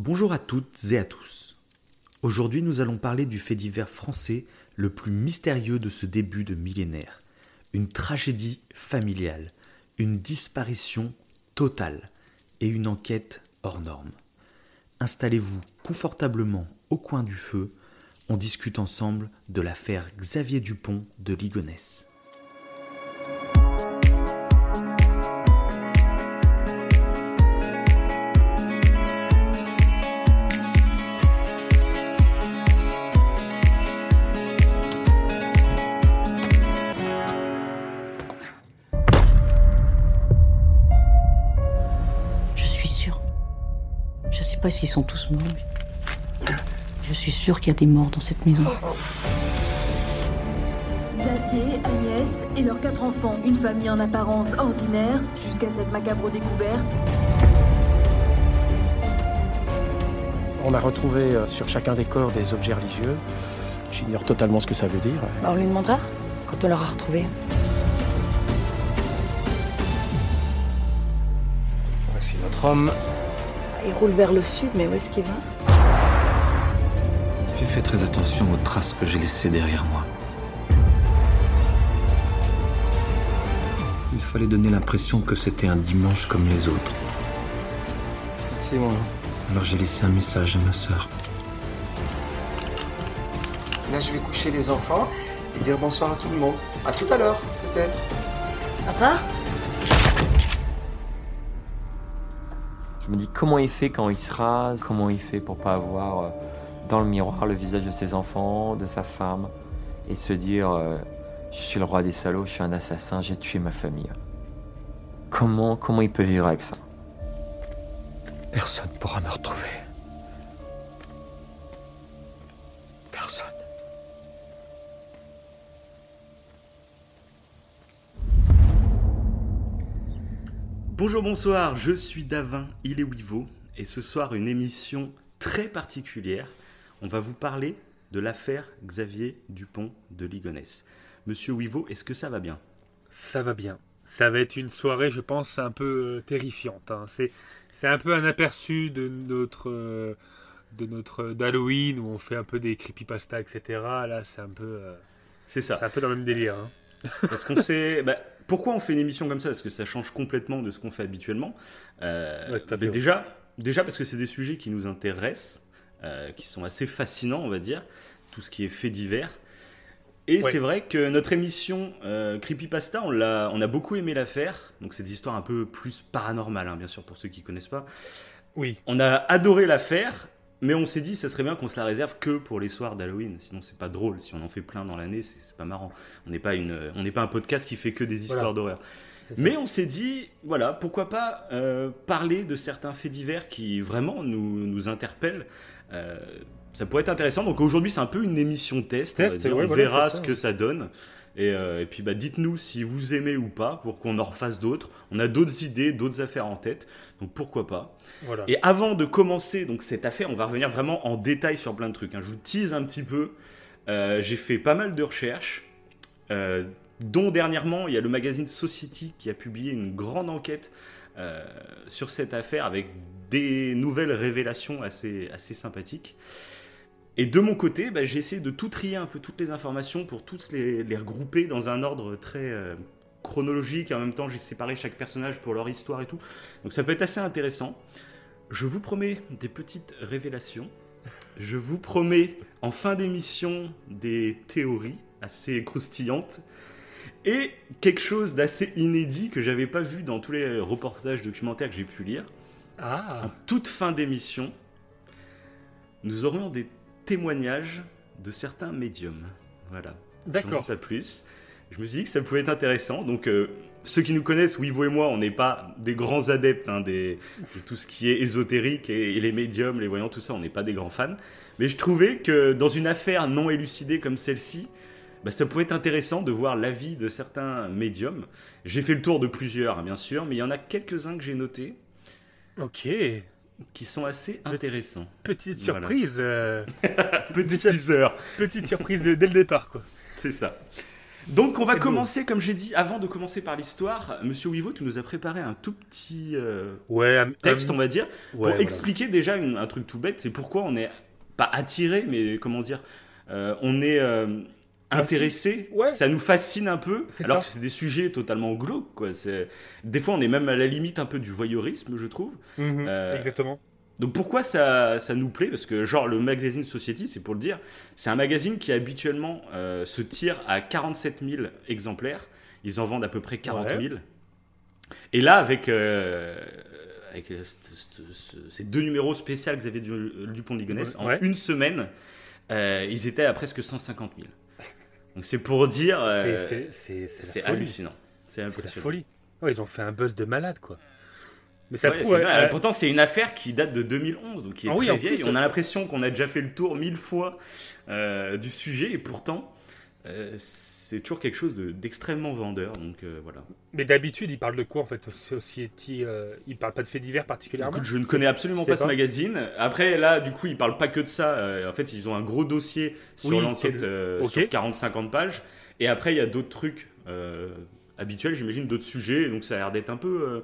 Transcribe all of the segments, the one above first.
Bonjour à toutes et à tous. Aujourd'hui, nous allons parler du fait divers français le plus mystérieux de ce début de millénaire. Une tragédie familiale, une disparition totale et une enquête hors norme. Installez-vous confortablement au coin du feu. On discute ensemble de l'affaire Xavier Dupont de Ligonnès. Pas s'ils sont tous morts, mais je suis sûre qu'il y a des morts dans cette maison. Xavier, Agnès et leurs quatre enfants, une famille en apparence ordinaire, jusqu'à cette macabre découverte. On a retrouvé euh, sur chacun des corps des objets religieux. J'ignore totalement ce que ça veut dire. Bah, on lui demandera quand on l'aura retrouvé. Voici notre homme. Il roule vers le sud, mais où est-ce qu'il va J'ai fait très attention aux traces que j'ai laissées derrière moi. Il fallait donner l'impression que c'était un dimanche comme les autres. C'est moi. Alors j'ai laissé un message à ma sœur. Là, je vais coucher les enfants et dire bonsoir à tout le monde. À tout à l'heure, peut-être. Papa? Je me dis comment il fait quand il se rase, comment il fait pour pas avoir euh, dans le miroir le visage de ses enfants, de sa femme, et se dire euh, je suis le roi des salauds, je suis un assassin, j'ai tué ma famille. Comment comment il peut vivre avec ça? Personne pourra me retrouver. Bonjour, bonsoir, je suis Davin, il est Wivo, et ce soir une émission très particulière. On va vous parler de l'affaire Xavier Dupont de Ligonnès. Monsieur Wivo, est-ce que ça va bien? Ça va bien. Ça va être une soirée, je pense, un peu euh, terrifiante. hein. C'est, c'est un peu un aperçu de notre, euh, de notre d'Halloween où on fait un peu des creepypasta, etc. Là, c'est un peu, euh, C'est ça. c'est un peu dans le même délire. hein. Parce qu'on sait. bah, pourquoi on fait une émission comme ça? Parce que ça change complètement de ce qu'on fait habituellement? Euh, Ouais, mais déjà, déjà parce que c'est des sujets qui nous intéressent, euh, qui sont assez fascinants, on va dire. Tout ce qui est fait divers. Et Ouais. c'est vrai que notre émission euh, Creepypasta, on, l'a, on a beaucoup aimé la faire. Donc c'est des histoires un peu plus paranormales, hein, bien sûr, pour ceux qui connaissent pas. Oui. On a adoré la faire, mais on s'est dit ça serait bien qu'on se la réserve que pour les soirs d'Halloween. Sinon, c'est pas drôle. Si on en fait plein dans l'année, c'est, c'est pas marrant. On n'est pas, une, on n'est pas un podcast qui fait que des histoires Voilà. d'horreur. Mais on s'est dit, voilà, pourquoi pas euh, parler de certains faits divers qui vraiment nous, nous interpellent. Euh, ça pourrait être intéressant. Donc aujourd'hui, c'est un peu une émission test. on va Test, dire. ouais, on voilà, verra ce que ça donne. Et, euh, et puis bah, dites-nous si vous aimez ou pas pour qu'on en refasse d'autres. On a d'autres idées, d'autres affaires en tête. Donc pourquoi pas. Voilà. Et avant de commencer donc cette affaire, on va revenir vraiment en détail sur plein de trucs. hein. Je vous tease un petit peu. Euh, J'ai fait pas mal de recherches, euh, dont dernièrement il y a le magazine Society qui a publié une grande enquête sur cette affaire avec des nouvelles révélations assez, assez sympathiques. Et de mon côté, bah, j'ai essayé de tout trier un peu toutes les informations pour toutes les, les regrouper dans un ordre très euh, chronologique. Et en même temps, j'ai séparé chaque personnage pour leur histoire et tout. Donc ça peut être assez intéressant. Je vous promets des petites révélations. Je vous promets en fin d'émission des théories assez croustillantes. Et quelque chose d'assez inédit que j'avais pas vu dans tous les reportages documentaires que j'ai pu lire. En Ah. toute fin d'émission, nous aurions des témoignages de certains médiums. Voilà. D'accord. Pas plus. Je me suis dit que ça pouvait être intéressant. Donc, euh, ceux qui nous connaissent, Wivo et moi, on n'est pas des grands adeptes hein, des, de tout ce qui est ésotérique et, et les médiums, les voyants, tout ça, on n'est pas des grands fans. Mais je trouvais que dans une affaire non élucidée comme celle-ci, bah, ça pouvait être intéressant de voir l'avis de certains médiums. J'ai fait le tour de plusieurs, hein, bien sûr, mais il y en a quelques-uns que j'ai notés Ok. Qui sont assez intéressants. Petite Voilà. surprise. euh, Petit teaser, petite surprise de- dès le départ, quoi. c'est ça. Donc on va beau. commencer, comme j'ai dit, avant de commencer par l'histoire, Monsieur Wivo, tu nous as préparé un tout petit euh, Ouais, texte, on va dire, pour voilà. expliquer déjà une- un truc tout bête, c'est pourquoi on est pas attiré, mais comment dire, euh, on est euh, intéressé, Ouais. ça nous fascine un peu, alors ça. que c'est des sujets totalement glauques, quoi. Des fois, on est même à la limite un peu du voyeurisme, je trouve. Mhm, Euh, Exactement. Donc pourquoi ça, ça nous plaît? Parce que genre le magazine Society, c'est pour le dire, c'est un magazine qui habituellement euh, se tire à 47 000 exemplaires. Ils en vendent à peu près 40 Ouais. 000. Et là, avec, euh, avec euh, ces deux numéros spéciaux Xavier Du- Dupont de Ligonnès, en Ouais. une semaine, euh, ils étaient à presque 150 000. Donc c'est pour dire... euh, C'est- hallucinant. C'est la folie. Ouais, ils ont fait un buzz de malade, quoi. Mais ça Ouais, prouve. euh, Pourtant, c'est une affaire qui date de 2011, donc qui est Ah très vieille. plus, On a ouais. l'impression qu'on a déjà fait le tour mille fois euh, du sujet, et pourtant, euh, c'est toujours quelque chose de- d'extrêmement vendeur. Donc euh, voilà. Mais d'habitude, ils parlent de quoi en fait Society, euh, ils parlent pas de faits divers particulièrement. Écoute, je ne connais absolument pas ce magazine. Après, là, du coup, ils parlent pas que de ça. Euh, en fait, ils ont un gros dossier sur Oui, l'enquête euh, Ok. sur 40-50 pages. Et après, il y a d'autres trucs habituels, j'imagine, d'autres sujets. Donc ça a l'air d'être un peu. euh,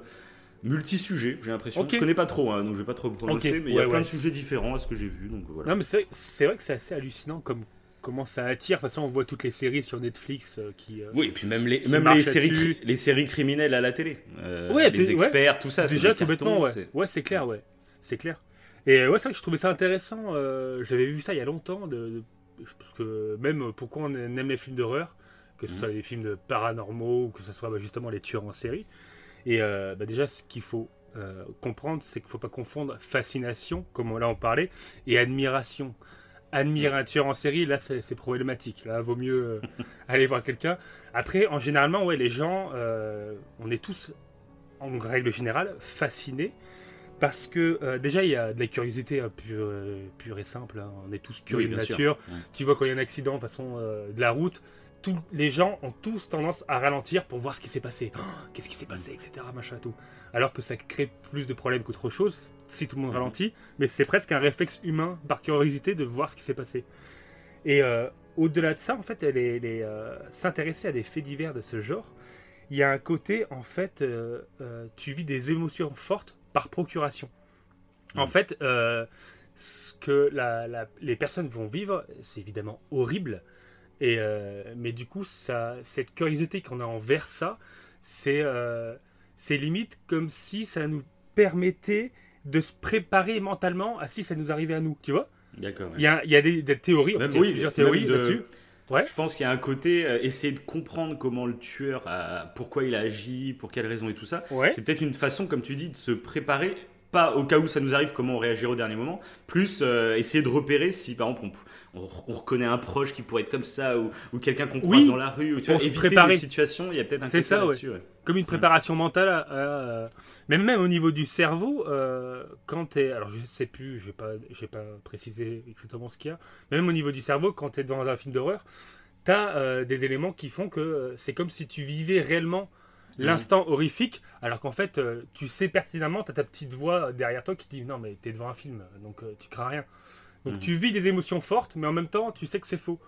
Multi-sujet, j'ai l'impression. Ok. Je connais pas trop, hein, donc je vais pas trop me prononcer, mais il y a ouais, plein de sujets différents à ce que j'ai vu, donc voilà. Non, mais c'est c'est vrai que c'est assez hallucinant comme comment ça attire. De toute façon, on voit toutes les séries sur Netflix euh, qui. euh, Oui, et puis même les, même les, séries, les séries criminelles à la télé. Euh, Ouais, les experts, tout ça. Déjà, tout bêtement, ouais. c'est- Ouais, c'est clair, ouais. C'est clair. Et ouais, c'est vrai que je trouvais ça intéressant. euh, J'avais vu ça il y a longtemps. De, de- parce que même pourquoi on aime les films d'horreur, que ce Mhm. soit les films de paranormaux ou que ce soit bah, justement les tueurs en série. Et euh, bah, déjà, ce qu'il faut comprendre, c'est qu'il ne faut pas confondre fascination, comme on- là on parlait, et admiration. Admirer un tueur en série, là c'est problématique. Là, vaut mieux euh, aller voir quelqu'un. Après, en généralement, ouais, les gens, euh, on est tous, en règle générale, fascinés. Parce que euh, déjà, il y a de la curiosité hein, pure, pure et simple. hein. On est tous curieux Oui, de nature. Ouais. Tu vois, quand il y a un accident de façon euh, de la route, les gens ont tous tendance à ralentir pour voir ce qui s'est passé. Oh, Qu'est-ce qui s'est passé, etc. Machin, tout. Alors que ça crée plus de problèmes qu'autre chose si tout le monde Mhm. ralentit. Mais c'est presque un réflexe humain par curiosité de voir ce qui s'est passé. Et euh, au-delà de ça, en fait, les, les, euh, s'intéresser à des faits divers de ce genre, il y a un côté, en fait, euh, tu vis des émotions fortes par procuration. En Mhm. fait, ce que la- la- les personnes vont vivre, c'est évidemment horrible. Et, euh, mais du coup, ça, cette curiosité qu'on a envers ça, c'est euh, c'est limite comme si ça nous permettait de se préparer mentalement à si ça nous arrivait à nous, tu vois? D'accord. ouais. Il y a, il y a des, des théories, en fait, il y a oui, plusieurs théories de- là-dessus. Ouais. Je pense qu'il y a un côté euh, essayer de comprendre comment le tueur a, pourquoi il a agi, pour quelles raisons et tout ça. Ouais. C'est peut-être une façon, comme tu dis, de se préparer, pas au cas où ça nous arrive, comment on réagirait au dernier moment, plus euh, essayer de repérer si, par exemple, on, on- on reconnaît un proche qui pourrait être comme ça, ou, ou quelqu'un qu'on croise Oui, dans la rue, ou tu pour vois, éviter préparer. des situations, il y a peut-être un C'est ça, ouais. Comme une préparation mentale, à- à- mais même au niveau du cerveau, euh, quand tu es. Alors je sais plus, je n'ai pas, j'ai pas précisé exactement ce qu'il y a, mais même au niveau du cerveau, quand tu es dans un film d'horreur, tu as des éléments qui font que euh, c'est comme si tu vivais réellement l'instant horrifique, alors qu'en fait, euh, tu sais pertinemment, tu as ta petite voix derrière toi qui dit non, mais tu es devant un film, donc euh, tu crains rien. Donc Mhm. tu vis des émotions fortes, mais en même temps, tu sais que c'est faux.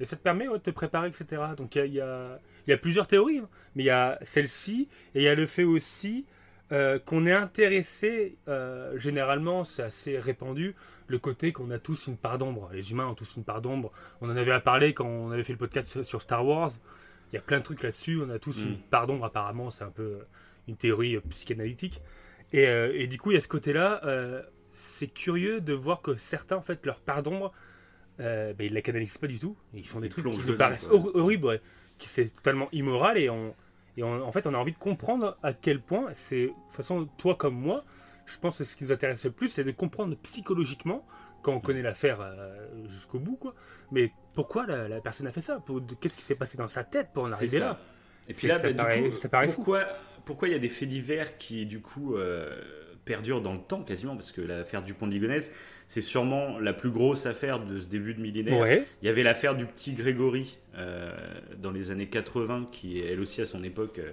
Et ça te permet ouais, de te préparer, etc. Donc il y y y a plusieurs théories, hein. mais il y a celle-ci, et il y a le fait aussi euh, qu'on est intéressé, euh, généralement, c'est assez répandu, le côté qu'on a tous une part d'ombre. Les humains ont tous une part d'ombre. On en avait à parler quand on avait fait le podcast sur Star Wars. Il y a plein de trucs là-dessus. On a tous Mm. une part d'ombre, apparemment. C'est un peu euh, une théorie euh, psychanalytique. Et, euh, et du coup, il y a ce côté-là. c'est curieux de voir que certains, en fait, leur part d'ombre, ben, ils la canalisent pas du tout. Ils font des Ils trucs qui nous paraissent horribles, ouais. qui c'est totalement immoral. Et, on, et on- en fait, on a envie de comprendre à quel point, c'est, de toute façon, toi comme moi, je pense que ce qui nous intéresse le plus, c'est de comprendre psychologiquement, quand on connaît l'affaire jusqu'au bout, quoi. Mais pourquoi la, la personne a fait ça? Qu'est-ce qui s'est passé dans sa tête pour en arriver ça. là? Et puis là, ça bah, du paraît- coup, ça paraît fou. pourquoi il y a des faits divers qui, du coup, euh, perdurent dans le temps quasiment? Parce que l'affaire du pont de Ligonnès, c'est sûrement la plus grosse affaire de ce début de millénaire. Ouais. Il y avait l'affaire du petit Grégory euh, dans les années 80, qui, elle aussi, à son époque, euh,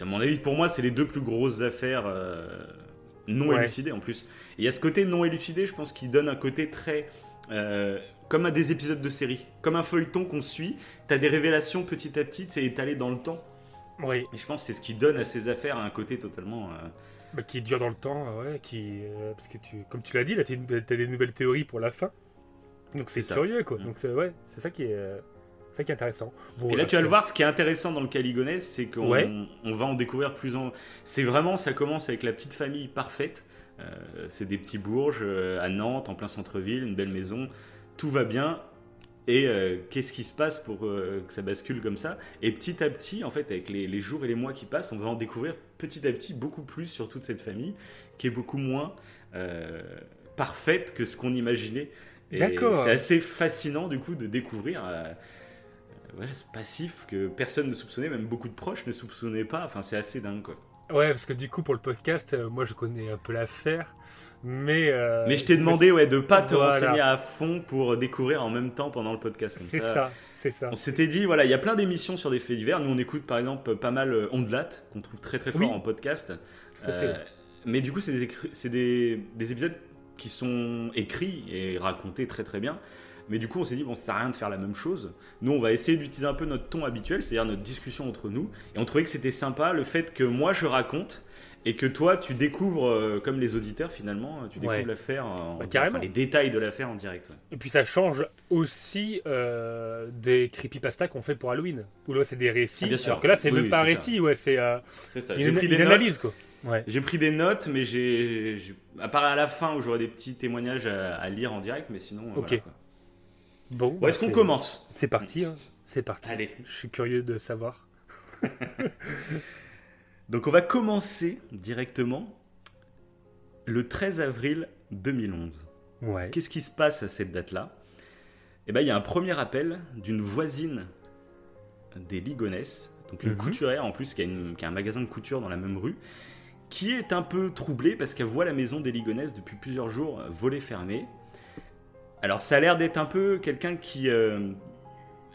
à mon avis, pour moi, c'est les deux plus grosses affaires euh, non Ouais. élucidées en plus. Et il y a ce côté non élucidé, je pense, qui donne un côté très euh, comme à des épisodes de série, comme un feuilleton qu'on suit. T'as des révélations petit à petit, c'est étalé dans le temps. Oui. Et je pense que c'est ce qui donne à ces affaires un côté totalement. euh, Bah, qui dure dans le temps, ouais, qui, euh, parce que tu, comme tu l'as dit, là, t'as des nouvelles théories pour la fin. Donc c'est curieux, quoi. Mm. Donc c'est ouais, c'est ça qui est, euh, ça qui est intéressant. Bon, Et là, là, tu vas le voir, ce qui est intéressant dans le Caligonès, c'est qu'on Ouais. on va en découvrir plus en. C'est vraiment, ça commence avec la petite famille parfaite. Euh, c'est des petits bourges euh, à Nantes, en plein centre-ville, une belle maison. Tout va bien. Et euh, qu'est-ce qui se passe pour euh, que ça bascule comme ça Et petit à petit, en fait, avec les, les jours et les mois qui passent, on va en découvrir petit à petit beaucoup plus sur toute cette famille, qui est beaucoup moins euh, parfaite que ce qu'on imaginait. D'accord. C'est assez fascinant, du coup, de découvrir. Ouais, ce passif que personne ne soupçonnait, même beaucoup de proches ne soupçonnaient pas. Enfin, c'est assez dingue, quoi. Ouais, parce que du coup, pour le podcast, euh, moi je connais un peu l'affaire, mais. euh, Mais je t'ai demandé, ouais, de pas te Voilà. renseigner à fond pour découvrir en même temps pendant le podcast. C'est ça, c'est ça. On s'était dit, voilà, il y a plein d'émissions sur des faits divers. Nous, on écoute par exemple pas mal euh, Ondelat, qu'on trouve très très fort Oui. en podcast. Tout à fait. Euh, mais du coup, c'est des, des, des épisodes qui sont écrits et racontés très très bien. Mais du coup, on s'est dit, bon, ça sert à rien de faire la même chose. Nous, on va essayer d'utiliser un peu notre ton habituel, c'est-à-dire notre discussion entre nous. Et on trouvait que c'était sympa le fait que moi, je raconte et que toi, tu découvres, euh, comme les auditeurs finalement, tu découvres Ouais. l'affaire, en- Bah, carrément. enfin, les détails de l'affaire en direct. ouais. Et puis ça change aussi euh, des creepypasta qu'on fait pour Halloween, où là c'est des récits, Ah, bien sûr. alors que là c'est Oui, même oui, pas un ça. récit, ouais, c'est euh, C'est ça. une, J'ai pris une des notes. analyse quoi. Ouais. J'ai pris des notes, mais j'ai, j'ai- à part à la fin où j'aurai des petits témoignages à, à lire en direct, mais sinon. euh, Ok. voilà, quoi. Bon, bah, est-ce qu'on commence C'est parti, hein. c'est parti. Allez. Je suis curieux de savoir. Donc on va commencer directement le 13 avril 2011. Ouais. Qu'est-ce qui se passe à cette date-là? Eh ben, il y a un premier appel d'une voisine des Ligonès, donc une Mhm. couturière en plus qui a, une- qui a un magasin de couture dans la même rue, qui est un peu troublée parce qu'elle voit la maison des Ligonès depuis plusieurs jours volée fermée. Alors ça a l'air d'être un peu quelqu'un qui... euh,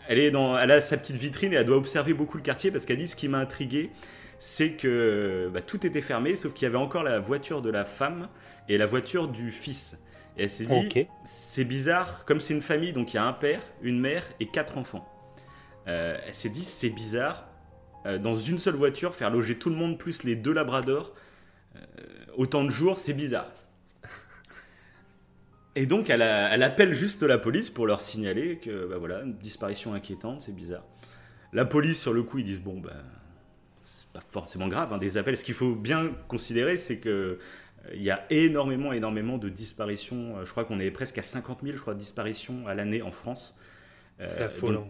elle, est dans, elle a sa petite vitrine et elle doit observer beaucoup le quartier parce qu'elle dit ce qui m'a intrigué, c'est que bah, tout était fermé sauf qu'il y avait encore la voiture de la femme et la voiture du fils. Et elle s'est dit, c'est bizarre, comme c'est une famille, donc il y a un père, une mère et quatre enfants. Euh, elle s'est dit, c'est bizarre, euh, dans une seule voiture, faire loger tout le monde plus les deux labradors, autant de jours, c'est bizarre. Et donc elle, a- elle appelle juste la police pour leur signaler que, bah voilà, une disparition inquiétante, c'est bizarre. La police, sur le coup, ils disent, bon, bah, c'est pas forcément grave, hein, des appels. Ce qu'il faut bien considérer, c'est que euh, il y a énormément, énormément de disparitions. Euh, Je crois qu'on est presque à 50 000, je crois, disparitions à l'année en France. Euh, C'est affolant. donc,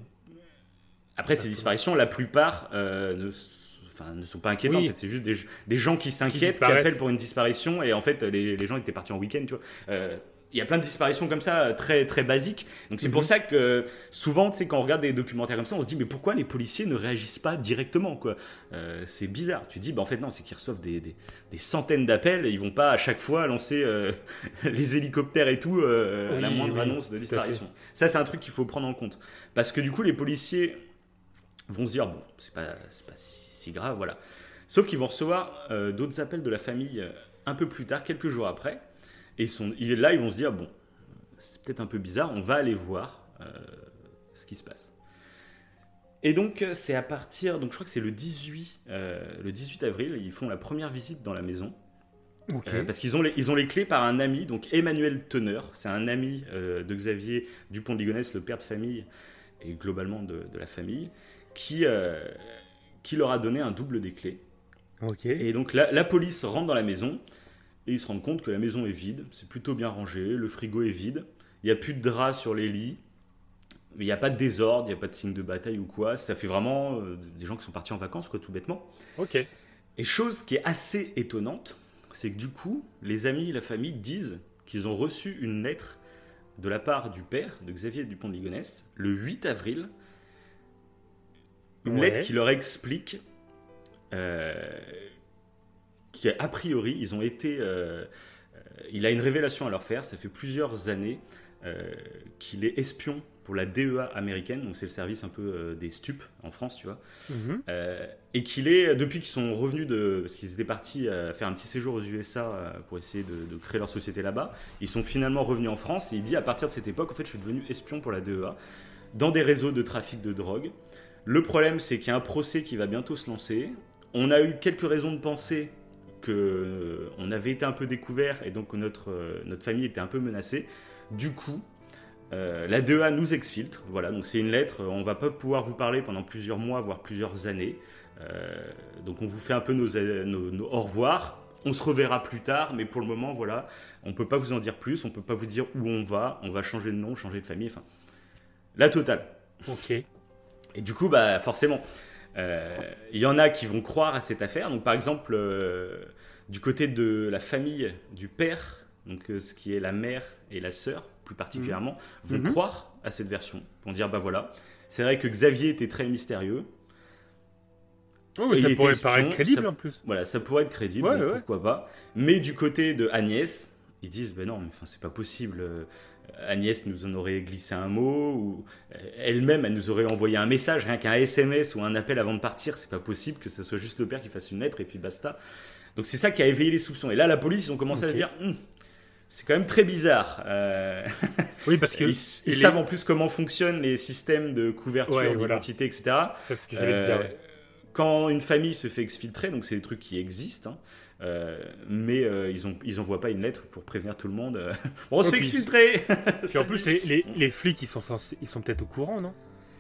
après, ces disparitions, la plupart euh, ne, s- enfin, ne sont pas inquiétantes. Oui. En fait, c'est juste des, des gens qui s'inquiètent, qui, appellent pour une disparition, et en fait, les, les gens étaient partis en week-end, tu vois. Euh, il y a plein de disparitions comme ça, très, très basiques. Donc c'est pour Mhm. ça que euh, souvent, tu sais, quand on regarde des documentaires comme ça, on se dit, mais pourquoi les policiers ne réagissent pas directement quoi? Euh, C'est bizarre. Tu dis, bah, en fait, non, c'est qu'ils reçoivent des, des- des centaines d'appels et ils vont pas à chaque fois lancer euh, les hélicoptères et tout euh, à la moindre oui, annonce de disparition. Ça, c'est un truc qu'il faut prendre en compte. Parce que du coup, les policiers vont se dire, bon, c'est pas, c'est pas si, si grave, voilà. Sauf qu'ils vont recevoir euh, d'autres appels de la famille euh, un peu plus tard, quelques jours après. Et là, ils vont se dire, bon, c'est peut-être un peu bizarre, on va aller voir euh, ce qui se passe. Et donc, euh, c'est à partir, donc je crois que c'est le 18, euh, le 18 avril, ils font la première visite dans la maison. Euh, parce qu'ils ont, les- ils ont les clés par un ami, donc Emmanuel Teneur, c'est un ami de Xavier Dupont de Ligonnès, le père de famille et globalement de, de la famille, qui, qui leur a donné un double des clés. Et donc la, la police rentre dans la maison et ils se rendent compte que la maison est vide, c'est plutôt bien rangé, le frigo est vide, il n'y a plus de draps sur les lits, mais il n'y a pas de désordre, il n'y a pas de signe de bataille ou quoi, ça fait vraiment euh, des gens qui sont partis en vacances, quoi, tout bêtement. Ok. Et chose qui est assez étonnante, c'est que du coup, les amis, la famille disent qu'ils ont reçu une lettre de la part du père de Xavier Dupont de Ligonnès le 8 avril. Une Ouais. lettre qui leur explique euh, qu'a priori, ils ont été euh, euh, il a une révélation à leur faire. Ça fait plusieurs années euh, qu'il est espion pour la DEA américaine, donc c'est le service un peu euh, des stupes en France, tu vois. Mhm. Et qu'il est, depuis qu'ils sont revenus de. Parce qu'ils étaient partis faire un petit séjour aux USA pour essayer de, de créer leur société là-bas, ils sont finalement revenus en France et il dit à partir de cette époque, en fait, je suis devenu espion pour la DEA dans des réseaux de trafic de drogue. Le problème, c'est qu'il y a un procès qui va bientôt se lancer. On a eu quelques raisons de penser euh, on avait été un peu découvert et donc notre, euh, notre famille était un peu menacée. Du coup, euh, la DEA nous exfiltre. Voilà, donc c'est une lettre. On va pas pouvoir vous parler pendant plusieurs mois, voire plusieurs années. Donc on vous fait un peu nos, nos, nos au revoir. On se reverra plus tard, mais pour le moment, voilà, on peut pas vous en dire plus. On peut pas vous dire où on va. On va changer de nom, changer de famille. Enfin, la totale. Ok. Et du coup, bah, forcément, il y en a qui vont croire à cette affaire. Donc, par exemple, euh, du côté de la famille du père, donc euh, ce qui est la mère et la sœur, plus particulièrement, vont Mhm. croire à cette version. Vont dire, bah voilà, c'est vrai que Xavier était très mystérieux. Oh, mais ça pourrait espion, paraître crédible ça- en plus. Voilà, ça pourrait être crédible, Ouais, donc ouais. pourquoi pas. Mais du côté de Agnès, ils disent, ben non, mais enfin, c'est pas possible. Agnès nous en aurait glissé un mot, ou euh, elle-même, elle nous aurait envoyé un message, rien qu'un SMS ou un appel avant de partir, c'est pas possible que ce soit juste le père qui fasse une lettre et puis basta. Donc c'est ça qui a éveillé les soupçons. Et là, la police, ils ont commencé à se dire, Hum, c'est quand même très bizarre. Euh, Oui, parce que. ils les- savent en plus comment fonctionnent les systèmes de couverture, Ouais, voilà. d'identité, etc. C'est ce que j'allais dire. Euh, ouais. Quand une famille se fait exfiltrer, donc c'est des trucs qui existent, hein, euh, mais euh, ils ont ils envoient pas une lettre pour prévenir tout le monde. euh, on se Oh, fait puis- en plus, les, les, les flics, ils sont, censés- ils sont peut-être au courant, non?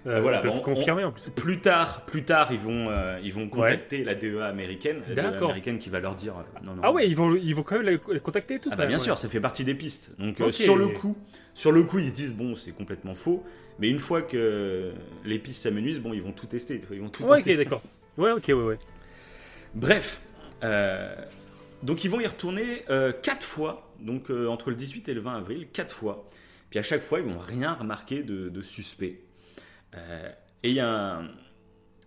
Euh, voilà, peuvent bon, on- confirmer en plus. plus tard, plus tard, ils vont euh, ils vont contacter la DEA américaine, la DEA D'accord. américaine qui va leur dire euh, non non. Ah ouais, ils vont, ils vont quand même les, contacter et tout. Ah bah bien ouais. sûr, ça fait partie des pistes. Donc euh, sur le coup, sur le coup, ils se disent bon, c'est complètement faux, mais une fois que les pistes s'amenuisent, bon, ils vont tout tester, ils vont tout Ouais, tenter. ok, d'accord. Ouais, ok, ouais, ouais. Bref, euh, donc ils vont y retourner euh, quatre fois, donc euh, entre le 18 et le 20 avril, quatre fois. Puis à chaque fois, ils vont rien remarquer de, suspect. Euh, et il y a un-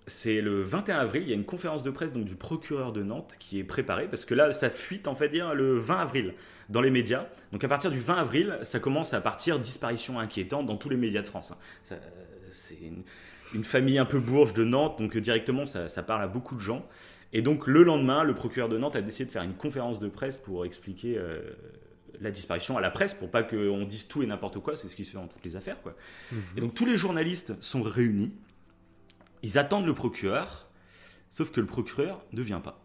C'est le 21 avril, il y a une conférence de presse donc, du procureur de Nantes qui est préparée, parce que là, ça fuite en fait dire le 20 avril dans les médias. Donc à partir du 20 avril, ça commence à partir disparition inquiétante dans tous les médias de France. hein. Euh, C'est une, famille un peu bourge de Nantes, donc euh, directement ça parle à beaucoup de gens. Et donc le lendemain, le procureur de Nantes a décidé de faire une conférence de presse pour expliquer euh, la disparition à la presse, pour pas qu'on dise tout et n'importe quoi, c'est ce qui se fait dans toutes les affaires. Quoi. Et donc tous les journalistes sont réunis, ils attendent le procureur, sauf que le procureur ne vient pas.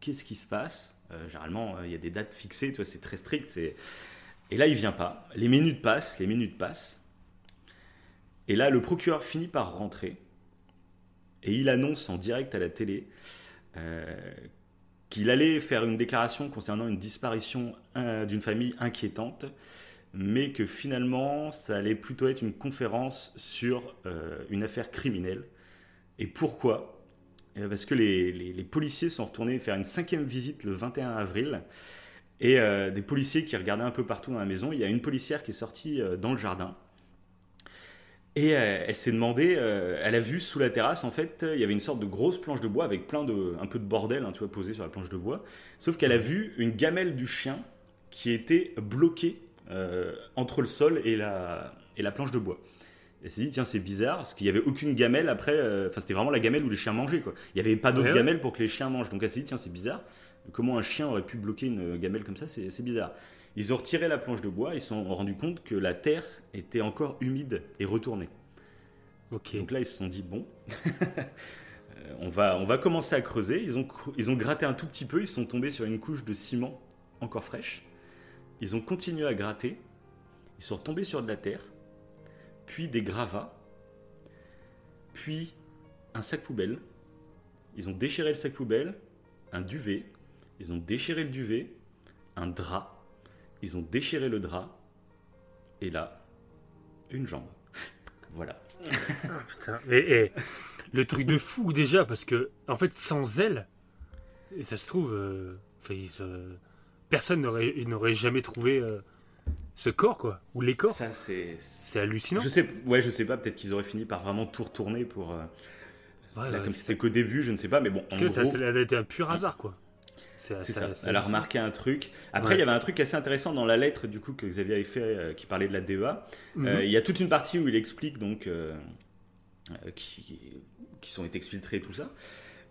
Qu'est-ce qui se passe? Euh, Généralement, euh, il y a des dates fixées, c'est très strict. Et là, il vient pas. Les minutes passent, les minutes passent. Et là, le procureur finit par rentrer. Et il annonce en direct à la télé euh, qu'il allait faire une déclaration concernant une disparition euh, d'une famille inquiétante, mais que finalement, ça allait plutôt être une conférence sur euh, une affaire criminelle. Et pourquoi? Eh Parce que les, policiers sont retournés faire une cinquième visite le 21 avril. Et des policiers qui regardaient un peu partout dans la maison. Il y a une policière qui est sortie dans le jardin. Et euh, elle s'est demandé, euh, elle a vu sous la terrasse, en fait, euh, il y avait une sorte de grosse planche de bois avec plein de, un peu de bordel, hein, tu vois, posé sur la planche de bois. Sauf qu'elle a vu une gamelle du chien qui était bloquée euh, entre le sol et la, et la planche de bois. Elle s'est dit, tiens, c'est bizarre, parce qu'il n'y avait aucune gamelle après, euh, enfin, c'était vraiment la gamelle où les chiens mangeaient, quoi. Il n'y avait pas d'autre Ouais, ouais. gamelle pour que les chiens mangent. Donc elle s'est dit, tiens, c'est bizarre. Comment un chien aurait pu bloquer une gamelle comme ça? C'est bizarre. Ils ont retiré la planche de bois, ils se sont rendus compte que la terre était encore humide et retournée. Donc là, ils se sont dit, bon, euh, on, va, on va commencer à creuser. Ils ont, ils ont gratté un tout petit peu, ils sont tombés sur une couche de ciment encore fraîche. Ils ont continué à gratter, ils sont retombés sur de la terre, puis des gravats, puis un sac poubelle. Ils ont déchiré le sac poubelle, un duvet, ils ont déchiré le duvet, un drap, ils ont déchiré le drap, et là, une jambe. Voilà. Putain, mais eh, le truc de fou déjà, parce que en fait, sans elle, et ça se trouve, euh, euh, personne n'aurait jamais trouvé euh, ce corps, quoi, ou les corps. Ça, c'est. C'est hallucinant. Je sais, ouais, je sais pas, peut-être qu'ils auraient fini par vraiment tout retourner pour. euh, Ouais, là, ouais, comme c'était qu'au début, je ne sais pas, mais bon, Parce en que ça, ça a été un pur hasard, quoi. C'est ça. Elle a remarqué un truc. Après, il y avait un truc assez intéressant dans la lettre du coup que Xavier avait fait, euh, qui parlait de la DEA. Mhm. il y a toute une partie où il explique donc qui, qui sont été exfiltrés et tout ça.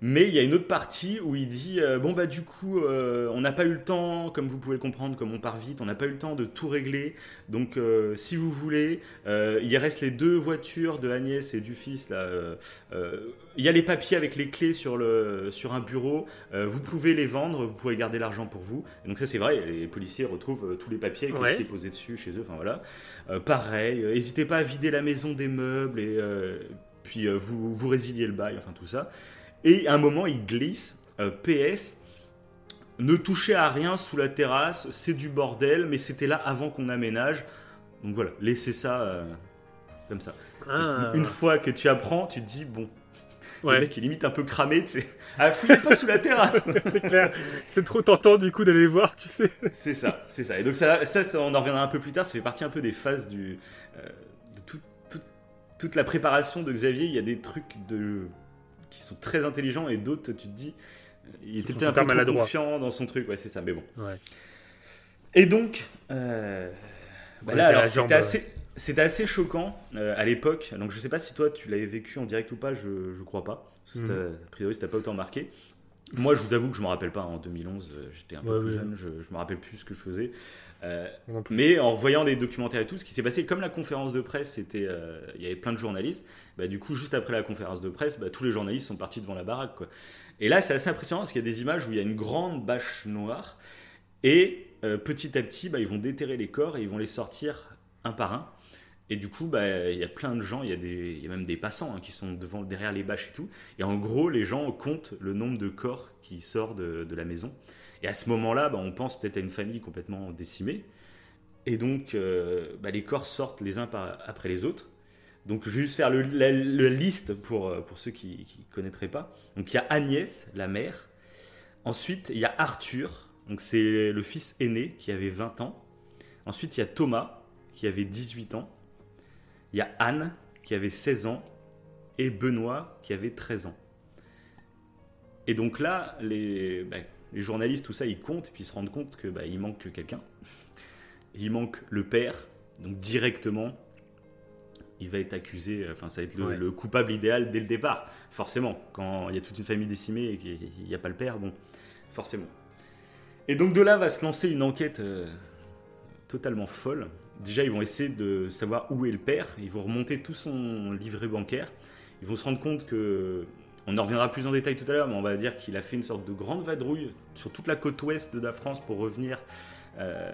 Mais il y a une autre partie où il dit euh, bon bah du coup euh, on n'a pas eu le temps, comme vous pouvez le comprendre, comme on part vite, on n'a pas eu le temps de tout régler. Donc euh, si vous voulez, il reste les deux voitures de Agnès et du fils là. Il y a les papiers avec les clés sur le sur un bureau. vous pouvez les vendre, vous pouvez garder l'argent pour vous. Et donc ça c'est vrai, les policiers retrouvent tous les papiers avec Ouais. les clés posés dessus chez eux. Enfin voilà. pareil, n'hésitez pas à vider la maison des meubles et puis vous vous résiliez le bail, enfin tout ça. Et à un moment, il glisse. euh, PS, ne touchez à rien sous la terrasse, c'est du bordel, mais c'était là avant qu'on aménage. Donc voilà, laissez ça euh, comme ça. Ah. Une fois que tu apprends, tu te dis, bon, Ouais. le mec est limite un peu cramé, tu sais. Ah, fouillez pas sous la terrasse c'est clair. C'est trop tentant du coup d'aller voir, tu sais. C'est ça, c'est ça. Et donc ça, ça, ça, on en reviendra un peu plus tard, ça fait partie un peu des phases du, euh, de tout- tout- toute la préparation de Xavier. Il y a des trucs de, qui sont très intelligents et d'autres, tu te dis, euh, il était peut-être un peu trop maladroits. confiant dans son truc, ouais, c'est ça, mais bon. Ouais. Et donc, euh, bah là, alors c'était assez, assez choquant euh, à l'époque. Donc je sais pas si toi tu l'avais vécu en direct ou pas, je, je crois pas. Parce que c'était- A priori, c'était pas autant marqué. Moi, je vous avoue que je me rappelle pas. En 2011, euh, j'étais un peu Ouais, plus jeune, je, je me rappelle plus ce que je faisais. Euh, mais en voyant des documentaires et tout, ce qui s'est passé, comme la conférence de presse, c'était, euh, il y avait plein de journalistes. Bah, du coup, juste après la conférence de presse, bah, tous les journalistes sont partis devant la baraque. Quoi. Et là, c'est assez impressionnant parce qu'il y a des images où il y a une grande bâche noire et euh, petit à petit, bah, ils vont déterrer les corps et ils vont les sortir un par un. Et du coup, il y a plein de gens, il y, a des- il y a même des passants hein, qui sont devant, derrière les bâches et tout. Et en gros, les gens comptent le nombre de corps qui sortent de, de la maison. Et à ce moment-là, bah, on pense peut-être à une famille complètement décimée. Et donc, euh, bah, les corps sortent les uns après les autres. Donc, je vais juste faire le, la, la liste pour, euh, pour ceux qui ne connaîtraient pas. Donc, il y a Agnès, la mère. Ensuite, il y a Arthur. Donc, c'est le fils aîné qui avait 20 ans. Ensuite, il y a Thomas qui avait 18 ans. Il y a Anne qui avait 16 ans. Et Benoît qui avait 13 ans. Et donc là, les, bah, les journalistes, tout ça, ils comptent et puis ils se rendent compte que bah, il manque quelqu'un. Il manque le père, donc directement, il va être accusé. Enfin, ça va être le, Ouais. le coupable idéal dès le départ, forcément. Quand il y a toute une famille décimée et qu'il n'y a pas le père, bon, forcément. Et donc de là va se lancer une enquête euh, totalement folle. Déjà, ils vont essayer de savoir où est le père. Ils vont remonter tout son livret bancaire. Ils vont se rendre compte que on en reviendra plus en détail tout à l'heure, mais on va dire qu'il a fait une sorte de grande vadrouille sur toute la côte ouest de la France pour revenir euh,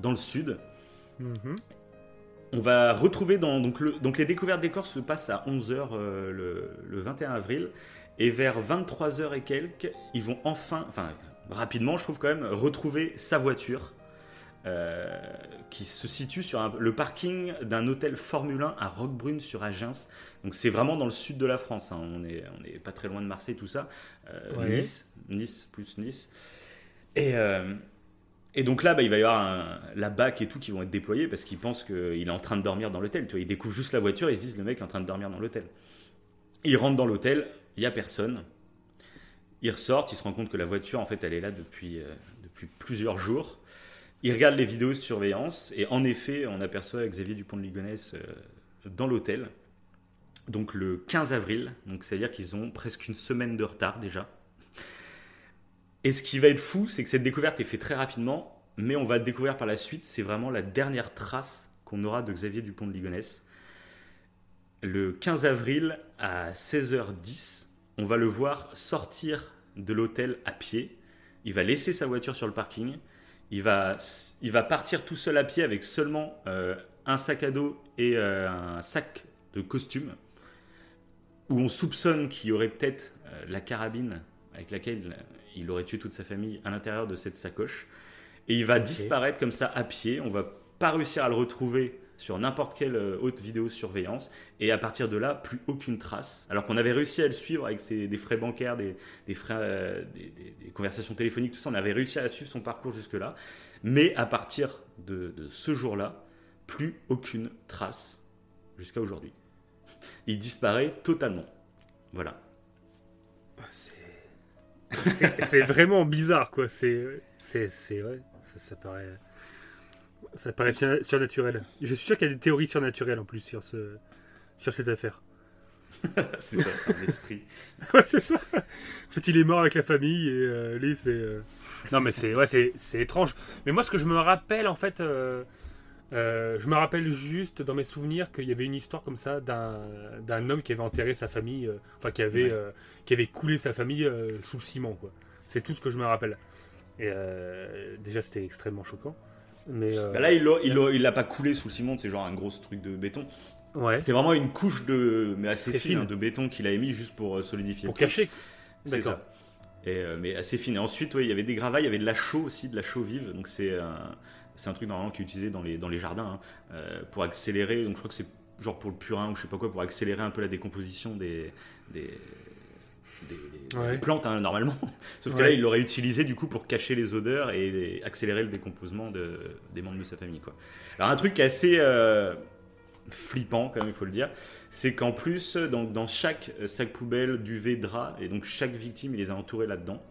dans le sud. Mhm. On va retrouver dans. Donc, le- donc les découvertes des corps se passent à 11h le, le 21 avril. Et vers 23h et quelques, ils vont enfin, enfin rapidement, je trouve quand même, retrouver sa voiture. Euh, qui se situe sur un- le parking d'un hôtel Formule 1 à Roquebrune sur Agens. Donc c'est vraiment dans le sud de la France. hein. On est on est pas très loin de Marseille, tout ça. Euh, Ouais. Nice, Nice plus Nice. Et, euh, et donc là, bah, il va y avoir un- la BAC et tout qui vont être déployés parce qu'ils pensent qu'il est en train de dormir dans l'hôtel. Tu vois, ils découvrent juste la voiture et ils se disent le mec est en train de dormir dans l'hôtel. Ils rentrent dans l'hôtel, il n'y a personne. Ils ressortent, ils se rendent compte que la voiture, en fait, elle est là depuis, depuis plusieurs jours. Ils regardent les vidéos de surveillance et en effet, on aperçoit Xavier Dupont de Ligonnès euh, dans l'hôtel. Donc le 15 avril, donc c'est-à-dire qu'ils ont presque une semaine de retard déjà. Et ce qui va être fou, c'est que cette découverte est faite très rapidement, mais on va le découvrir par la suite. C'est vraiment la dernière trace qu'on aura de Xavier Dupont de Ligonnès. Le 15 avril à 16h10, on va le voir sortir de l'hôtel à pied. Il va laisser sa voiture sur le parking. Il va, il va partir tout seul à pied avec seulement euh, un sac à dos et euh, un sac de costume où on soupçonne qu'il y aurait peut-être euh, la carabine avec laquelle il aurait tué toute sa famille à l'intérieur de cette sacoche. Et il va disparaître comme ça à pied. On va pas réussir à le retrouver sur n'importe quelle euh, haute vidéosurveillance. Et à partir de là, plus aucune trace. Alors qu'on avait réussi à le suivre avec ses- des frais bancaires, des, des frais, euh, des, conversations téléphoniques, tout ça. On avait réussi à suivre son parcours jusque-là. Mais à partir de, ce jour-là, plus aucune trace jusqu'à aujourd'hui. Il disparaît totalement. Voilà. C'est c'est vraiment bizarre, quoi. C'est, c'est, ouais, ça, ça paraît, ça paraît surna- surnaturel. Je suis sûr qu'il y a des théories surnaturelles en plus sur ce, sur cette affaire. c'est ça, c'est un esprit. Ouais, c'est ça. En fait, il est mort avec la famille et euh, lui, c'est. euh, Non, mais c'est, ouais, c'est, étrange. Mais moi, ce que je me rappelle, en fait, euh, euh, je me rappelle juste dans mes souvenirs qu'il y avait une histoire comme ça d'un, homme qui avait enterré sa famille, enfin, qui avait, qui avait coulé sa famille sous le ciment, quoi. C'est tout ce que je me rappelle. Et déjà, c'était extrêmement choquant. Mais euh, Bah là, il l'a il il pas coulé sous le ciment, c'est genre un gros truc de béton. ouais, C'est vraiment une couche de, mais assez fine, fine. hein, de béton qu'il a émis juste pour euh, solidifier. pour cacher. C'est ça. Et, euh, mais assez fine. Et ensuite, ouais, il y avait des gravats, il y avait de la chaux aussi, de la chaux vive. Donc c'est un, c'est un truc normalement qui est utilisé dans les, dans les jardins hein, pour accélérer. Donc je crois que c'est genre pour le purin ou je sais pas quoi, pour accélérer un peu la décomposition des, des, des- des- Ouais. des plantes hein, normalement. Sauf que Ouais. là, il l'aurait utilisé du coup pour cacher les odeurs et accélérer le décomposement de, des membres de sa famille. Quoi. Alors un truc assez euh, flippant, quand même, il faut le dire, c'est qu'en plus, dans, dans chaque euh, sac poubelle, duvet, drap, et donc chaque victime, il les a entourés là-dedans.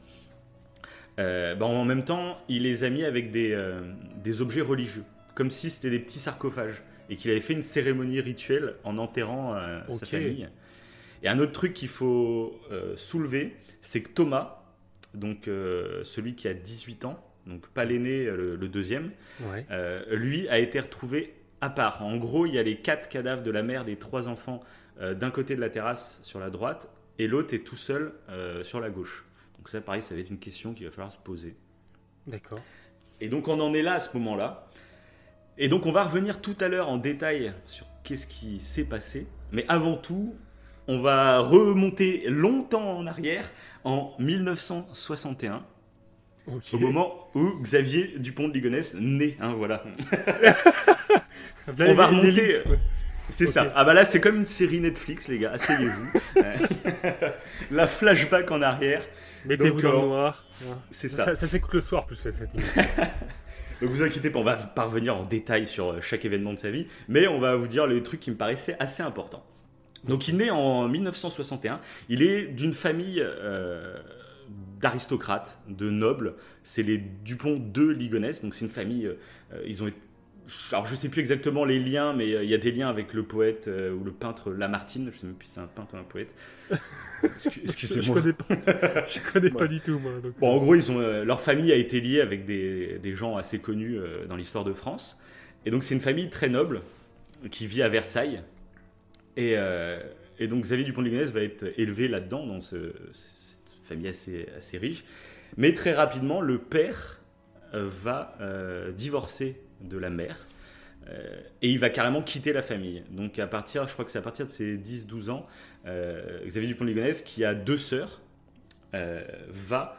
Euh, bah, en même temps, il les a mis avec des, euh, des objets religieux, comme si c'était des petits sarcophages, et qu'il avait fait une cérémonie rituelle en enterrant euh, sa famille. Et un autre truc qu'il faut euh, soulever, c'est que Thomas, donc euh, celui qui a 18 ans, donc pas l'aîné, euh, le, le deuxième, Ouais. euh, lui a été retrouvé à part. En gros, il y a les quatre cadavres de la mère des trois enfants d'un côté de la terrasse sur la droite et l'autre est tout seul sur la gauche. Donc ça, pareil, ça va être une question qu'il va falloir se poser. D'accord. Et donc on en est là à ce moment-là. Et donc on va revenir tout à l'heure en détail sur qu'est-ce qui s'est passé. Mais avant tout, on va remonter longtemps en arrière, en 1961, Ok. au moment où Xavier Dupont de Ligonnès naît. Hein, voilà. Là, on va remonter. ouais. C'est ça. Ah bah là, c'est comme une série Netflix, les gars. Asseyez-vous. Euh, La flashback en arrière. Mettez-vous dans le euh, noir. C'est Ça, ça. ça s'écoute le soir, plus cette émission. Donc vous inquiétez pas, on va parvenir en détail sur euh, chaque événement de sa vie, mais on va vous dire les trucs qui me paraissaient assez importants. Donc il naît en 1961. Il est d'une famille euh, d'aristocrates, de nobles. C'est les Dupont de Ligonnès. Donc c'est une famille. euh, ils ont été- alors je sais plus exactement les liens, mais euh, il y a des liens avec le poète euh, ou le peintre Lamartine. Je sais même plus si c'est un peintre ou un poète. Excu- je Excusez-moi. connais pas, je connais pas Ouais. du tout, moi. donc, Bon, en gros, ils ont, leur famille a été liée avec des, des gens assez connus dans l'histoire de France. Et donc, c'est une famille très noble qui vit à Versailles. Et, euh, et donc, Xavier Dupont de Ligonnès va être élevé là-dedans, dans ce- cette famille assez, riche. Mais très rapidement, le père euh, va euh, divorcer de la mère. et il va carrément quitter la famille. Donc, à partir, je crois que c'est à partir de ses 10-12 ans, Xavier Dupont de Ligonnès, qui a deux sœurs, va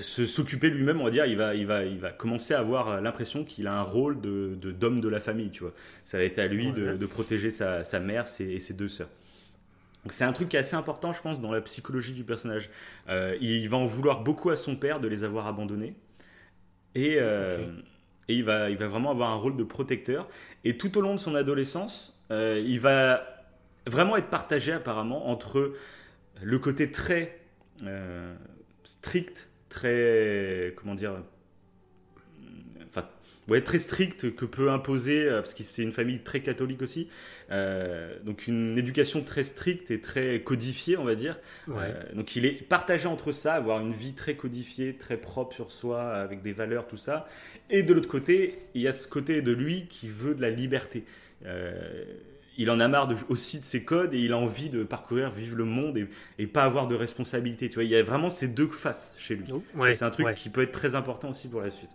s'occuper lui-même, on va dire, il va, il va, il va commencer à avoir euh, l'impression qu'il a un rôle de d'homme de, la famille, tu vois. Ça va être à lui de, protéger sa, sa mère ses- et ses deux sœurs. Donc c'est un truc qui est assez important, je pense, dans la psychologie du personnage. Euh, il va en vouloir beaucoup à son père de les avoir abandonnés. Et, euh, et il, va, il va vraiment avoir un rôle de protecteur. Et tout au long de son adolescence, euh, il va vraiment être partagé apparemment entre le côté très euh, strict, très comment dire, enfin ouais, très strict que peut imposer euh, parce que c'est une famille très catholique aussi, euh, donc une éducation très stricte et très codifiée on va dire. ouais. Euh, donc il est partagé entre ça, avoir une vie très codifiée, très propre sur soi, avec des valeurs, tout ça. Et de l'autre côté, il y a ce côté de lui qui veut de la liberté. Euh, il en a marre de- aussi de ses codes et il a envie de parcourir, vivre le monde et, et pas avoir de responsabilité. Tu vois, il y a vraiment ces deux faces chez lui. Ouais, c'est un truc ouais. qui peut être très important aussi pour la suite.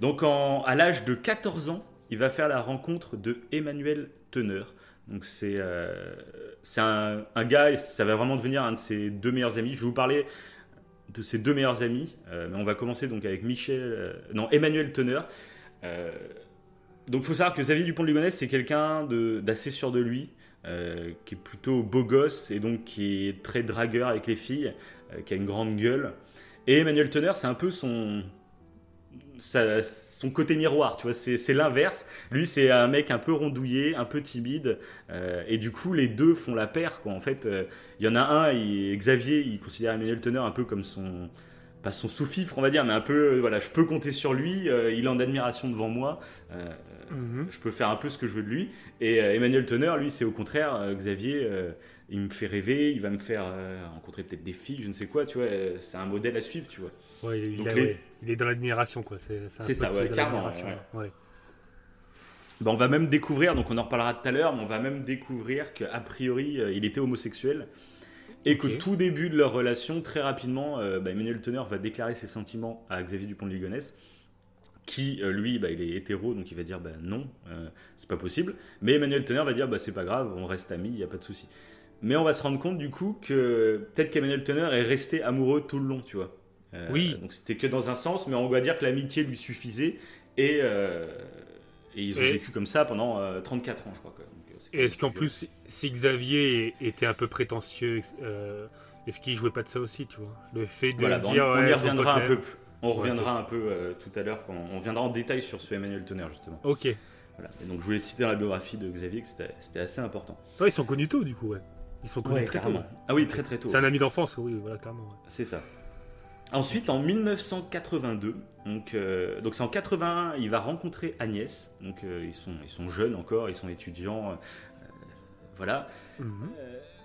Donc en- à l'âge de 14 ans, il va faire la rencontre de Emmanuel Teneur. Donc c'est euh, un gars, et ça va vraiment devenir un de ses deux meilleurs amis. Je vais vous parler de ses deux meilleurs amis, euh, mais on va commencer donc avec Michel, euh, non Emmanuel Teneur. Donc faut savoir que Xavier Dupont de Ligonnès c'est quelqu'un d'assez sûr de lui, euh, qui est plutôt beau gosse et donc qui est très dragueur avec les filles, euh, qui a une grande gueule. Et Emmanuel Teneur c'est un peu son son côté miroir, tu vois, c'est l'inverse. Lui, c'est un mec un peu rondouillé, un peu timide, euh, et du coup, les deux font la paire, quoi. En fait, il y en a un, Xavier, il considère Emmanuel Teneur un peu comme son, pas son sous-fifre, on va dire, mais un peu, voilà, je peux compter sur lui, il est en admiration devant moi, Mhm. je peux faire un peu ce que je veux de lui. Et euh, Emmanuel Teneur, lui, c'est au contraire, euh, Xavier, euh, il me fait rêver, il va me faire rencontrer peut-être des filles, je ne sais quoi, tu vois, c'est un modèle à suivre, tu vois. Ouais, il, Donc a- les- ouais, il est dans l'admiration, quoi. C'est ça, ouais. Bah, on va même découvrir, donc on en reparlera tout à l'heure, mais on va même découvrir qu'a priori il était homosexuel et Ok. qu'au tout début de leur relation, très rapidement, bah, Emmanuel Teneur va déclarer ses sentiments à Xavier Dupont de Ligonnès, qui euh, lui, bah, il est hétéro, donc il va dire bah, non, euh, c'est pas possible. Mais Emmanuel Teneur va dire bah, c'est pas grave, on reste amis, il n'y a pas de souci. Mais on va se rendre compte du coup que peut-être qu'Emmanuel Teneur est resté amoureux tout le long, tu vois. Euh, Oui. Donc c'était que dans un sens, mais on va dire que l'amitié lui suffisait et, euh, et ils ont Et- vécu comme ça pendant euh, 34 ans, je crois. Est-ce qu'en plus, si Xavier était un peu prétentieux, est-ce qu'il jouait pas de ça aussi, tu vois? Le fait de Voilà, on, dire, on ouais, y reviendra un peu. l'aime. On reviendra un peu euh, tout à l'heure quand on reviendra en détail sur ce Emmanuel Teneur justement. Ok. Voilà. Et donc je voulais citer dans la biographie de Xavier que c'était assez important. ils sont connus tôt, du coup, ouais. Ils sont connus très tôt. ouais. Ah oui, très très tôt. C'est un ami d'enfance, oui, voilà, clairement. C'est ça. Ensuite, en 1982, donc euh, donc c'est en 81, il va rencontrer Agnès. Donc euh, ils sont ils sont jeunes encore, ils sont étudiants, voilà. Mhm.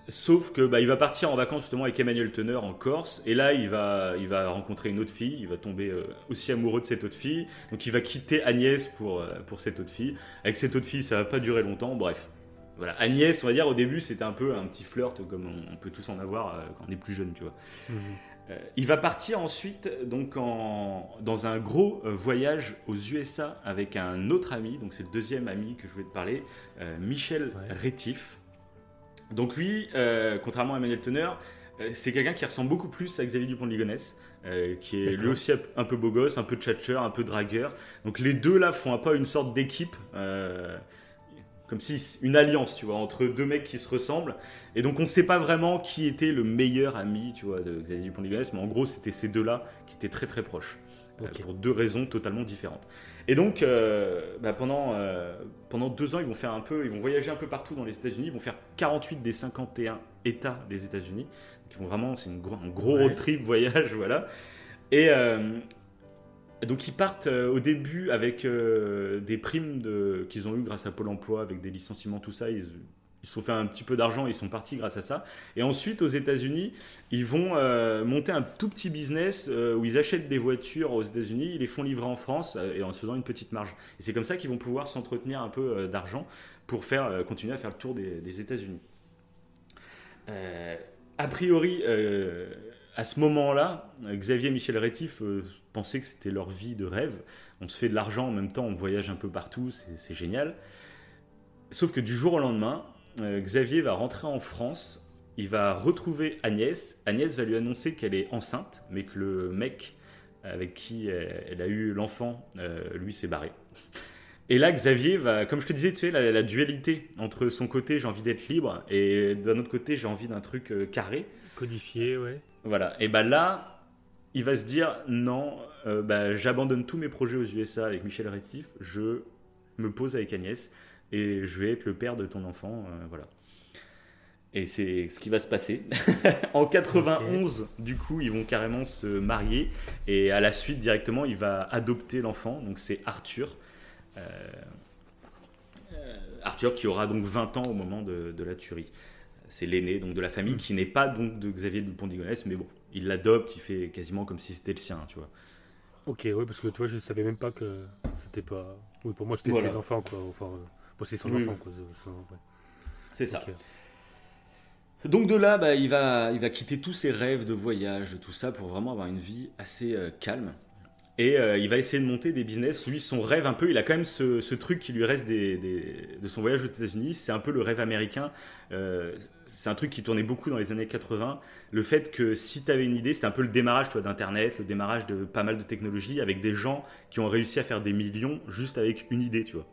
Sauf que bah, il va partir en vacances justement avec Emmanuel Teneur en Corse et là il va il va rencontrer une autre fille, il va tomber euh, aussi amoureux de cette autre fille. Donc il va quitter Agnès pour euh, pour cette autre fille. Avec cette autre fille, ça va pas durer longtemps. Bref. Voilà, Agnès, on va dire au début, c'était un peu un petit flirt comme on, on peut tous en avoir euh, quand on est plus jeune, tu vois. Mhm. Il va partir ensuite donc en, dans un gros voyage aux USA avec un autre ami, donc c'est le deuxième ami que je voulais te parler, Michel Ouais. Rétif. Donc lui, euh, contrairement à Emmanuel Teneur, euh, c'est quelqu'un qui ressemble beaucoup plus à Xavier Dupont de Ligonnès, euh, qui est lui aussi un peu beau gosse, un peu tchatcheur, un peu dragueur. Donc les deux là font un peu une sorte d'équipe. euh, comme si une alliance, tu vois, entre deux mecs qui se ressemblent. Et donc on ne sait pas vraiment qui était le meilleur ami, tu vois, de Xavier Dupont de Ligonnès, mais en gros c'était ces deux-là qui étaient très très proches, pour deux raisons totalement différentes. Et donc euh, bah, pendant euh, pendant deux ans ils vont faire un peu, ils vont voyager un peu partout dans les États-Unis, ils vont faire 48 des 51 États des États-Unis. Donc ils vont vraiment, c'est une un gros Ouais. road trip voyage, voilà. Et euh, donc ils partent au début avec des primes de- qu'ils ont eu grâce à Pôle Emploi, avec des licenciements, tout ça. Ils, ils se sont fait un petit peu d'argent, ils sont partis grâce à ça. Et ensuite, aux États-Unis, ils vont euh, monter un tout petit business euh, où ils achètent des voitures aux États-Unis, ils les font livrer en France euh, et en se faisant une petite marge. Et c'est comme ça qu'ils vont pouvoir s'entretenir un peu d'argent pour faire, continuer à faire le tour des, États-Unis. A priori, à ce moment-là, Xavier et Michel Rétif euh, pensaient que c'était leur vie de rêve. On se fait de l'argent en même temps, on voyage un peu partout, c'est génial. Sauf que du jour au lendemain, euh, Xavier va rentrer en France, il va retrouver Agnès. Agnès va lui annoncer qu'elle est enceinte, mais que le mec avec qui elle, elle a eu l'enfant, euh, lui, s'est barré. Et là, Xavier va, comme je te disais, tu sais, la, la dualité entre son côté, j'ai envie d'être libre, et d'un autre côté, j'ai envie d'un truc euh, carré. Codifié, ouais. Voilà. Et ben là, il va se dire non, euh, bah, j'abandonne tous mes projets aux USA avec Michel Rétif, je me pose avec Agnès et je vais être le père de ton enfant, euh, voilà. Et c'est ce qui va se passer. en 91, du coup, ils vont carrément se marier et à la suite directement, il va adopter l'enfant. Donc c'est Arthur. Euh, euh, Arthur qui aura donc 20 ans au moment de, de la tuerie. C'est l'aîné donc de la famille qui n'est pas donc de Xavier Dupont de Ligonnès, mais bon, il l'adopte, il fait quasiment comme si c'était le sien, tu vois. Ok, ouais, parce que toi, je savais même pas que c'était pas. Oui, pour moi, c'était Voilà. ses enfants, quoi. Enfin, euh, bon, c'est son Oui, enfant, oui. c'est- ça. Donc de là, bah, il, va, il va quitter tous ses rêves de voyage, tout ça, pour vraiment avoir une vie assez euh, calme. Et euh, il va essayer de monter des business. Lui, son rêve un peu, il a quand même ce, ce truc qui lui reste des, des- de son voyage aux États-Unis. C'est un peu le rêve américain. Euh, c'est un truc qui tournait beaucoup dans les années 80. Le fait que si tu avais une idée, c'était un peu le démarrage d'Internet, le démarrage de pas mal de technologies avec des gens qui ont réussi à faire des millions juste avec une idée, tu vois.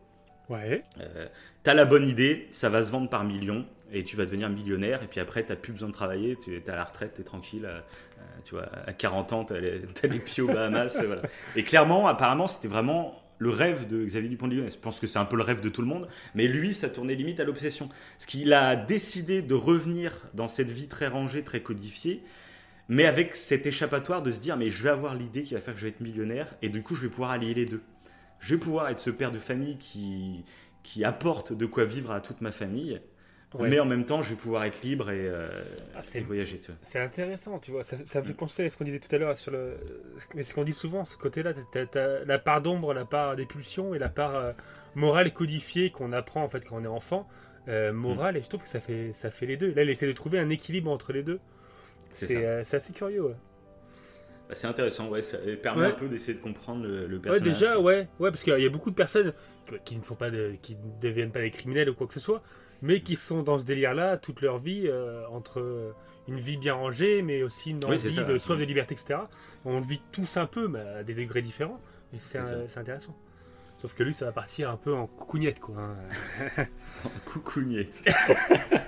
Ouais. Euh, T'as la bonne idée, ça va se vendre par millions. et tu vas devenir millionnaire. Et puis après, tu n'as plus besoin de travailler, tu es à la retraite, tu es tranquille. tu vois, à 40 ans, tu as, les pieds aux Bahamas. et, voilà. et clairement, apparemment, c'était vraiment le rêve de Xavier Dupont de Ligonnès. Je pense que c'est un peu le rêve de tout le monde, mais lui, ça tournait limite à l'obsession. Parce qu'il a décidé de revenir dans cette vie très rangée, très codifiée, mais avec cet échappatoire de se dire, mais je vais avoir l'idée qui va faire que je vais être millionnaire, et du coup, je vais pouvoir allier les deux. Je vais pouvoir être ce père de famille qui, qui apporte de quoi vivre à toute ma famille, Ouais. mais en même temps, je vais pouvoir être libre et, euh, Ah, et voyager. C'est intéressant, tu vois. Ça, fait penser à ce qu'on disait tout à l'heure sur le. Mais ce qu'on dit souvent, ce côté-là, la part d'ombre, la part des pulsions et la part euh, morale codifiée qu'on apprend en fait quand on est enfant. Euh, morale, et je trouve que ça fait, ça fait les deux. Là, il essaie de trouver un équilibre entre les deux. C'est assez curieux, ouais. Bah, c'est intéressant, ouais, ça permet Ouais. un peu d'essayer de comprendre le, le Ouais, personnage. déjà, ouais, ouais, parce qu'il y a beaucoup de personnes qui- ne font pas de, qui ne deviennent pas des criminels ou quoi que ce soit, mais qui sont dans ce délire-là toute leur vie euh, entre une vie bien rangée, mais aussi une envie de soif de liberté, etc. On le vit tous un peu, mais à des degrés différents, et c'est intéressant. Sauf que lui, ça va partir un peu en coucougnette, quoi. hein. Coucougnette.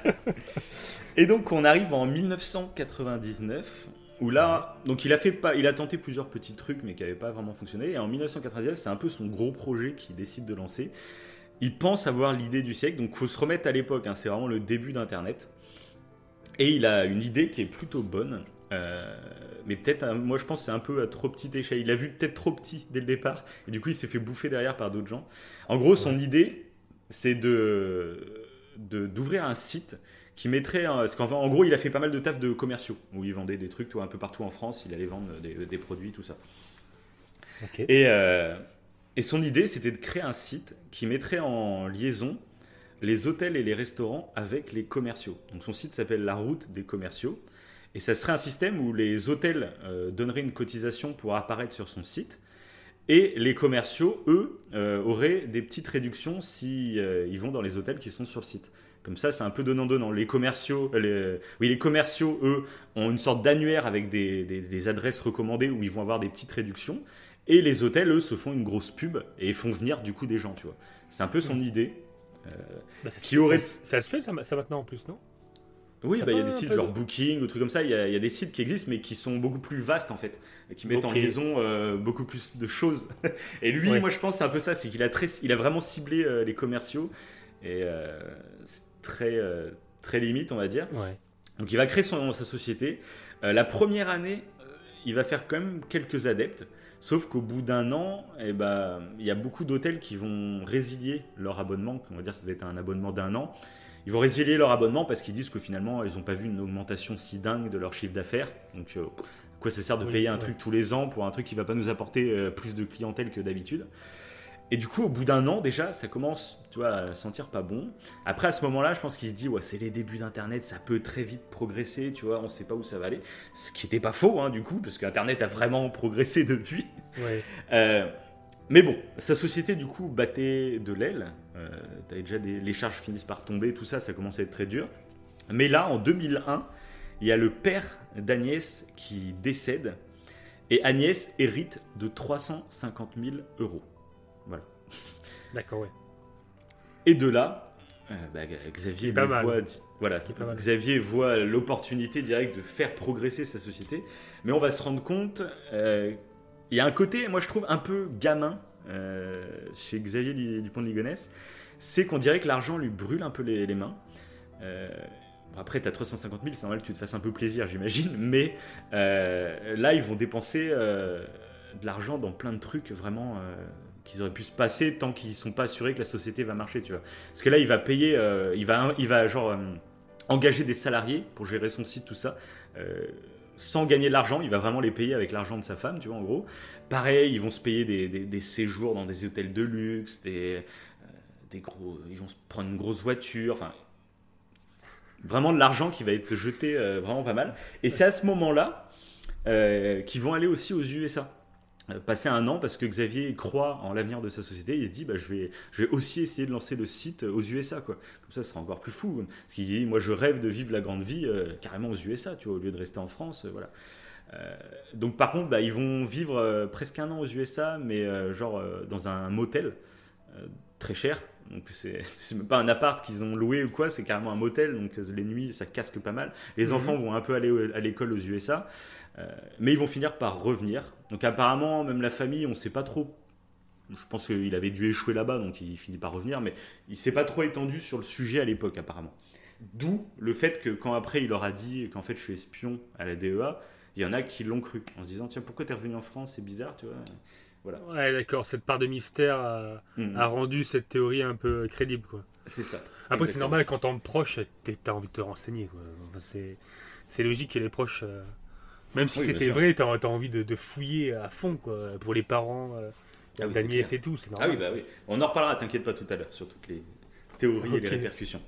et donc on arrive en 1999 où là, donc il a fait pas, il a tenté plusieurs petits trucs mais qui n'avaient pas vraiment fonctionné. Et en 1999, c'est un peu son gros projet qu'il décide de lancer. Il pense avoir l'idée du siècle, donc faut se remettre à l'époque. hein, c'est vraiment le début d'Internet. Et il a une idée qui est plutôt bonne. euh, mais peut-être, euh, moi je pense c'est un peu à trop petite échelle. Il a vu peut-être trop petit dès le départ, et du coup il s'est fait bouffer derrière par d'autres gens. En gros, son idée, c'est de- d'ouvrir un site qui mettrait un- parce qu'en en gros il a fait pas mal de taf de commerciaux où il vendait des trucs un peu partout en France il allait vendre des, des produits tout ça. Et, euh, et son idée c'était de créer un site qui mettrait en liaison les hôtels et les restaurants avec les commerciaux. Donc son site s'appelle la route des commerciaux. Et ça serait un système où les hôtels euh, donneraient une cotisation pour apparaître sur son site. Et les commerciaux, eux, euh, auraient des petites réductions si euh, ils vont dans les hôtels qui sont sur le site. Comme ça, c'est un peu donnant-donnant. Les commerciaux, euh, les, oui, les commerciaux, eux, ont une sorte d'annuaire avec des, des- des adresses recommandées où ils vont avoir des petites réductions. Et les hôtels, eux, se font une grosse pub et font venir du coup des gens, tu vois. C'est un peu son idée. Bah, ça, se qui aurait- ça, ça se fait ça, ça maintenant en plus, non? Oui, T'as bah, il y a pas des sites genre de- Booking ou trucs comme ça. Il y, a, il y a des sites qui existent, mais qui sont beaucoup plus vastes en fait, qui mettent en liaison euh, beaucoup plus de choses. et lui, Ouais. moi, je pense c'est un peu ça, c'est qu'il a très, il a vraiment ciblé euh, les commerciaux et euh, c'est très, euh, très limite, on va dire. Ouais. Donc, il va créer son, sa société. Euh, la première année, euh, il va faire quand même quelques adeptes. Sauf qu'au bout d'un an, eh ben, il y a beaucoup d'hôtels qui vont résilier leur abonnement. On va dire que ça doit être un abonnement d'un an. Ils vont résilier leur abonnement parce qu'ils disent que finalement, ils n'ont pas vu une augmentation si dingue de leur chiffre d'affaires. Donc, euh, quoi ça sert de Oui, payer un ouais. truc tous les ans pour un truc qui va pas nous apporter euh, plus de clientèle que d'habitude? Et du coup, au bout d'un an, déjà, ça commence tu vois, à sentir pas bon. Après, à ce moment-là, je pense qu'il se dit, ouais, c'est les débuts d'Internet, ça peut très vite progresser, tu vois, on sait pas où ça va aller. Ce qui n'était pas faux, hein, du coup, parce qu'Internet a vraiment progressé depuis. Ouais. Euh, mais bon, sa société du coup battait de l'aile. Euh, t'avais déjà des, les charges finissent par tomber, tout ça, ça commençait à être très dur. Mais là, en 2001, il y a le père d'Agnès qui décède et Agnès hérite de 350 000 euros. Voilà. D'accord, ouais. Et de là, euh, bah, Xavier pas mal. voit, voilà, pas mal. Xavier voit l'opportunité directe de faire progresser sa société. Mais on va se rendre compte, euh, il y a un côté, moi je trouve un peu gamin euh, chez Xavier Du- Dupont de Ligonnès, c'est qu'on dirait que l'argent lui brûle un peu les, les mains. Euh, bon, après, tu as 350 000, c'est normal que tu te fasses un peu plaisir, j'imagine. Mais euh, là, ils vont dépenser euh, de l'argent dans plein de trucs vraiment euh, qu'ils auraient pu se passer tant qu'ils sont pas assurés que la société va marcher, tu vois. Parce que là, il va payer, euh, il va, il va genre euh, engager des salariés pour gérer son site, tout ça. euh, sans gagner de l'argent, il va vraiment les payer avec l'argent de sa femme, tu vois, en gros. Pareil, ils vont se payer des, des- des séjours dans des hôtels de luxe, des, des gros, ils vont se prendre une grosse voiture, enfin, vraiment de l'argent qui va être jeté vraiment pas mal. Et c'est à ce moment-là qu'ils vont aller aussi aux USA. Euh, passer un an parce que Xavier croit en l'avenir de sa société, il se dit bah, je, vais, je vais aussi essayer de lancer le site aux USA. Quoi. Comme ça, ce sera encore plus fou. Parce qu'il dit moi je rêve de vivre la grande vie euh, carrément aux USA, tu vois, au lieu de rester en France. euh, voilà. Euh, donc par contre, bah, ils vont vivre presque un an aux USA, mais genre dans un motel. très cher. Donc c'est même pas un appart qu'ils ont loué ou quoi, c'est carrément un motel. Donc les nuits, ça casque pas mal. Les Mhm. enfants vont un peu aller à l'école aux USA, mais ils vont finir par revenir. Donc apparemment, même la famille, on sait pas trop. Je pense qu'il avait dû échouer là-bas, donc il finit par revenir, mais il s'est pas trop étendu sur le sujet à l'époque apparemment. D'où le fait que quand après il leur a dit qu'en fait je suis espion à la DEA, il y en a qui l'ont cru en se disant tiens pourquoi t'es revenu en France, c'est bizarre, tu vois. Ouais, d'accord. Cette part de mystère a, a rendu cette théorie un peu crédible, quoi. C'est ça. Après, c'est normal quand t'es proche, t'as envie de te renseigner. quoi. Enfin, c'est, logique que les proches, euh, même si Oui, c'était vrai, t'as, as envie de, de fouiller à fond, quoi. Pour les parents, euh, Ah oui, d'Agnès et tout, c'est Ah oui, bah oui. On en reparlera, t'inquiète pas tout à l'heure, sur toutes les théories et les répercussions.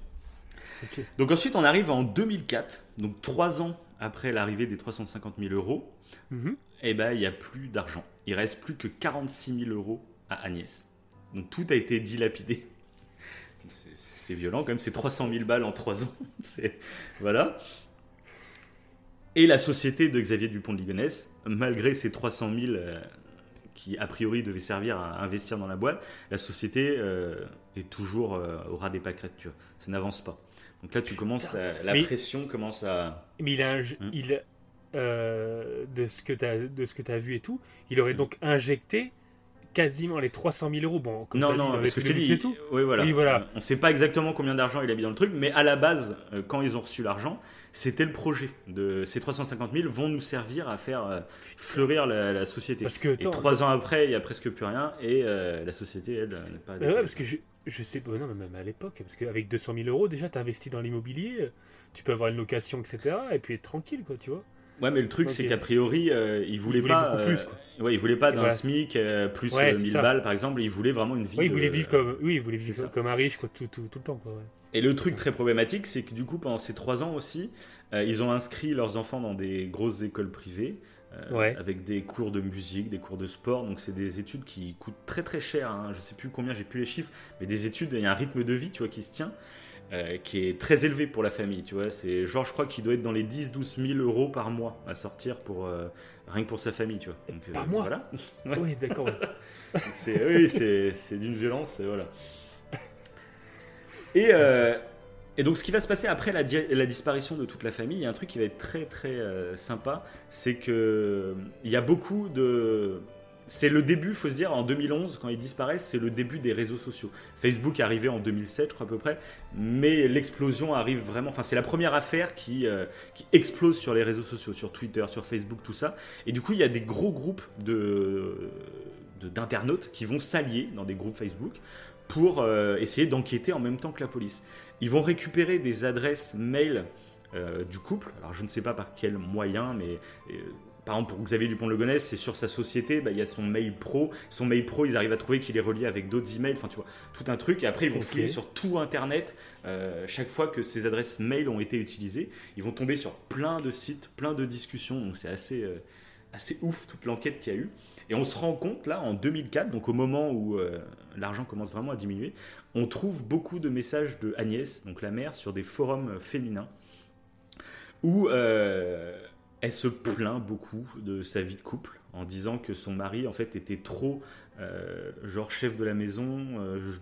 Donc ensuite, on arrive en 2004, donc trois ans après l'arrivée des 350 000 euros, Mhm. et ben il n'y a plus d'argent. Il reste plus que 46 000 euros à Agnès. Donc tout a été dilapidé. C'est- violent quand même, c'est 300 000 balles en trois ans. Voilà. Et la société de Xavier Dupont de Ligonnès, malgré ces 300 000 euh, qui a priori devaient servir à investir dans la boîte, la société euh, est toujours euh, au ras des pâquerettes, tu vois. Ça n'avance pas. Donc là, tu commences à- la Mais- pression commence à. Mais il a, un- Hmm. il, euh, de ce que t'as, de ce que t'as vu et tout, il aurait donc injecté quasiment les 300 000 euros. Bon, comme non, dit, non, les parce que je t'ai dit, et tout. oui, voilà. Oui, voilà. On ne sait pas exactement combien d'argent il a mis dans le truc, mais à la base, euh, quand ils ont reçu l'argent, c'était le projet. De ces 350 000 vont nous servir à faire euh, fleurir la, la société. Parce que, et trois ans après, il y a presque plus rien, et euh, la société, elle, euh, n'est pas. Mais ouais, parce que je, je sais pas, non, mais même à l'époque, parce qu'avec 200 000 euros, déjà, tu investis dans l'immobilier, tu peux avoir une location, etc., et puis être tranquille, quoi, tu vois. Ouais, mais le truc, c'est qu'a priori, euh, il voulait voulait pas. beaucoup euh, plus, quoi. ouais, il voulait pas d'un voilà. SMIC euh, plus Ouais, euh, c'est 1000 ça. balles, par exemple. Il voulait vraiment une vie. Oui, il de- voulait vivre comme, oui, il voulait c'est vivre comme un riche, quoi, tout, tout, tout le temps, quoi. ouais. Et le truc très problématique, c'est que du coup, pendant ces trois ans aussi, euh, ils ont inscrit leurs enfants dans des grosses écoles privées, euh, Ouais. avec des cours de musique, des cours de sport. Donc, c'est des études qui coûtent très très cher. hein. Je sais plus combien, j'ai plus les chiffres, mais des études, il y a un rythme de vie, tu vois, qui se tient. euh, qui est très élevé pour la famille, tu vois. C'est genre, je crois qu'il doit être dans les 10-12 000 euros par mois à sortir pour euh, rien que pour sa famille, tu vois. Donc, euh, Par mois Voilà. Ouais. Oui, d'accord. C'est oui, c'est c'est d'une violence, et voilà. Et, euh, et donc, ce qui va se passer après la, di- la disparition de toute la famille, il y a un truc qui va être très très euh, sympa, c'est que il y a beaucoup de c'est le début, faut se dire, en 2011, quand ils disparaissent, c'est le début des réseaux sociaux. Facebook est arrivé en 2007, je crois à peu près, mais l'explosion arrive vraiment. Enfin, c'est la première affaire qui, euh, qui explose sur les réseaux sociaux, sur Twitter, sur Facebook, tout ça. Et du coup, il y a des gros groupes de de- d'internautes qui vont s'allier dans des groupes Facebook pour euh, essayer d'enquêter en même temps que la police. Ils vont récupérer des adresses mail euh, du couple. Alors je ne sais pas par quel moyen, mais euh, par exemple pour Xavier Dupont-Legonnès, c'est sur sa société, bah, il y a son mail pro. Son mail pro, ils arrivent à trouver qu'il est relié avec d'autres emails. Enfin tu vois, tout un truc. Et après ils vont fouiller sur tout Internet euh, chaque fois que ces adresses mail ont été utilisées. Ils vont tomber sur plein de sites, plein de discussions. Donc c'est assez euh, assez ouf toute l'enquête qu'il y a eu. Et on se rend compte là en 2004, donc au moment où euh, l'argent commence vraiment à diminuer, on trouve beaucoup de messages de Agnès, donc la mère, sur des forums féminins où euh, elle se plaint beaucoup de sa vie de couple en disant que son mari en fait était trop euh, genre chef de la maison. euh, je-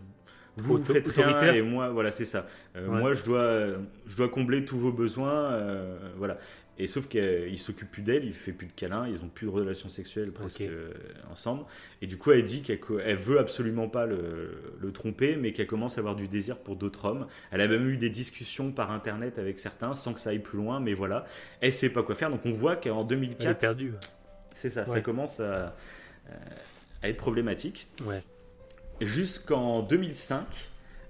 vous, faites rien et moi voilà c'est ça. Ouais. Moi je dois je dois combler tous vos besoins voilà. Et sauf qu'il s'occupe plus d'elle, il fait plus de câlins, ils ont plus de relations sexuelles presque euh, ensemble. Et du coup, elle dit qu'elle elle veut absolument pas le, le tromper, mais qu'elle commence à avoir du désir pour d'autres hommes. Elle a même eu des discussions par internet avec certains sans que ça aille plus loin, mais voilà, elle sait pas quoi faire. Donc on voit qu'en Elle est 2004, perdue. c'est ça, ça commence à, à être problématique. Ouais. Jusqu'en 2005,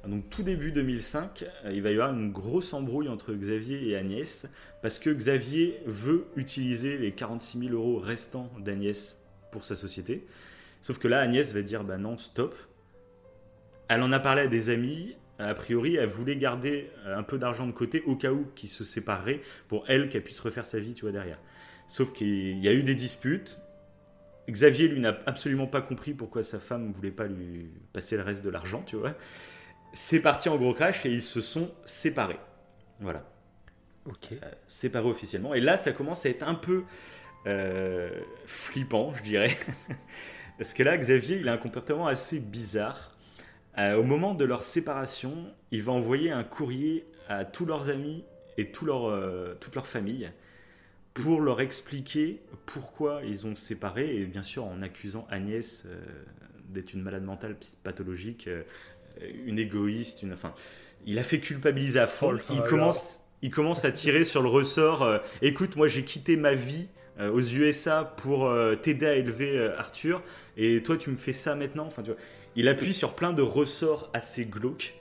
donc tout début 2005, euh, il va y avoir une grosse embrouille entre Xavier et Agnès parce que Xavier veut utiliser les 46 000 euros restants d'Agnès pour sa société. Sauf que là, Agnès va dire bah non, stop. Elle en a parlé à des amis. A priori, elle voulait garder euh, un peu d'argent de côté au cas où qu'ils se sépareraient pour elle qu'elle puisse refaire sa vie, tu vois, derrière. Sauf qu'il y a eu des disputes. Xavier, lui, n'a absolument pas compris pourquoi sa femme ne voulait pas lui passer le reste de l'argent, tu vois. C'est parti en gros crash et ils se sont séparés. Voilà, Ok. Euh, séparés officiellement. Et là, ça commence à être un peu euh, flippant, je dirais. Parce que là, Xavier, il a un comportement assez bizarre. Euh, au moment de leur séparation, il va envoyer un courrier à tous leurs amis et tout leur, toute leur famille pour leur expliquer pourquoi ils ont séparé et bien sûr en accusant Agnès d'être une malade mentale pathologique, une égoïste, une, enfin, il a fait culpabiliser à fond. Oh il, commence, il commence à tirer sur le ressort. euh, Écoute, moi j'ai quitté ma vie euh, aux USA pour euh, t'aider à élever euh, Arthur et toi tu me fais ça maintenant? Enfin, tu vois, il appuie sur plein de ressorts assez glauques.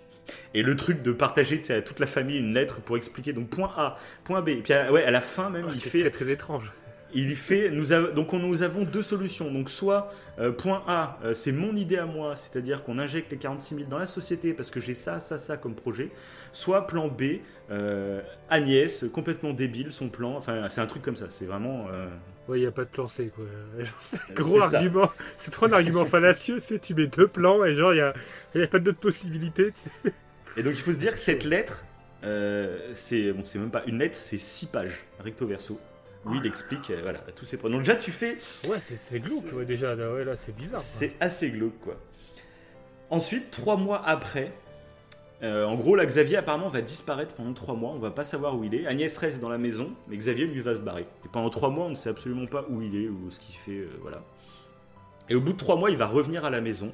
Et le truc de partager à toute la famille une lettre pour expliquer donc point A, point B. Et puis à, ouais, à la fin même, il C'est fait très très étrange. Il fait nous donc on- nous avons deux solutions donc soit euh, point A euh, c'est mon idée à moi c'est-à-dire qu'on injecte les 46 000 dans la société parce que j'ai ça ça ça comme projet soit plan B euh, Agnès complètement débile son plan enfin c'est un truc comme ça c'est vraiment Ouais, il n'y a pas de plan C, quoi. Gros argument. C'est trop un argument fallacieux. c'est Tu mets deux plans et genre, il n'y a, y a pas d'autres possibilités. et donc il faut se dire que cette lettre c'est bon c'est même pas une lettre c'est six pages recto verso où il explique euh, voilà tous ses problèmes donc déjà tu fais Ouais, c'est c'est glauque, ouais, déjà. Là, ouais, là, c'est bizarre. C'est assez glauque, quoi. Ensuite, trois mois après, euh, en gros, là, Xavier apparemment va disparaître pendant trois mois. On va pas savoir où il est. Agnès reste dans la maison, mais Xavier lui va se barrer. Et pendant trois mois, on ne sait absolument pas où il est ou ce qu'il fait, euh, voilà. Et au bout de trois mois, il va revenir à la maison.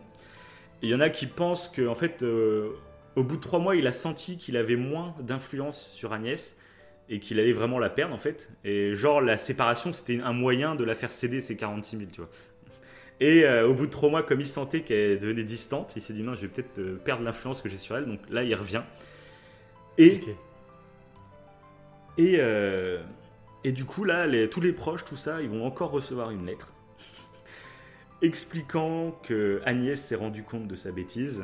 Et il y en a qui pensent que, en fait, au bout de trois mois, il a senti qu'il avait moins d'influence sur Agnès et qu'il allait vraiment la perdre, en fait. Et genre, la séparation, c'était un moyen de la faire céder ses 46 000, tu vois. Et euh, au bout de trois mois, comme il sentait qu'elle devenait distante, il s'est dit non, je vais peut-être euh, perdre l'influence que j'ai sur elle. Donc là, il revient. Et, et, euh, et du coup, là, les- tous les proches, tout ça, ils vont encore recevoir une lettre expliquant que Agnès s'est rendu compte de sa bêtise,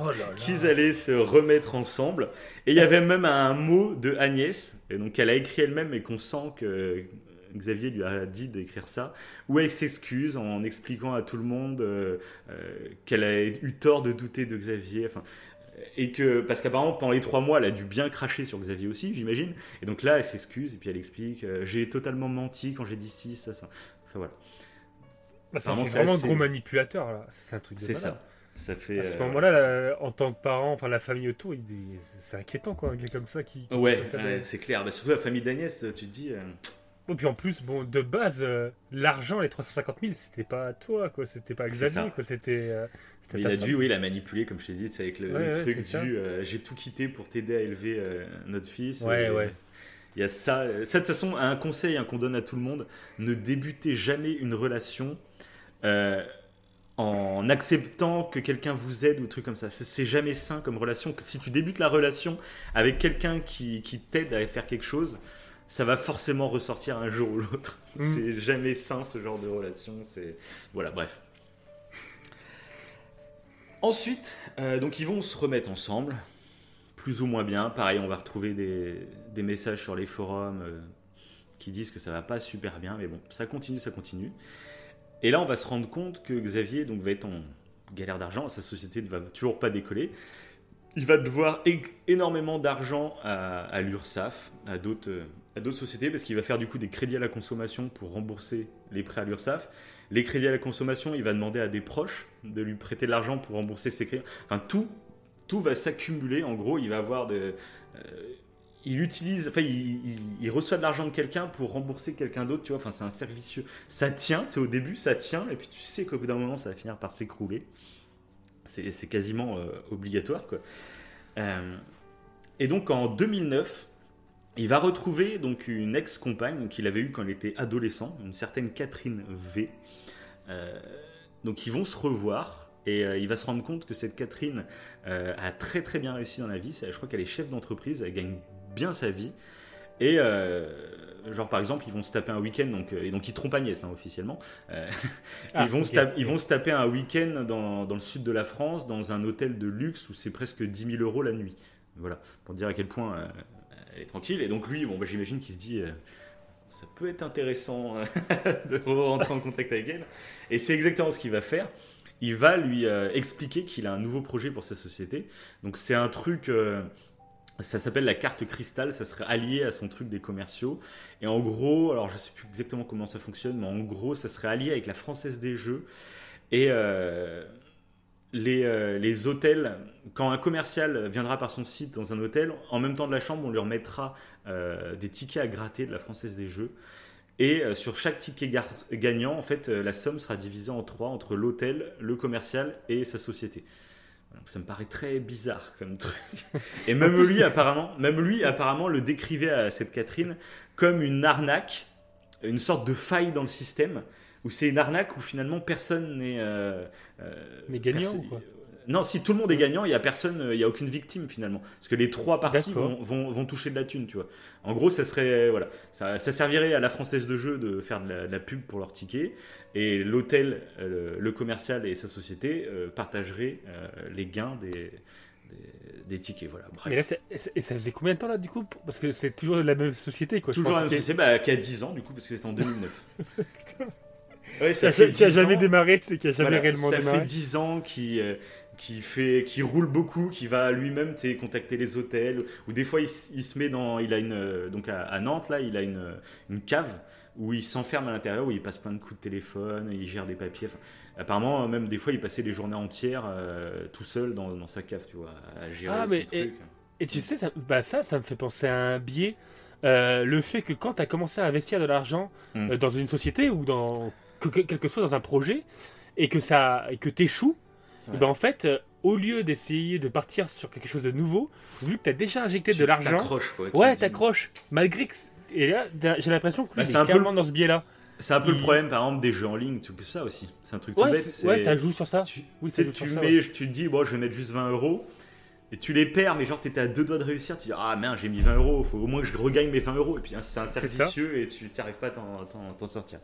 Oh qu'ils allaient se remettre ensemble. Et il y avait même un mot de Agnès, et donc elle a écrit elle-même et qu'on sent que Xavier lui a dit d'écrire ça, où elle s'excuse en expliquant à tout le monde euh, euh, qu'elle a eu tort de douter de Xavier. Enfin, et que, parce qu'apparemment, pendant les trois mois, elle a dû bien cracher sur Xavier aussi, j'imagine. Et donc là, elle s'excuse et puis elle explique euh, J'ai totalement menti quand j'ai dit ci, ça, ça. Enfin voilà, Bah, ça Vraiment, fait c'est vraiment assez- gros manipulateur, là. C'est un truc de c'est ça. Ça fait. À ce euh, moment-là, là, en tant que parent, enfin la famille autour, c'est inquiétant quoi, un gars comme ça qui. qui Ouais, c'est clair. Bah, surtout la famille d'Agnès, tu te dis. euh, Et puis en plus, bon, de base, euh, l'argent, les 350 000, c'était pas à toi, quoi. C'était pas à Xavier, quoi. C'était. euh, il a femme. dû, oui, la manipuler, comme je t'ai dit, c'est avec le, Ouais, le ouais, truc du euh, j'ai tout quitté pour t'aider à élever euh, notre fils. Ouais, Et ouais. Il y a ça. euh, Ça, de toute façon, un conseil hein, qu'on donne à tout le monde ne débutez jamais une relation euh, en acceptant que quelqu'un vous aide ou des trucs comme ça. C'est- jamais sain comme relation. Si tu débutes la relation avec quelqu'un qui, qui t'aide à faire quelque chose, ça va forcément ressortir un jour ou l'autre. Mm. C'est jamais sain ce genre de relation. C'est voilà, bref. Ensuite, euh, donc ils vont se remettre ensemble, plus ou moins bien. Pareil, on va retrouver des, des messages sur les forums euh, qui disent que ça va pas super bien, mais bon, ça continue, ça continue. Et là, on va se rendre compte que Xavier donc, va être en galère d'argent, sa société ne va toujours pas décoller. Il va devoir énormément d'argent à, à l'URSSAF, à d'autres sociétés, parce qu'il va faire du coup des crédits à la consommation pour rembourser les prêts à l'URSSAF. Les crédits à la consommation, il va demander à des proches de lui prêter de l'argent pour rembourser ses crédits. Enfin, tout, tout va s'accumuler. En gros, il va avoir de. euh, il utilise, enfin, il, reçoit de l'argent de quelqu'un pour rembourser quelqu'un d'autre, tu vois. Enfin, c'est un service vicieux. Ça tient, c'est au début, ça tient, et puis tu sais qu'au bout d'un moment, ça va finir par s'écrouler. C'est quasiment euh, obligatoire, quoi. Euh, et donc, en 2009, il va retrouver donc une ex-compagne qu'il avait eue quand il était adolescent, une certaine Catherine V. Euh, donc ils vont se revoir et il va se rendre compte que cette Catherine a très très bien réussi dans la vie. Je crois qu'elle est chef d'entreprise, elle gagne bien sa vie. Et euh, genre par exemple, ils vont se taper un week-end, donc, euh, et donc ils trompent Agnès hein, officiellement. Euh, Ah, ils, vont se taper, ils vont se taper un week-end dans, dans le sud de la France, dans un hôtel de luxe où c'est presque 10 000 euros la nuit. Voilà, pour dire à quel point euh, elle est tranquille. Et donc lui, bon, bah, j'imagine qu'il se dit, ça peut être intéressant de rentrer en contact avec elle. Et c'est exactement ce qu'il va faire. Il va lui euh, expliquer qu'il a un nouveau projet pour sa société. Donc c'est un truc, euh, ça s'appelle la carte cristal, ça serait allié à son truc des commerciaux. Et en gros, alors je sais plus exactement comment ça fonctionne, mais en gros, ça serait allié avec la Française des Jeux. Et, euh, les, euh, les hôtels, quand un commercial viendra par son site dans un hôtel, en même temps de la chambre, on lui remettra euh, des tickets à gratter de la Française des Jeux. Et sur chaque ticket gagnant, en fait, la somme sera divisée en trois entre l'hôtel, le commercial et sa société. Ça me paraît très bizarre comme truc. Et même lui, apparemment, même lui, apparemment, le décrivait à cette Catherine comme une arnaque, une sorte de faille dans le système, où c'est une arnaque où finalement personne n'est. euh, euh, Mais gagnant ou quoi Non, si tout le monde est gagnant, il y a personne, il y a aucune victime finalement, parce que les trois parties vont, vont, vont toucher de la thune, tu vois. En gros, ça serait voilà, ça, ça servirait à la française de jeu de faire de la, de la pub pour leurs tickets, et l'hôtel, euh, le commercial et sa société euh, partageraient euh, les gains des, des, des tickets, voilà. Bref. Mais là, et ça- et ça faisait combien de temps là du coup Parce que c'est toujours la même société quoi. Toujours la même société, bah, qui a 10 ans du coup, parce que c'était en 2009. ouais, Qui a, fait qui a 10 jamais démarré, c'est qui a jamais Voilà, réellement ça démarré. fait 10 ans qui qui fait qui roule beaucoup qui va lui-même contacter les hôtels ou des fois il, se met dans il a une donc à, à Nantes là il a une, une cave où il s'enferme à l'intérieur où il passe plein de coups de téléphone il gère des papiers enfin, apparemment même des fois il passait des journées entières euh, tout seul dans, dans sa cave tu vois à gérer Ah, mais- truc Et tu sais, ça, bah ça, ça me fait penser à un biais. Euh, le fait que quand tu as commencé à investir de l'argent Mm. euh, dans une société ou dans que, que- quelque chose dans un projet et que ça et que t'échoues, Ouais. et ben en fait, euh, au lieu d'essayer de partir sur quelque chose de nouveau, vu que tu as déjà injecté Tu de l'argent, ouais, dis- t'accroches. Malgré que et là, j'ai l'impression que Bah, c'est est un peu dans ce biais-là. c'est un peu le problème par exemple des jeux en ligne tout ça aussi c'est un truc tout Ouais, bête c'est- ouais, ça joue sur ça. tu, Oui, ça sais, joue tu sur ça, mets, tu te dis, bon, je vais mettre juste 20 euros, et tu les perds, mais genre, t'étais à deux doigts de réussir, tu dis, ah merde, j'ai mis 20 euros, faut au moins que je regagne mes 20 euros, et puis hein, c'est un cercle vicieux, et tu n'y arrives pas à t'en sortir.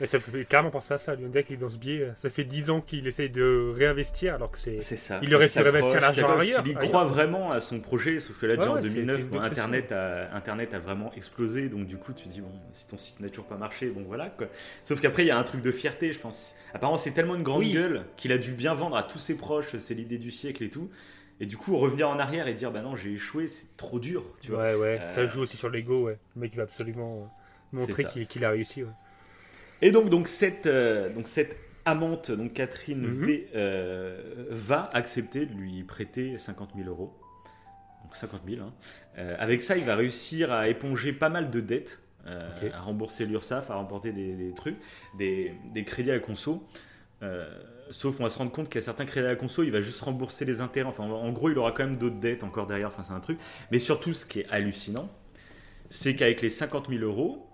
Mais ça fait carrément penser à ça. Dirait qu'il est dans ce biais. Ça fait 10 ans qu'il essaye de réinvestir alors que c'est. C'est ça. Il aurait pu réinvestir l'argent ailleurs, ailleurs. croit vraiment à son projet, sauf que là, déjà Ouais, en ouais, c'est- 2009, c'est une bon, obsession. Internet, a, Internet a vraiment explosé, donc du coup, tu dis, bon, si ton site n'a toujours pas marché, bon voilà, quoi. Sauf qu'après, il y a un truc de fierté, je pense. Apparemment, c'est tellement une grande Oui. gueule qu'il a dû bien vendre à tous ses proches, c'est l'idée du siècle et tout. Et du coup, revenir en arrière et dire, bah non, j'ai échoué, c'est trop dur, tu vois. ouais, ouais. Euh, Ça joue aussi sur l'ego, ouais. Le mec, il va absolument euh, montrer qu'il a réussi, ouais. Et donc, donc, cette, euh, donc cette amante, donc Catherine Mhm. V, euh, va accepter de lui prêter 50 000 euros. Donc 50 000. hein. Euh, avec ça, il va réussir à éponger pas mal de dettes, à rembourser l'URSSAF, à remporter des, des trucs, des, des crédits à la conso. Sauf qu'on va se rendre compte qu'il y a certains crédits à la conso, il va juste rembourser les intérêts. Enfin, en gros, il aura quand même d'autres dettes encore derrière. Enfin, c'est un truc. Mais surtout, ce qui est hallucinant, c'est qu'avec les 50 000 euros,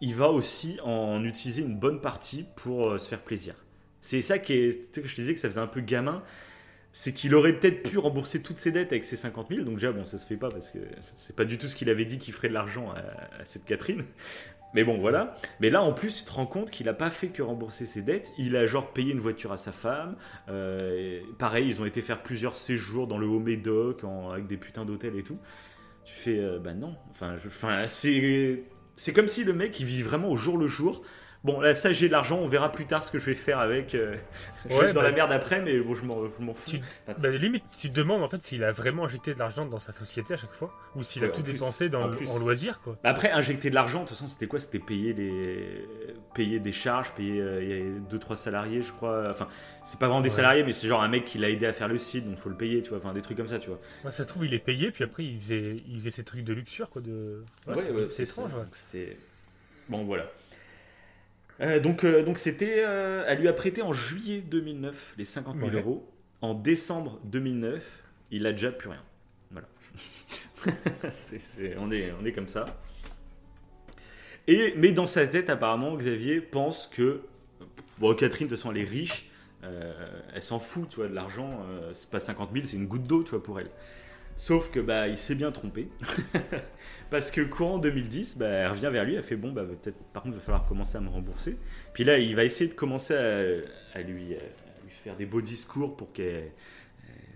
il- va aussi en utiliser une bonne partie pour euh, se faire plaisir. C'est ça qui est, que je te disais que ça faisait un peu gamin, c'est qu'il aurait peut-être pu rembourser toutes ses dettes avec ses 50 000, donc déjà bon ça se fait pas parce que c'est pas du tout ce qu'il avait dit qu'il ferait de l'argent à, cette Catherine. Mais bon voilà. Mais là en plus tu te rends compte qu'il a pas fait que rembourser ses dettes, il a genre payé une voiture à sa femme. euh, pareil ils ont été faire plusieurs séjours dans le haut Médoc en- avec des putains d'hôtels et tout. Tu fais euh, bah non, enfin enfin c'est c'est comme si le mec il vit vraiment au jour le jour. Bon, là, ça, j'ai de l'argent, on verra plus tard ce que je vais faire avec. euh, je vais être dans bah- la merde après, mais bon, je m'en fous. Tu- Bah, limite, tu te demandes en fait s'il a vraiment injecté de l'argent dans sa société à chaque fois ou s'il a tout plus, dépensé dans en en loisirs, quoi. Bah Après, injecter de l'argent, de toute façon, c'était quoi? C'était payer, les... payer des charges, payer euh, il y a deux, trois salariés, je crois. Enfin, c'est pas vraiment des Ouais. salariés, mais c'est genre un mec qui l'a aidé à faire le site, donc faut le payer, tu vois. Enfin, des trucs comme ça, tu vois. Ça se trouve, il est payé, puis après, il faisait, il faisait ses trucs de luxure, quoi. De... Ouais, c'est- étrange, c'est- Bon, voilà. Euh, donc, euh, donc c'était, euh, elle lui a prêté en juillet 2009 les 50 000 Ouais. euros. En décembre 2009, il a déjà plus rien. Voilà. C'est- c'est- on, est, on est comme ça. Et, mais dans sa tête, apparemment, Xavier pense que bon, Catherine, de toute façon, elle est riche. euh, elle s'en fout, tu vois, de l'argent. euh, c'est pas 50 000, c'est une goutte d'eau, tu vois, pour elle. Sauf que bah, il s'est bien trompé. Parce que courant 2010, bah, elle revient vers lui, elle fait bon, bah, peut-être par contre, il va falloir commencer à me rembourser. Puis là, il va essayer de commencer à, lui, lui faire des beaux discours pour qu'elle. euh,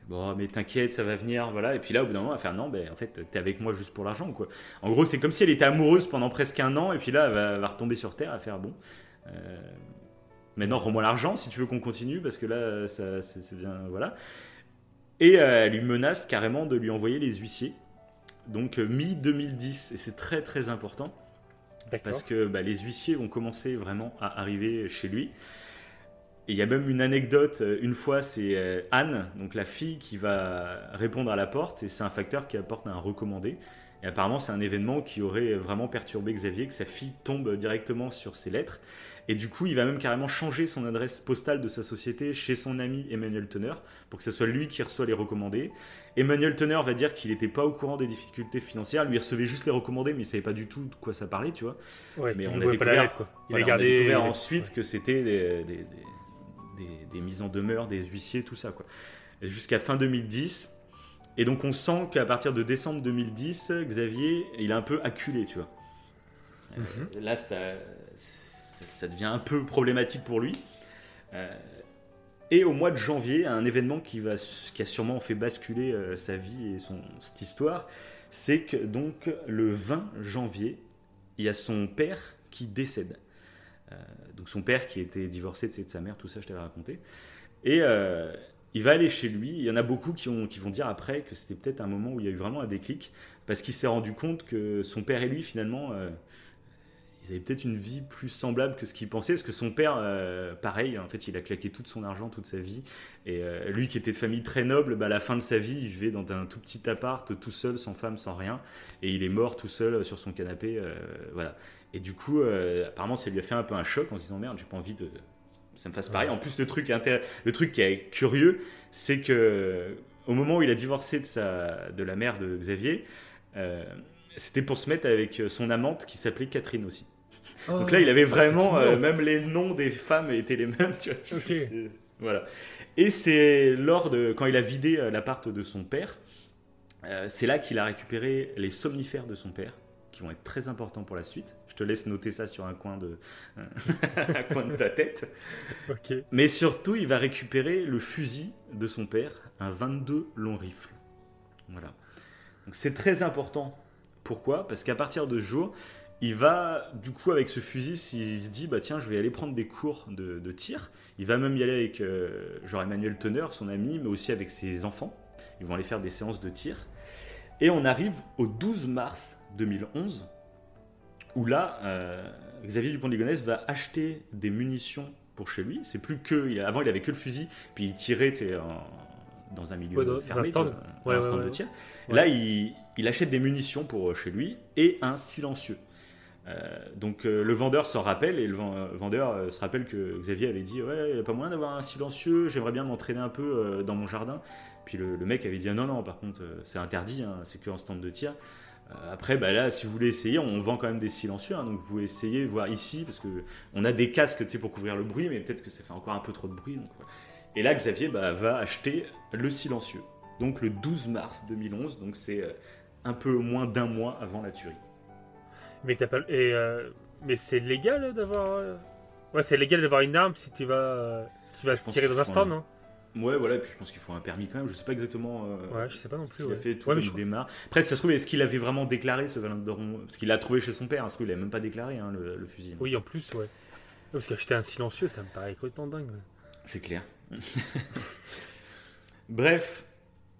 Bon, mais t'inquiète, ça va venir, voilà. Et puis là, au bout d'un moment, elle va faire non, ben, en fait, t'es avec moi juste pour l'argent, quoi. En gros, c'est comme si elle était amoureuse pendant presque un an, et puis là, elle va, retomber sur terre, à faire bon. euh, maintenant, rends-moi l'argent si tu veux qu'on continue, parce que là, ça, c'est bien, voilà. Et euh, elle lui menace carrément de lui envoyer les huissiers. Donc, euh, mi-2010, et c'est très très important. Parce que bah, les huissiers vont commencer vraiment à arriver chez lui. Et il y a même une anecdote, euh, une fois, c'est Anne, donc la fille, qui va répondre à la porte, et c'est un facteur qui apporte un recommandé. Et apparemment, c'est un événement qui aurait vraiment perturbé Xavier, que sa fille tombe directement sur ses lettres. Et du coup, il va même carrément changer son adresse postale de sa société chez son ami Emmanuel Teneur, pour que ce soit lui qui reçoit les recommandés. Emmanuel Teneur va dire qu'il n'était pas au courant des difficultés financières, lui il recevait juste les recommandés, mais il savait pas du tout de quoi ça parlait, tu vois. Ouais, Mais on ne a la découvert- lettre, quoi. Il Voilà, a gardé. on a découvert ensuite que c'était des, des- des- mises en demeure, des huissiers, tout ça. quoi. Jusqu'à fin 2010. Et donc on sent qu'à partir de décembre 2010, Xavier, il est un peu acculé, tu vois. Mhm. Euh, Là, ça, ça, devient un peu problématique pour lui. Euh, et au mois de janvier, un événement qui, va, qui a sûrement fait basculer euh, sa vie et son, cette histoire, c'est que donc le 20 janvier, il y a son père qui décède. Euh, donc son père qui était divorcé de sa- mère, tout ça je t'avais raconté. Et il va aller chez lui. Il y en a beaucoup qui, qui vont dire après que c'était peut-être un moment où il y a eu vraiment un déclic, parce qu'il s'est rendu compte que son père et lui, finalement, ils avaient peut-être une vie plus semblable que ce qu'il pensait, parce que son père, euh, pareil, en fait, il a claqué tout son argent, toute sa vie. Et euh, lui qui était de famille très noble, bah, à la fin de sa vie, il vivait dans un tout petit appart, tout seul, sans femme, sans rien. Et il est mort tout seul sur son canapé. euh, voilà. Et du coup, euh, apparemment, ça lui a fait un peu un choc en se disant merde, j'ai pas envie de. Ça me fasse pareil. En plus, le truc, intér- le truc qui est curieux, c'est que au moment où il a divorcé de, sa... de la mère de Xavier, euh, c'était pour se mettre avec son amante qui s'appelait Catherine aussi. Donc là, il avait vraiment, trop euh, même les noms des femmes étaient les mêmes, tu vois. tu vois, Voilà. Et c'est lors de quand il a vidé euh, l'appart de son père, euh, c'est là qu'il a récupéré les somnifères de son père, qui vont être très importants pour la suite. Je te laisse noter ça sur un coin de, un coin de ta tête. Ok. Mais surtout, il va récupérer le fusil de son père, un 22 long rifle. Voilà. Donc c'est très important. Pourquoi? Parce qu'à partir de ce jour, il va, du coup, avec ce fusil, s'il se dit, bah tiens, je vais aller prendre des cours de, de tir. Il va même y aller avec, euh, genre Emmanuel Teneur, son ami, mais aussi avec ses enfants. Ils vont aller faire des séances de tir. Et on arrive au 12 mars 2011, où là, euh, Xavier Dupont de Ligonnès va acheter des munitions pour chez lui. C'est plus que. il- avant, il avait que le fusil, puis il tirait tu sais, en- dans un milieu Ouais, fermé, un stand. vois, dans Ouais, un ouais, stand ouais. de tir. Là, il, il achète des munitions pour euh, chez lui et un silencieux. Euh, donc euh, le vendeur s'en rappelle et le euh, vendeur se rappelle que Xavier avait dit ouais n'y a pas moyen d'avoir un silencieux j'aimerais bien m'entraîner un peu dans mon jardin. Puis le, mec avait dit ah, non non par contre c'est interdit hein, c'est que en stand de tir. Après bah là si vous voulez essayer on vend quand même des silencieux hein, donc vous pouvez essayer voir ici parce que on a des casques pour couvrir le bruit mais peut-être que ça fait encore un peu trop de bruit et là Xavier bah, va acheter le silencieux. Donc le 12 mars 2011 donc c'est un peu moins d'un mois avant la tuerie Mais t'as pas. Et, euh, mais c'est légal d'avoir. euh, Ouais, c'est légal d'avoir une arme si tu vas. euh, Tu vas tirer dans un stand, non? Ouais, voilà, et puis je pense qu'il faut un permis quand même. Je sais pas exactement. euh, Ouais, je sais pas non plus. a ouais. fait tout Ouais, je démarre. Après, ça se trouve, est-ce qu'il avait vraiment déclaré ce Valendoron Parce qu'il l'a trouvé chez son père, parce qu'il a même pas déclaré hein, le, le fusil. Oui, en plus, ouais. Parce qu'acheter un silencieux, ça me paraît complètement dingue. C'est clair. Bref,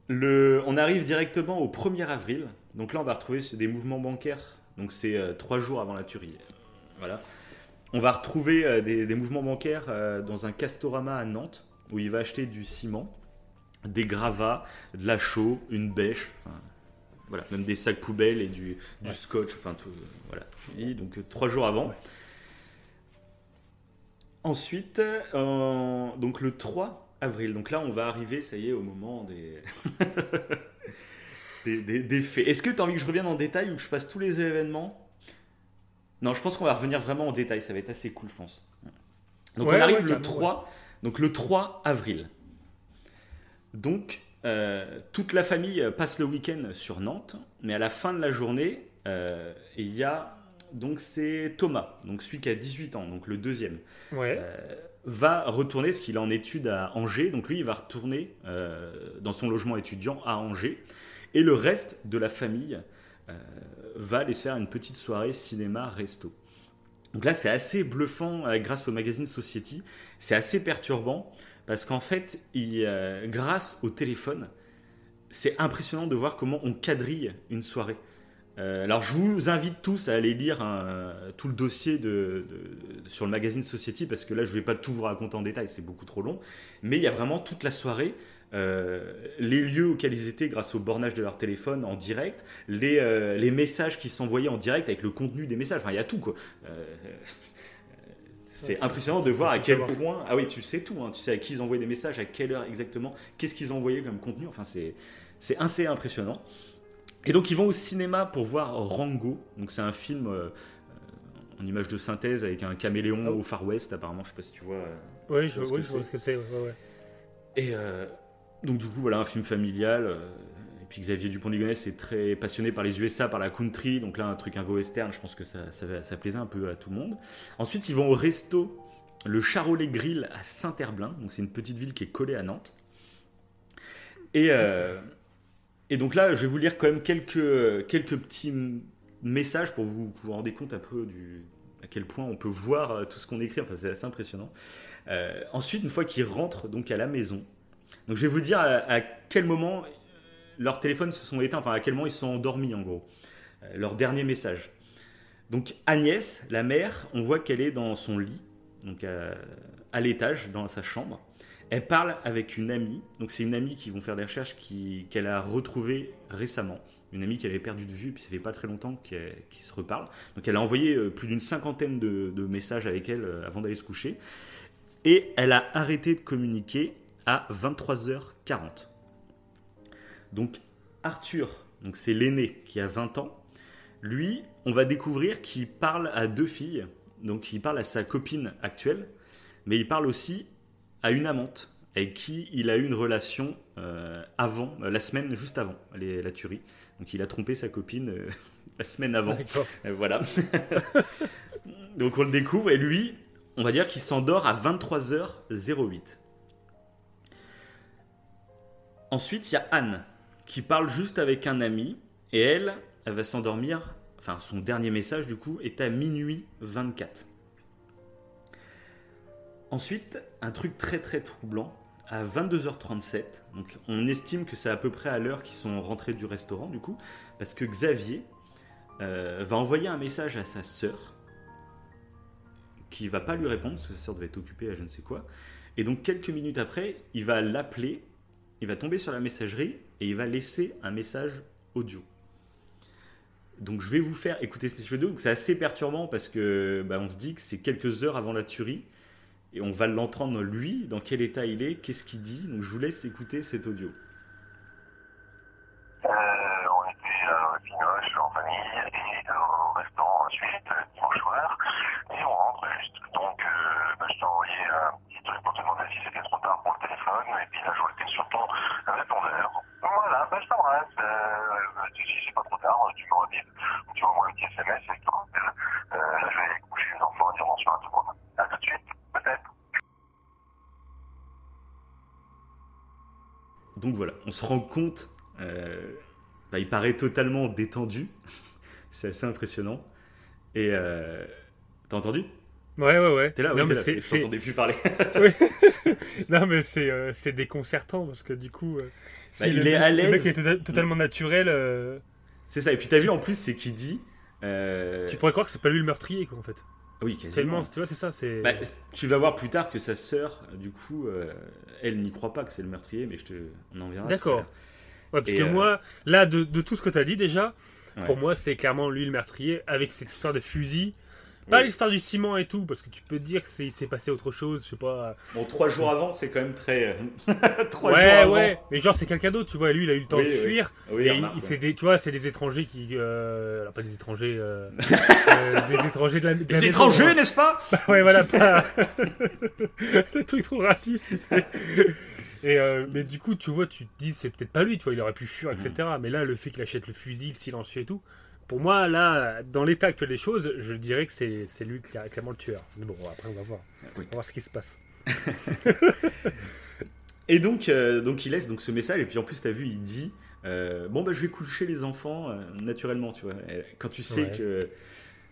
le... on arrive directement au 1er avril. Donc là, on va retrouver des mouvements bancaires. Donc c'est euh, trois jours avant la tuerie. Voilà. On va retrouver euh, des, des mouvements bancaires euh, dans un Castorama à Nantes, où il va acheter du ciment, des gravats, de la chaux, une bêche, voilà, même des sacs poubelles et du, du scotch, enfin tout, voilà. Et donc trois jours avant. Ensuite, donc le 3 avril, donc là on va arriver, ça y est, au moment des, des, des- des faits. Est-ce que tu as envie que je revienne en détail ou que je passe tous les événements? Non, je pense qu'on va revenir vraiment en détail, ça va être assez cool, je pense. Donc Ouais, on arrive ouais, le carrément, 3, donc le 3 avril. Donc euh, toute la famille passe le week-end sur Nantes, mais à la fin de la journée, euh, il y a donc c'est Thomas, donc celui qui a 18 ans, donc le deuxième Ouais. euh, va retourner, ce qu'il est en études à Angers. Donc lui, il va retourner dans son logement étudiant à Angers. Et le reste de la famille euh, va aller faire une petite soirée cinéma-resto. Donc là, c'est assez bluffant euh, grâce au magazine Society. C'est assez perturbant parce qu'en fait, euh, grâce au téléphone, c'est impressionnant de voir comment on quadrille une soirée. Alors je vous invite tous à aller lire un- tout le dossier sur le magazine Society parce que là je vais pas tout vous raconter en détail, c'est beaucoup trop long. Mais il y a vraiment toute la soirée euh, les lieux auxquels ils étaient grâce au bornage de leur téléphone en direct, les, euh, les messages qui s'envoyaient en direct avec le contenu des messages. Enfin il y a tout quoi. Euh, c'est Ouais, impressionnant de voir à quel savoir. point. Ah oui, tu sais tout. hein. Tu sais à qui ils envoyaient des messages, à quelle heure exactement, qu'est-ce qu'ils envoyaient comme contenu. Enfin, c'est c'est assez impressionnant. Et donc, ils vont au cinéma pour voir Rango. Donc, c'est un film en image de synthèse avec un caméléon Ah. au Far West, apparemment. Je sais pas si tu vois. Oui, je, vois ce oui, que je vois c'est. ce que c'est. ouais. Et donc, du coup, voilà, un film familial. euh, et puis, Xavier Dupont-Ligonnès est très passionné par les USA, par la country. Donc, là, un truc un peu western, je pense que ça, ça, ça plaisait un peu à tout le monde. Ensuite, ils vont au resto, le Charolais Grill à Saint-Herblain. Donc, c'est une petite ville qui est collée à Nantes. Et, euh, et donc là, je vais vous lire quand même quelques, quelques petits messages pour vous, vous rendre compte un peu du, à quel point on peut voir euh, tout ce qu'on écrit. Enfin, c'est assez impressionnant. Ensuite, une fois qu'ils rentrent donc à la maison, donc je vais vous dire à, à quel moment euh, leurs téléphones se sont éteints, enfin à quel moment ils se sont endormis en gros. Euh, leur dernier message. Donc Agnès, la mère, on voit qu'elle est dans son lit, donc à, l'étage, dans sa chambre. Elle parle avec une amie, donc c'est une amie qui vont faire des recherches qu'elle a retrouvée récemment. Une amie qu'elle avait perdue de vue, puis ça fait pas très longtemps qu'ils se reparlent. Donc elle a envoyé euh, plus d'une cinquantaine de, messages avec elle euh, avant d'aller se coucher. Et elle a arrêté de communiquer à 23h40. Donc Arthur, donc c'est l'aîné qui a 20 ans, lui, on va découvrir qu'il parle à deux filles. Donc il parle à sa copine actuelle, mais il parle aussi à une amante avec qui il a eu une relation euh, avant, euh, la semaine juste avant les- la tuerie. Donc il a trompé sa copine euh, la semaine avant. Euh, voilà. Donc on le découvre et lui, on va dire qu'il s'endort à 23h08. Ensuite, il y a Anne qui parle juste avec un ami et elle, elle va s'endormir. Enfin, son dernier message du coup est à minuit 24. Ensuite, un truc très très troublant, à 22h37, donc on estime que c'est à peu près à l'heure qu'ils sont rentrés du restaurant du coup, parce que Xavier euh, va envoyer un message à sa sœur, qui va pas lui répondre, parce que sa sœur devait être occupée à je ne sais quoi, et donc quelques minutes après, il va l'appeler, il va tomber sur la messagerie, et il va laisser un message audio. Donc je vais vous faire écouter ce message audio, c'est assez perturbant parce que bah, on se dit que c'est quelques heures avant la tuerie, et on va l'entendre lui, dans quel état il est, qu'est-ce qu'il dit. Donc je vous laisse écouter cet audio. Euh, on était à Pinoche en famille et au restaurant ensuite euh, dimanche soir et on rentre juste. Donc euh, bah, je t'ai envoyé un petit truc pour te demander si c'était trop tard pour le téléphone et puis là je vois que t'es sur ton répondeur. Voilà, bah, je t'embrasse. Euh, si c'est pas trop tard, tu me redis, tu m'envoies un petit SMS et tout. Euh, là je vais coucher les enfants et dire bonsoir à tout le monde. À tout de suite, peut-être. Donc voilà, on se rend compte, euh, bah, il paraît totalement détendu. c'est assez impressionnant. Et euh, t'as entendu? Ouais, ouais, ouais. T'es là, Non, oui, mais t'es là. Je t'entendais plus parler. Oui. non, mais c'est euh, c'est déconcertant parce que du coup, euh, si Bah, il le, est à le mec est tota- totalement naturel. euh, c'est ça. Et puis t'as vu en plus, c'est qui dit. Tu pourrais croire que c'est pas lui le meurtrier, quoi, en fait. Oui, quasiment. Tellement, tu vois, c'est ça. C'est. Bah, tu vas voir plus tard que sa sœur, du coup, euh, elle n'y croit pas que c'est le meurtrier, mais je te, on en verra. D'accord. Ouais, parce Et, que euh, moi, là, de, de tout ce que tu as dit déjà, Ouais. pour moi, c'est clairement lui le meurtrier avec cette histoire de fusil. Pas Oui. l'histoire du ciment et tout, parce que tu peux te dire que c'est- il s'est passé autre chose, je sais pas. Bon, trois jours avant, c'est quand même très. jours ouais, avant. ouais, mais genre c'est quelqu'un d'autre, tu vois. Lui, il a eu le temps Oui, de fuir. Oui, et remarque, il- ouais. des, tu vois, c'est des étrangers qui, euh, alors pas des étrangers, euh, euh, des étrangers de la, de la Des étrangers, hein. n'est-ce pas? Ouais, voilà, pas le truc trop raciste, tu sais. Et euh, mais du coup, tu vois, tu te dis, c'est peut-être pas lui, tu vois, il aurait pu fuir, etc. Mais là, le fait qu'il achète le fusil, silencieux et tout, pour moi, là, dans l'état actuel des choses, je dirais que c'est c'est lui qui est clairement le tueur. Mais bon, après, on va voir. Oui. On va voir ce qui se passe. Et donc, euh, donc il laisse donc ce message, et puis en plus, t'as vu, il dit euh, Bon, bah, je vais coucher les enfants euh, naturellement, tu vois. Quand tu sais Ouais. que.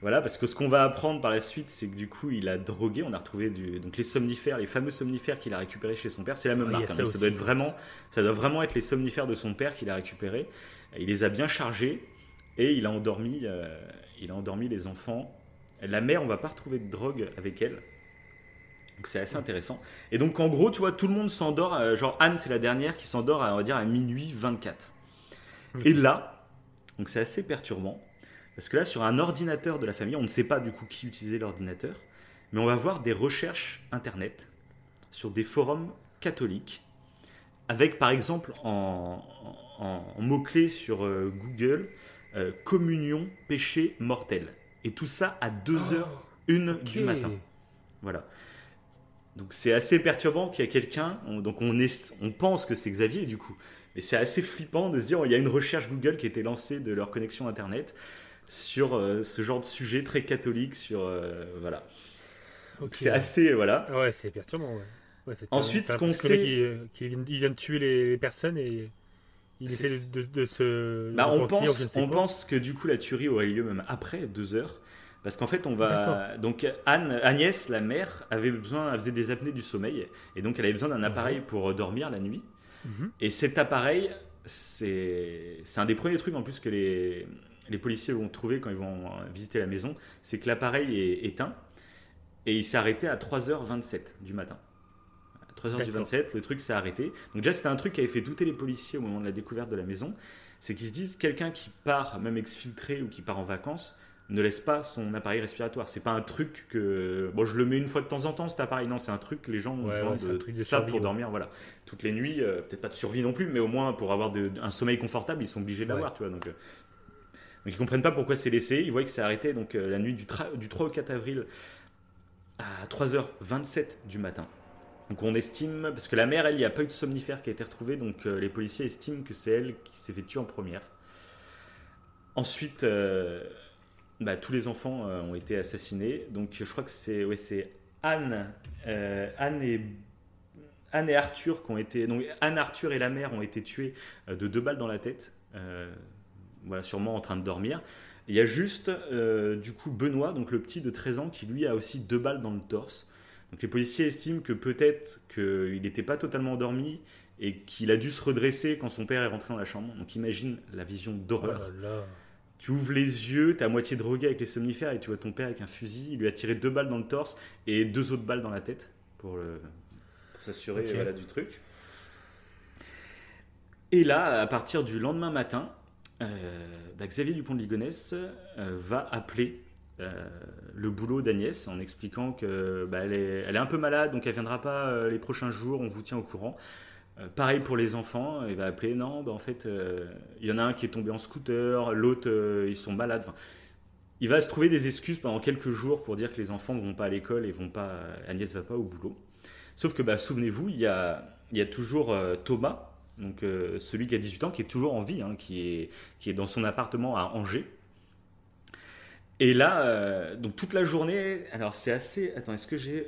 Voilà, parce que ce qu'on va apprendre par la suite, c'est que du coup, il a drogué. On a retrouvé du, donc les somnifères, les fameux somnifères qu'il a récupérés chez son père. C'est la même marque. hein, ça ça doit être vraiment, ça doit vraiment être les somnifères de son père qu'il a récupérés. Il les a bien chargés. Et il a endormi, euh, il a endormi les enfants. La mère, on va pas retrouver de drogue avec elle. Donc c'est assez intéressant. Et donc en gros, tu vois, tout le monde s'endort. euh, genre Anne, c'est la dernière qui s'endort, à, on va dire, à minuit 24. Et là, donc c'est assez perturbant. Parce que là, sur un ordinateur de la famille, on ne sait pas du coup qui utilisait l'ordinateur, mais on va voir des recherches internet sur des forums catholiques, avec par exemple en, en- en mots-clés sur euh, Google, euh, communion, péché mortel. Et tout ça à 2h01 du Ok. matin. Voilà. Donc c'est assez perturbant qu'il y a quelqu'un, on- donc on, est, on pense que c'est Xavier du coup, mais c'est assez flippant de se dire il y a une recherche Google qui a été lancée de leur connexion internet sur euh, ce genre de sujet très catholique, sur euh, voilà. Ok. C'est assez voilà. Ouais, c'est perturbant. Ouais. Ouais, c'est Ensuite, ce qu'on sait- il vient de tuer les personnes et il C'est- essaie de, de- de se. Bah, on pense, on que du coup la tuerie aurait lieu même après deux heures. Parce qu'en fait, on va. Donc, Anne, Agnès, la mère, avait besoin, elle faisait des apnées du sommeil. Et donc, elle avait besoin d'un appareil pour dormir la nuit. Mhm. Et cet appareil, c'est c'est un des premiers trucs en plus que les, les policiers vont trouver quand ils vont visiter la maison. C'est que l'appareil est éteint. Et il s'est arrêté à 3h27 du matin. À 3h du D'accord. 27, le truc s'est arrêté. Donc déjà, c'était un truc qui avait fait douter les policiers au moment de la découverte de la maison. C'est qu'ils se disent, quelqu'un qui part, même exfiltré ou qui part en vacances, ne laisse pas son appareil respiratoire. C'est pas un truc que... Bon, je le mets une fois de temps en temps, cet appareil. Non, c'est un truc que les gens ont Ouais, de, un truc de ça survie, pour ouais. dormir. Voilà. Toutes les nuits, euh, peut-être pas de survie non plus, mais au moins pour avoir de- un sommeil confortable, ils sont obligés de l'avoir, tu vois. Donc, euh, donc ils comprennent pas pourquoi c'est laissé. Ils voient que c'est arrêté donc euh, la nuit du, du 3 au 4 avril à 3h27 du matin. Donc on estime, parce que la mère, elle, il n'y a pas eu de somnifère qui a été retrouvé, donc euh, les policiers estiment que c'est elle qui s'est fait tuer en première. Ensuite, euh, bah, tous les enfants euh, ont été assassinés. Donc je crois que c'est ouais, Anne, Anne et Anne et Arthur qui ont été donc Anne, Arthur et la mère ont été tués de deux balles dans la tête. voilà, sûrement en train de dormir. Il y a juste du coup Benoît, donc le petit de 13 ans, qui lui a aussi deux balles dans le torse. Donc les policiers estiment que peut-être qu'il n'était pas totalement endormi et qu'il a dû se redresser quand son père est rentré dans la chambre. Donc imagine la vision Oh d'horreur. là. Tu ouvres les yeux, t'es à moitié drogué avec les somnifères et tu vois ton père avec un fusil. Il lui a tiré deux balles dans le torse et deux autres balles dans la tête pour, le- pour s'assurer voilà, du truc. Et là, à partir du lendemain matin, euh, bah, Xavier Dupont de Ligonnès euh, va appeler euh, le boulot d'Agnès en expliquant que bah, elle, est, un peu malade, donc elle viendra pas euh, les prochains jours. On vous tient au courant. Euh, pareil pour les enfants, il va appeler. Non, bah, en fait, il y en a un qui est tombé en scooter, l'autre ils sont malades. Il va se trouver des excuses pendant quelques jours pour dire que les enfants ne vont pas à l'école et vont pas. Agnès va pas au boulot. Sauf que bah, souvenez-vous, il y a, y a toujours Thomas, donc celui qui a 18 ans, qui est toujours en vie, hein, qui, est, qui est dans son appartement à Angers. Et là, euh, donc toute la journée, alors c'est assez. Attends, est-ce que j'ai.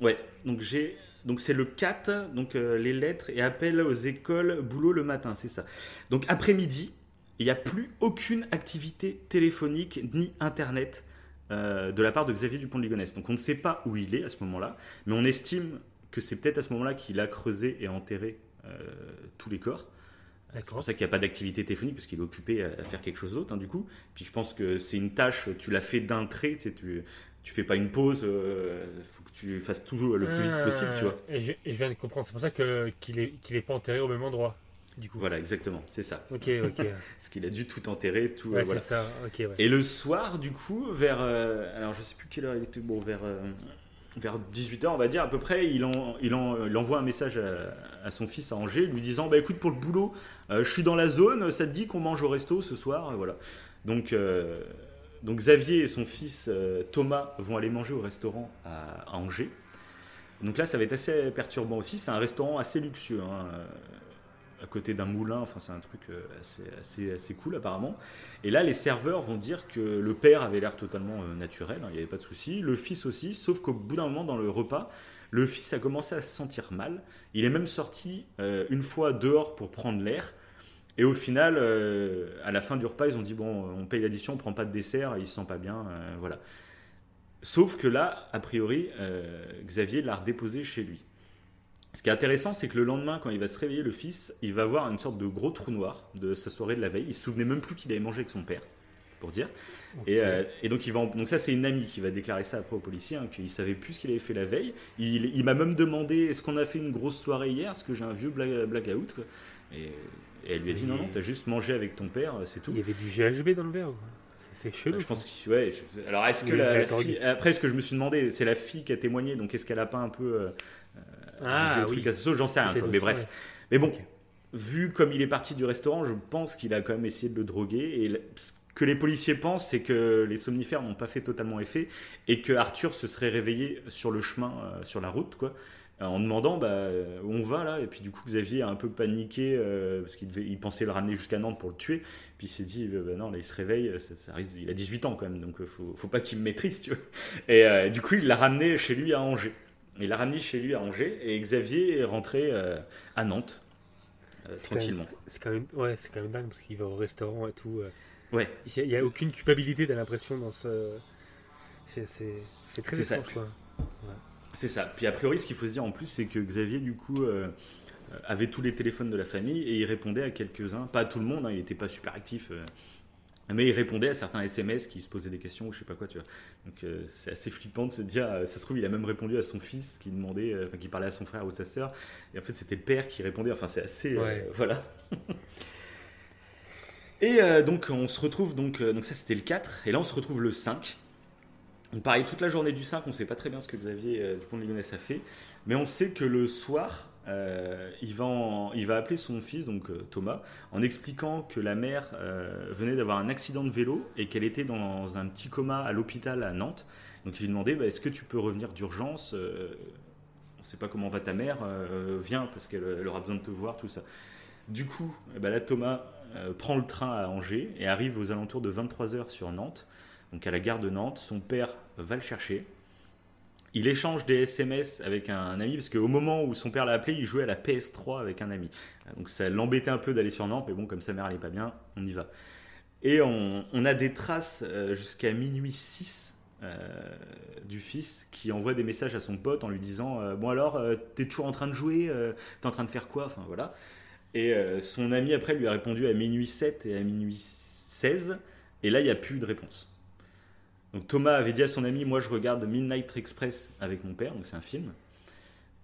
Ouais, donc j'ai. Donc c'est le 4, donc euh, les lettres et appel aux écoles, boulot le matin, c'est ça. Donc après-midi, il n'y a plus aucune activité téléphonique ni internet euh, de la part de Xavier Dupont de Ligonnès. Donc on ne sait pas où il est à ce moment-là, mais on estime que c'est peut-être à ce moment-là qu'il a creusé et enterré tous les corps. C'est pour ça qu'il n'y a pas d'activité téléphonique, parce qu'il est occupé à, à faire quelque chose d'autre, hein, du coup. Puis je pense que c'est une tâche, tu l'as fait d'un trait, tu sais, tu, tu fais pas une pause, il faut que tu fasses toujours le plus vite possible, tu vois. Et je, et je viens de comprendre, c'est pour ça que- qu'il est, qu'il est pas enterré au même endroit. Du coup. Voilà, exactement, c'est ça. Ok, ok. Parce qu'il a dû tout enterrer, tout. Ouais, euh, c'est voilà. ça, ok, ouais. Et le soir, du coup, vers. euh, alors, je sais plus quelle heure il était, bon, vers. Euh, vers 18h, on va dire, à peu près, il, en- il, en- il envoie un message à, son fils à Angers, lui disant Bah écoute, pour le boulot, euh, je suis dans la zone, ça te dit qu'on mange au resto ce soir Et Voilà. Donc, euh, donc, Xavier et son fils euh, Thomas vont aller manger au restaurant à, Angers. Donc là, ça va être assez perturbant aussi. C'est un restaurant assez luxueux. hein, euh, à côté d'un moulin, enfin c'est un truc euh, assez, assez, cool apparemment. Et là, les serveurs vont dire que le père avait l'air totalement euh, naturel, hein, il n'y avait pas de souci, le fils aussi, sauf qu'au bout d'un moment dans le repas, le fils a commencé à se sentir mal. Il est même sorti euh, une fois dehors pour prendre l'air. Et au final, à la fin du repas, ils ont dit bon, on paye l'addition, on prend pas de dessert, il se sent pas bien, voilà. Sauf que là, a priori, Xavier l'a redéposé chez lui. Ce qui est intéressant, c'est que le lendemain, quand il va se réveiller, le fils, il va avoir une sorte de gros trou noir de sa soirée de la veille. Il se souvenait même plus qu'il avait mangé avec son père, pour dire. Et, euh, et donc, il va en- donc ça, c'est une amie qui va déclarer ça après au policier, hein, qu'il savait plus ce qu'il avait fait la veille. Il, il m'a même demandé est-ce qu'on a fait une grosse soirée hier? Est-ce que j'ai un vieux bla- blackout quoi. et, et elle lui a dit non, non, t'as juste mangé avec ton père, c'est tout. Il y avait du GHB dans le verre. quoi. C'est- chelou. Bah, je pense que ouais. je- Alors est-ce que la, la fille- après ce que je me suis demandé, c'est la fille qui a témoigné, donc est-ce qu'elle a pas un peu euh, Ah, le oui. truc à sa sauce J'en sais rien. Mais bref. ouais. Mais bon, vu comme il est parti du restaurant, je pense qu'il a quand même essayé de le droguer. Et ce que les policiers pensent, c'est que les somnifères n'ont pas fait totalement effet et que Arthur se serait réveillé sur le chemin, euh, sur la route, quoi. En demandant bah, euh, où on va là, et puis du coup Xavier a un peu paniqué euh, parce qu'il il pensait le ramener jusqu'à Nantes pour le tuer, puis il s'est dit euh, bah non, là il se réveille, ça, ça risque- il a 18 ans quand même, donc euh, faut, faut pas qu'il me maîtrise, tu vois. Et euh, du coup il l'a ramené chez lui à Angers. Il l'a ramené chez lui à Angers, et Xavier est rentré euh, à Nantes, euh, tranquillement. C'est quand même, ouais, c'est quand même dingue parce qu'il va au restaurant et tout. euh. Ouais. Il n'y a, aucune culpabilité, t'as l'impression dans ce. C'est c'est- c'est très étrange, quoi. C'est ça. Puis a priori, ce qu'il faut se dire en plus, c'est que Xavier, du coup, avait tous les téléphones de la famille et il répondait à quelques-uns. Pas à tout le monde, hein, il n'était pas super actif. Mais il répondait à certains SMS qui se posaient des questions ou je sais pas quoi, tu vois. Donc euh, c'est assez flippant de se dire, euh, ça se trouve, il a même répondu à son fils qui demandait, euh, enfin qui parlait à son frère ou sa sœur. Et en fait, c'était le père qui répondait. Enfin, c'est assez. Ouais. voilà. et donc, on se retrouve, donc, donc ça c'était le 4. Et là, on se retrouve le 5. Donc pareil, toute la journée du 5, on ne sait pas très bien ce que Xavier euh, Dupont de Ligonnès a fait, mais on sait que le soir, euh, il, va appeler son fils, donc euh, Thomas, en expliquant que la mère euh, venait d'avoir un accident de vélo et qu'elle était dans un petit coma à l'hôpital à Nantes. Donc il lui demandait, bah, est-ce que tu peux revenir d'urgence On ne sait pas comment va ta mère, viens parce qu'elle elle aura besoin de te voir, tout ça. Du coup, eh ben là, Thomas prend le train à Angers et arrive aux alentours de 23h sur Nantes donc à la gare de Nantes. Son père va le chercher. Il échange des SMS avec un ami, parce qu'au moment où son père l'a appelé, il jouait à la PS3 avec un ami. Donc ça l'embêtait un peu d'aller sur Nantes, mais bon, comme sa mère n'allait pas bien, on y va. Et on, a des traces euh, jusqu'à minuit 6 euh, du fils qui envoie des messages à son pote en lui disant euh, Bon alors, t'es toujours en train de jouer T'es en train de faire quoi? Enfin voilà. Et son ami après lui a répondu à minuit 7 et à minuit 16. Et là, il n'y a plus de réponse. Donc Thomas avait dit à son ami, moi je regarde Midnight Express avec mon père, donc c'est un film.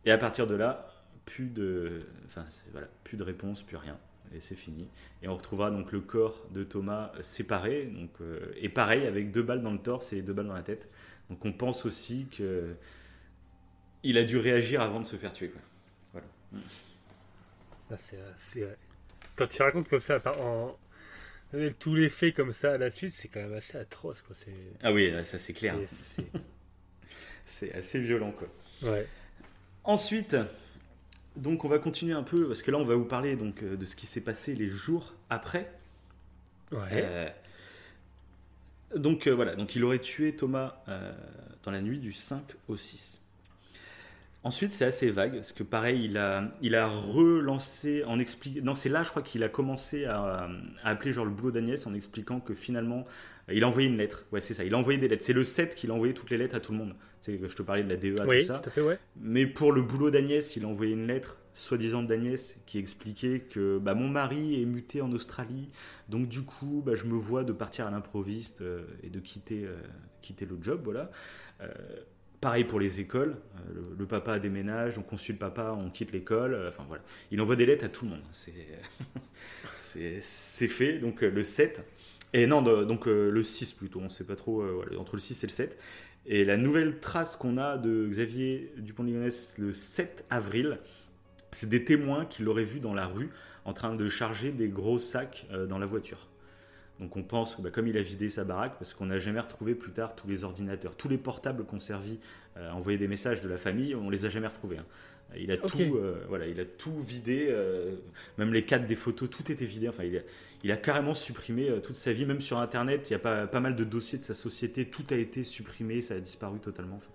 Et à partir de là, plus de, enfin voilà, plus de réponse, plus rien, et c'est fini. Et on retrouvera donc le corps de Thomas séparé, donc euh, et pareil avec deux balles dans le torse et deux balles dans la tête. Donc on pense aussi que il a dû réagir avant de se faire tuer. Voilà. Euh. Quand tu racontes comme ça, en... avec tous les faits comme ça à la suite, c'est quand même assez atroce. Quoi. C'est, Ah oui, ça c'est clair. c'est- C'est assez violent quoi. ouais. Ensuite, donc on va continuer un peu parce que là on va vous parler donc euh, de ce qui s'est passé les jours après. Ouais. Euh, donc euh, voilà, donc il aurait tué Thomas euh, dans la nuit du 5 au 6. Ensuite, c'est assez vague parce que pareil, il a, il a relancé en expliquant. Non, c'est là, je crois qu'il a commencé à, à appeler genre le boulot d'Agnès en expliquant que finalement, il a envoyé une lettre. Ouais, c'est ça. Il a envoyé des lettres. C'est le 7 qu'il a envoyé toutes les lettres à tout le monde. C'est je te parlais de la DEA oui, tout ça. tout à fait, ouais. Mais pour le boulot d'Agnès, il a envoyé une lettre, soi-disant d'Agnès, qui expliquait que bah, mon mari est muté en Australie, donc du coup, bah, je me vois de partir à l'improviste euh, et de quitter, euh, quitter le job, voilà. Euh, pareil pour les écoles, euh, le, papa déménage, on consulte papa, on quitte l'école, euh, enfin voilà. Il envoie des lettres à tout le monde, c'est fait, donc euh, le 7, et non, donc le 6 plutôt, on sait pas trop, entre le 6 et le 7. Et la nouvelle trace qu'on a de Xavier Dupont de Ligonnès le 7 avril, c'est des témoins qui l'auraient vu dans la rue en train de charger des gros sacs dans la voiture. Donc on pense que bah, comme il a vidé sa baraque, parce qu'on n'a jamais retrouvé plus tard tous les ordinateurs, tous les portables qu'on servi euh, à envoyer des messages de la famille, on les a jamais retrouvés. hein. Il a tout, euh, voilà, il a tout vidé, euh, même les cadres des photos, tout était vidé. Enfin, il a, il a carrément supprimé euh, toute sa vie, même sur Internet. Il y a pas, pas mal de dossiers de sa société, tout a été supprimé, ça a disparu totalement. Enfin,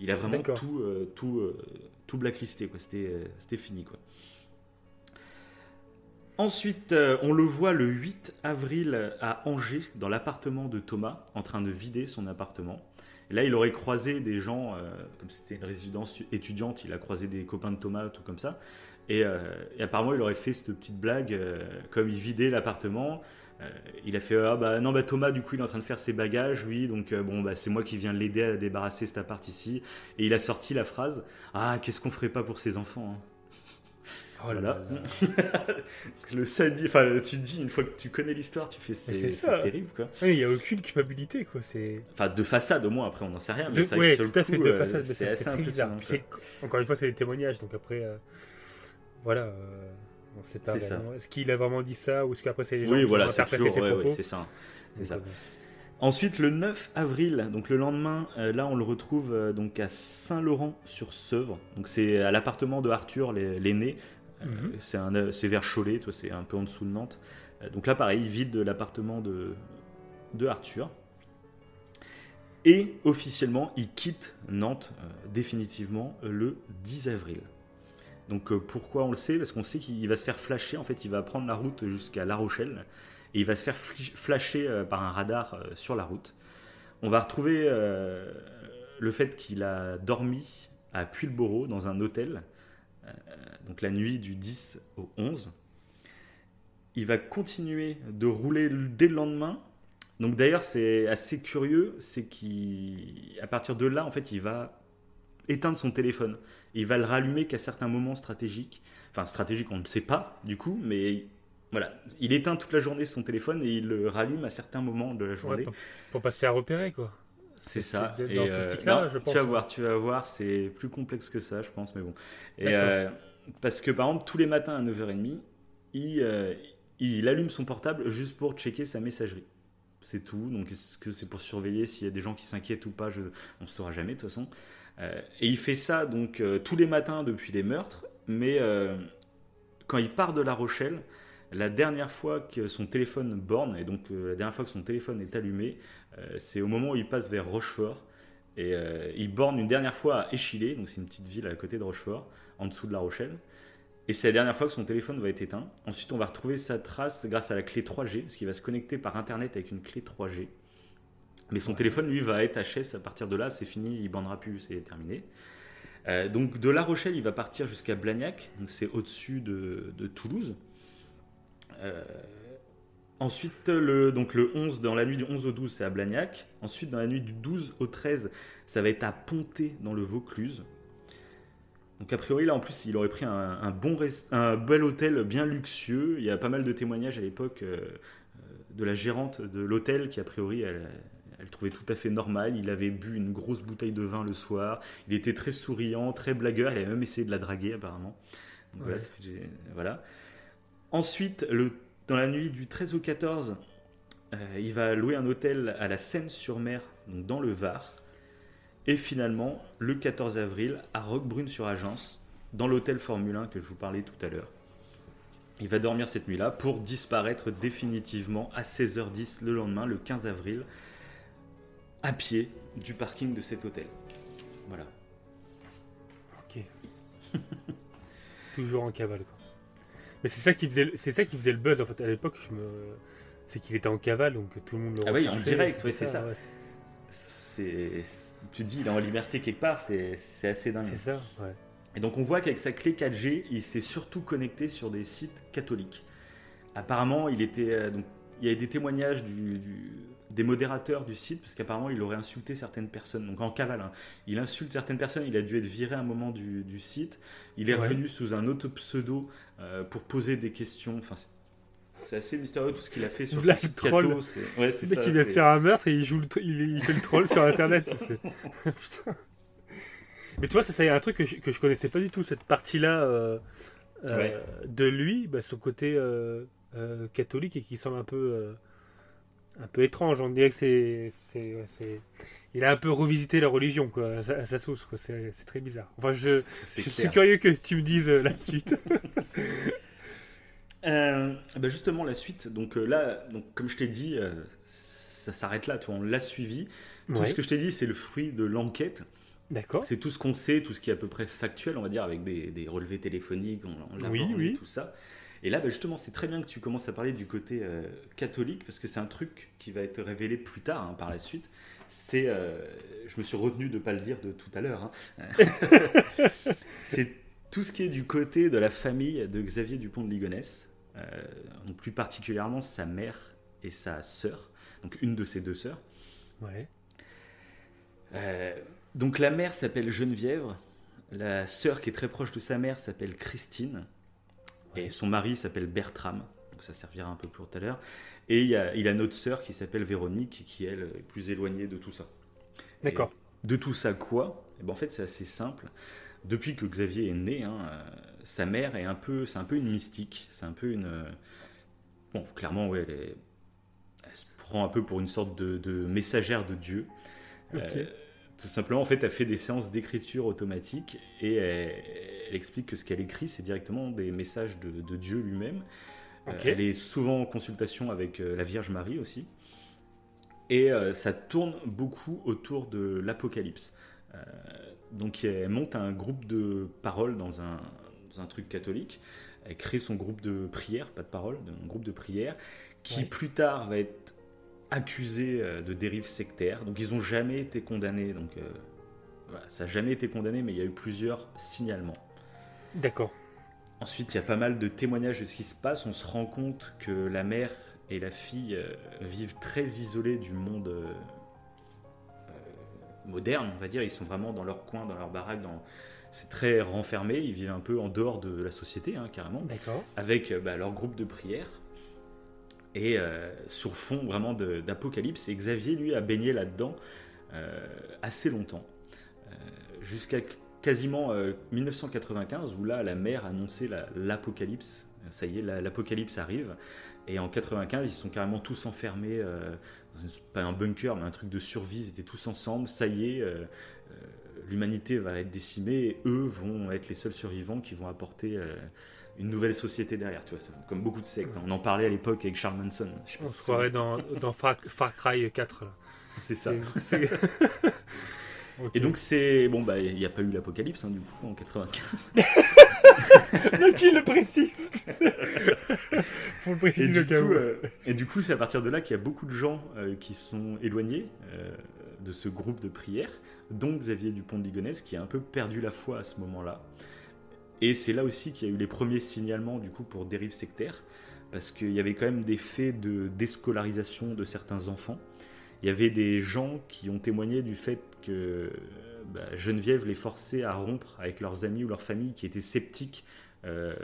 il a vraiment tout, euh, tout, euh, tout blacklisté. C'était, euh, c'était fini, quoi. Ensuite, euh, on le voit le 8 avril à Angers, dans l'appartement de Thomas, en train de vider son appartement. Là, il aurait croisé des gens, euh, comme c'était une résidence étudiante, il a croisé des copains de Thomas, tout comme ça. Et, euh, apparemment, il aurait fait cette petite blague, comme il vidait l'appartement. il a fait ah bah non bah Thomas du coup il est en train de faire ses bagages oui donc bon bah c'est moi qui viens l'aider à débarrasser cet appart ici et il a sorti la phrase ah qu'est-ce qu'on ferait pas pour ses enfants hein? Oh là là. le sadi, enfin tu te dis une fois que tu connais l'histoire, tu fais c'est ça. terrible quoi. Il n'y a aucune culpabilité, quoi. Enfin de façade au moins après on n'en sait rien. Mais De- que ouais, tout à fait, coup, de euh, façade, c'est très bizarre. Encore une fois, c'est des témoignages, donc après, euh, voilà, euh, on sait pas ça. vraiment. Est-ce qu'il a vraiment dit ça ou est-ce qu'après c'est les gens Oui qui voilà ont interprété toujours ses ouais, propos ouais, c'est ça. C'est ça. euh, Ensuite, le 9 avril, donc le lendemain, euh, là on le retrouve euh, donc à Saint-Laurent-sur-Sevre. Donc c'est à l'appartement de Arthur, l'aîné. Euh, Mhm. c'est euh, vers Cholet, c'est un peu en dessous de Nantes. Euh, donc là, pareil, il vide l'appartement de, de Arthur. Et officiellement, il quitte Nantes définitivement le 10 avril. Donc pourquoi on le sait? Parce qu'on sait qu'il va se faire flasher, en fait il va prendre la route jusqu'à La Rochelle et il va se faire flasher par un radar sur la route. On va retrouver le fait qu'il a dormi à Puylleboro dans un hôtel, donc la nuit du 10 au 11. Il va continuer de rouler le- dès le lendemain. Donc d'ailleurs c'est assez curieux, c'est qu'à partir de là en fait il va éteindre son téléphone. Il va le rallumer qu'à certains moments stratégiques. Enfin stratégiques on ne sait pas du coup, mais voilà, il éteint toute la journée son téléphone et il le rallume à certains moments de la ouais, journée. pour, pour pas se faire repérer, quoi. C'est ça. Et, ce euh, optique-là, non, je pense, Tu vas hein. voir, tu vas voir, c'est plus complexe que ça, je pense, mais bon. Et, euh, parce que par exemple, tous les matins à 9h30, il, euh, il allume son portable juste pour checker sa messagerie. C'est tout. Donc, est-ce que c'est pour surveiller s'il y a des gens qui s'inquiètent ou pas je, On ne saura jamais, de toute façon. Et il fait ça donc tous les matins depuis les meurtres, mais quand il part de La Rochelle, la dernière fois que son téléphone borne, et donc euh, la dernière fois que son téléphone est allumé, c'est au moment où il passe vers Rochefort. Et euh, il borne une dernière fois à Échillé, donc c'est une petite ville à côté de Rochefort, en dessous de La Rochelle. Et c'est la dernière fois que son téléphone va être éteint. Ensuite, on va retrouver sa trace grâce à la clé 3G, parce qu'il va se connecter par Internet avec une clé 3G. Mais son téléphone, lui, va être HS. À partir de là, c'est fini, il bandera plus, c'est terminé. Euh, donc de La Rochelle, il va partir jusqu'à Blagnac, donc c'est au-dessus de, Toulouse. Euh, ensuite, le, donc le 11, dans la nuit du 11 au 12, c'est à Blagnac. Ensuite, dans la nuit du 12 au 13, ça va être à Ponté, dans le Vaucluse. Donc a priori, là, en plus, il aurait pris un, un bon rest- un bel hôtel bien luxueux. Il y a pas mal de témoignages à l'époque euh, de la gérante de l'hôtel qui, a priori, elle, elle trouvait tout à fait normal. Il avait bu une grosse bouteille de vin le soir. Il était très souriant, très blagueur. Il avait même essayé de la draguer, apparemment. Donc, voilà, Ouais. voilà. Ensuite, le, dans la nuit du 13 au 14, euh, il va louer un hôtel à la Seine-sur-Mer, donc dans le Var. Et finalement, le 14 avril, à Roquebrune-sur-Agence, dans l'hôtel Formule 1 que je vous parlais tout à l'heure. Il va dormir cette nuit-là pour disparaître définitivement à 16h10 le lendemain, le 15 avril, à pied du parking de cet hôtel. Voilà. Ok. Toujours en cavale, quoi. Mais c'est ça qui faisait, c'est ça qui faisait le buzz en fait à l'époque. Je me, c'est qu'il était en cavale, donc tout le monde le Ah oui, en direct, ouais, c'est ça. ouais, C'est, tu te dis, il est en liberté quelque part, c'est, c'est assez dingue. c'est ça, ouais. Et donc on voit qu'avec sa clé 4G, il s'est surtout connecté sur des sites catholiques. Apparemment, il était euh, donc il y a des témoignages du, du- des modérateurs du site parce qu'apparemment il aurait insulté certaines personnes. Donc en cavale, hein. il insulte certaines personnes. Il a dû être viré à un moment du, du site. Il est Ouais. revenu sous un autre pseudo euh, pour poser des questions. Enfin, c'est- assez mystérieux tout ce qu'il a fait sur site troll. catho. C'est, ouais, c'est ça, qui vient de faire un meurtre et il joue le, tr- il, il fait le troll sur internet. Mais tu vois, ça c'est un truc que je, que je connaissais pas du tout cette partie-là euh, euh, Ouais. de lui, bah, son côté catholique et qui semble un peu un peu étrange. On dirait que c'est c'est ouais, c'est- il a un peu revisité la religion quoi, à sa, sa sauce quoi. C'est c'est très bizarre. Enfin, je, c'est je suis curieux que tu me dises euh, la suite. Euh, bah justement, la suite. Donc euh, là, donc, comme je t'ai dit, ça s'arrête là. Tu vois, on l'a suivi. Tout Ouais. ce que je t'ai dit, c'est le fruit de l'enquête. D'accord. C'est tout ce qu'on sait, tout ce qui est à peu près factuel, on va dire, avec des, des relevés téléphoniques, on, on l'a Oui, borné, oui. tout ça. Et là, bah, justement, c'est très bien que tu commences à parler du côté euh, catholique, parce que c'est un truc qui va être révélé plus tard, hein, par la suite. C'est, euh, je me suis retenu de ne pas le dire de tout à l'heure, hein. c'est tout ce qui est du côté de la famille de Xavier Dupont de Ligonnès, euh, donc plus particulièrement sa mère et sa sœur, donc une de ses deux sœurs. Ouais. Donc la mère s'appelle Geneviève, la sœur qui est très proche de sa mère s'appelle Christine, et son mari s'appelle Bertram, donc ça servira un peu plus tout à l'heure. Et il, y a, il a notre sœur qui s'appelle Véronique, qui elle est plus éloignée de tout ça. D'accord. Et De tout ça quoi? Eh ben, En fait c'est assez simple. Depuis que Xavier est né, hein, euh, sa mère est un peu, c'est un peu une mystique, c'est un peu une, euh, bon clairement ouais, elle, est- elle se prend un peu pour une sorte de, de messagère de Dieu. Ok. Euh, tout simplement, en fait, elle fait des séances d'écriture automatique et elle, elle explique que ce qu'elle écrit, c'est directement des messages de, de Dieu lui-même. Euh, elle est souvent en consultation avec euh, la Vierge Marie aussi. Et euh, ça tourne beaucoup autour de l'Apocalypse. Donc elle monte un groupe de paroles dans un, dans un truc catholique. Elle crée son groupe de prière, pas de parole, un groupe de prière, qui Ouais. plus tard va être accusé euh, de dérive sectaire. Donc ils n'ont jamais été condamnés. Donc euh, voilà, ça n'a jamais été condamné, mais il y a eu plusieurs signalements. D'accord. Ensuite, il y a pas mal de témoignages de ce qui se passe. On se rend compte que la mère et la fille euh, vivent très isolées du monde euh, moderne, on va dire. Ils sont vraiment dans leur coin, dans leur baraque. Dans... C'est très renfermé. Ils vivent un peu en dehors de la société, hein, carrément D'accord. avec bah, leur groupe de prière et euh, sur fond vraiment d'apocalypse. Et Xavier, lui, a baigné là-dedans euh, assez longtemps, Euh, jusqu'à quasiment euh, 1995, où là, la mer annonçait la- l'apocalypse. Ça y est, la- l'apocalypse arrive. Et en 95, ils sont carrément tous enfermés dans pas un bunker, mais un truc de survie. Ils étaient tous ensemble. Ça y est, l'humanité va être décimée eux vont être les seuls survivants qui vont apporter une nouvelle société derrière. Tu vois, comme beaucoup de sectes. hein. On en parlait à l'époque avec Charles Manson. Je sais pas On si se tu te croirait dans, dans Far, Far Cry 4. là. souviens. C'est ça. Et donc c'est bon bah il n'y a pas eu l'apocalypse hein, du coup en 95. Mais qui le précise Faut le Et préciser du, au cas coup, où. euh, et du coup, c'est à partir de là qu'il y a beaucoup de gens euh, qui sont éloignés euh, de ce groupe de prière, dont Xavier Dupont de Ligonnès, qui a un peu perdu la foi à ce moment-là. Et c'est là aussi qu'il y a eu les premiers signalements du coup pour dérive sectaire, parce qu'il y avait quand même des faits de déscolarisation de certains enfants. Il y avait des gens qui ont témoigné du fait que bah, Geneviève les forçait à rompre avec leurs amis ou leurs familles qui étaient sceptiques euh,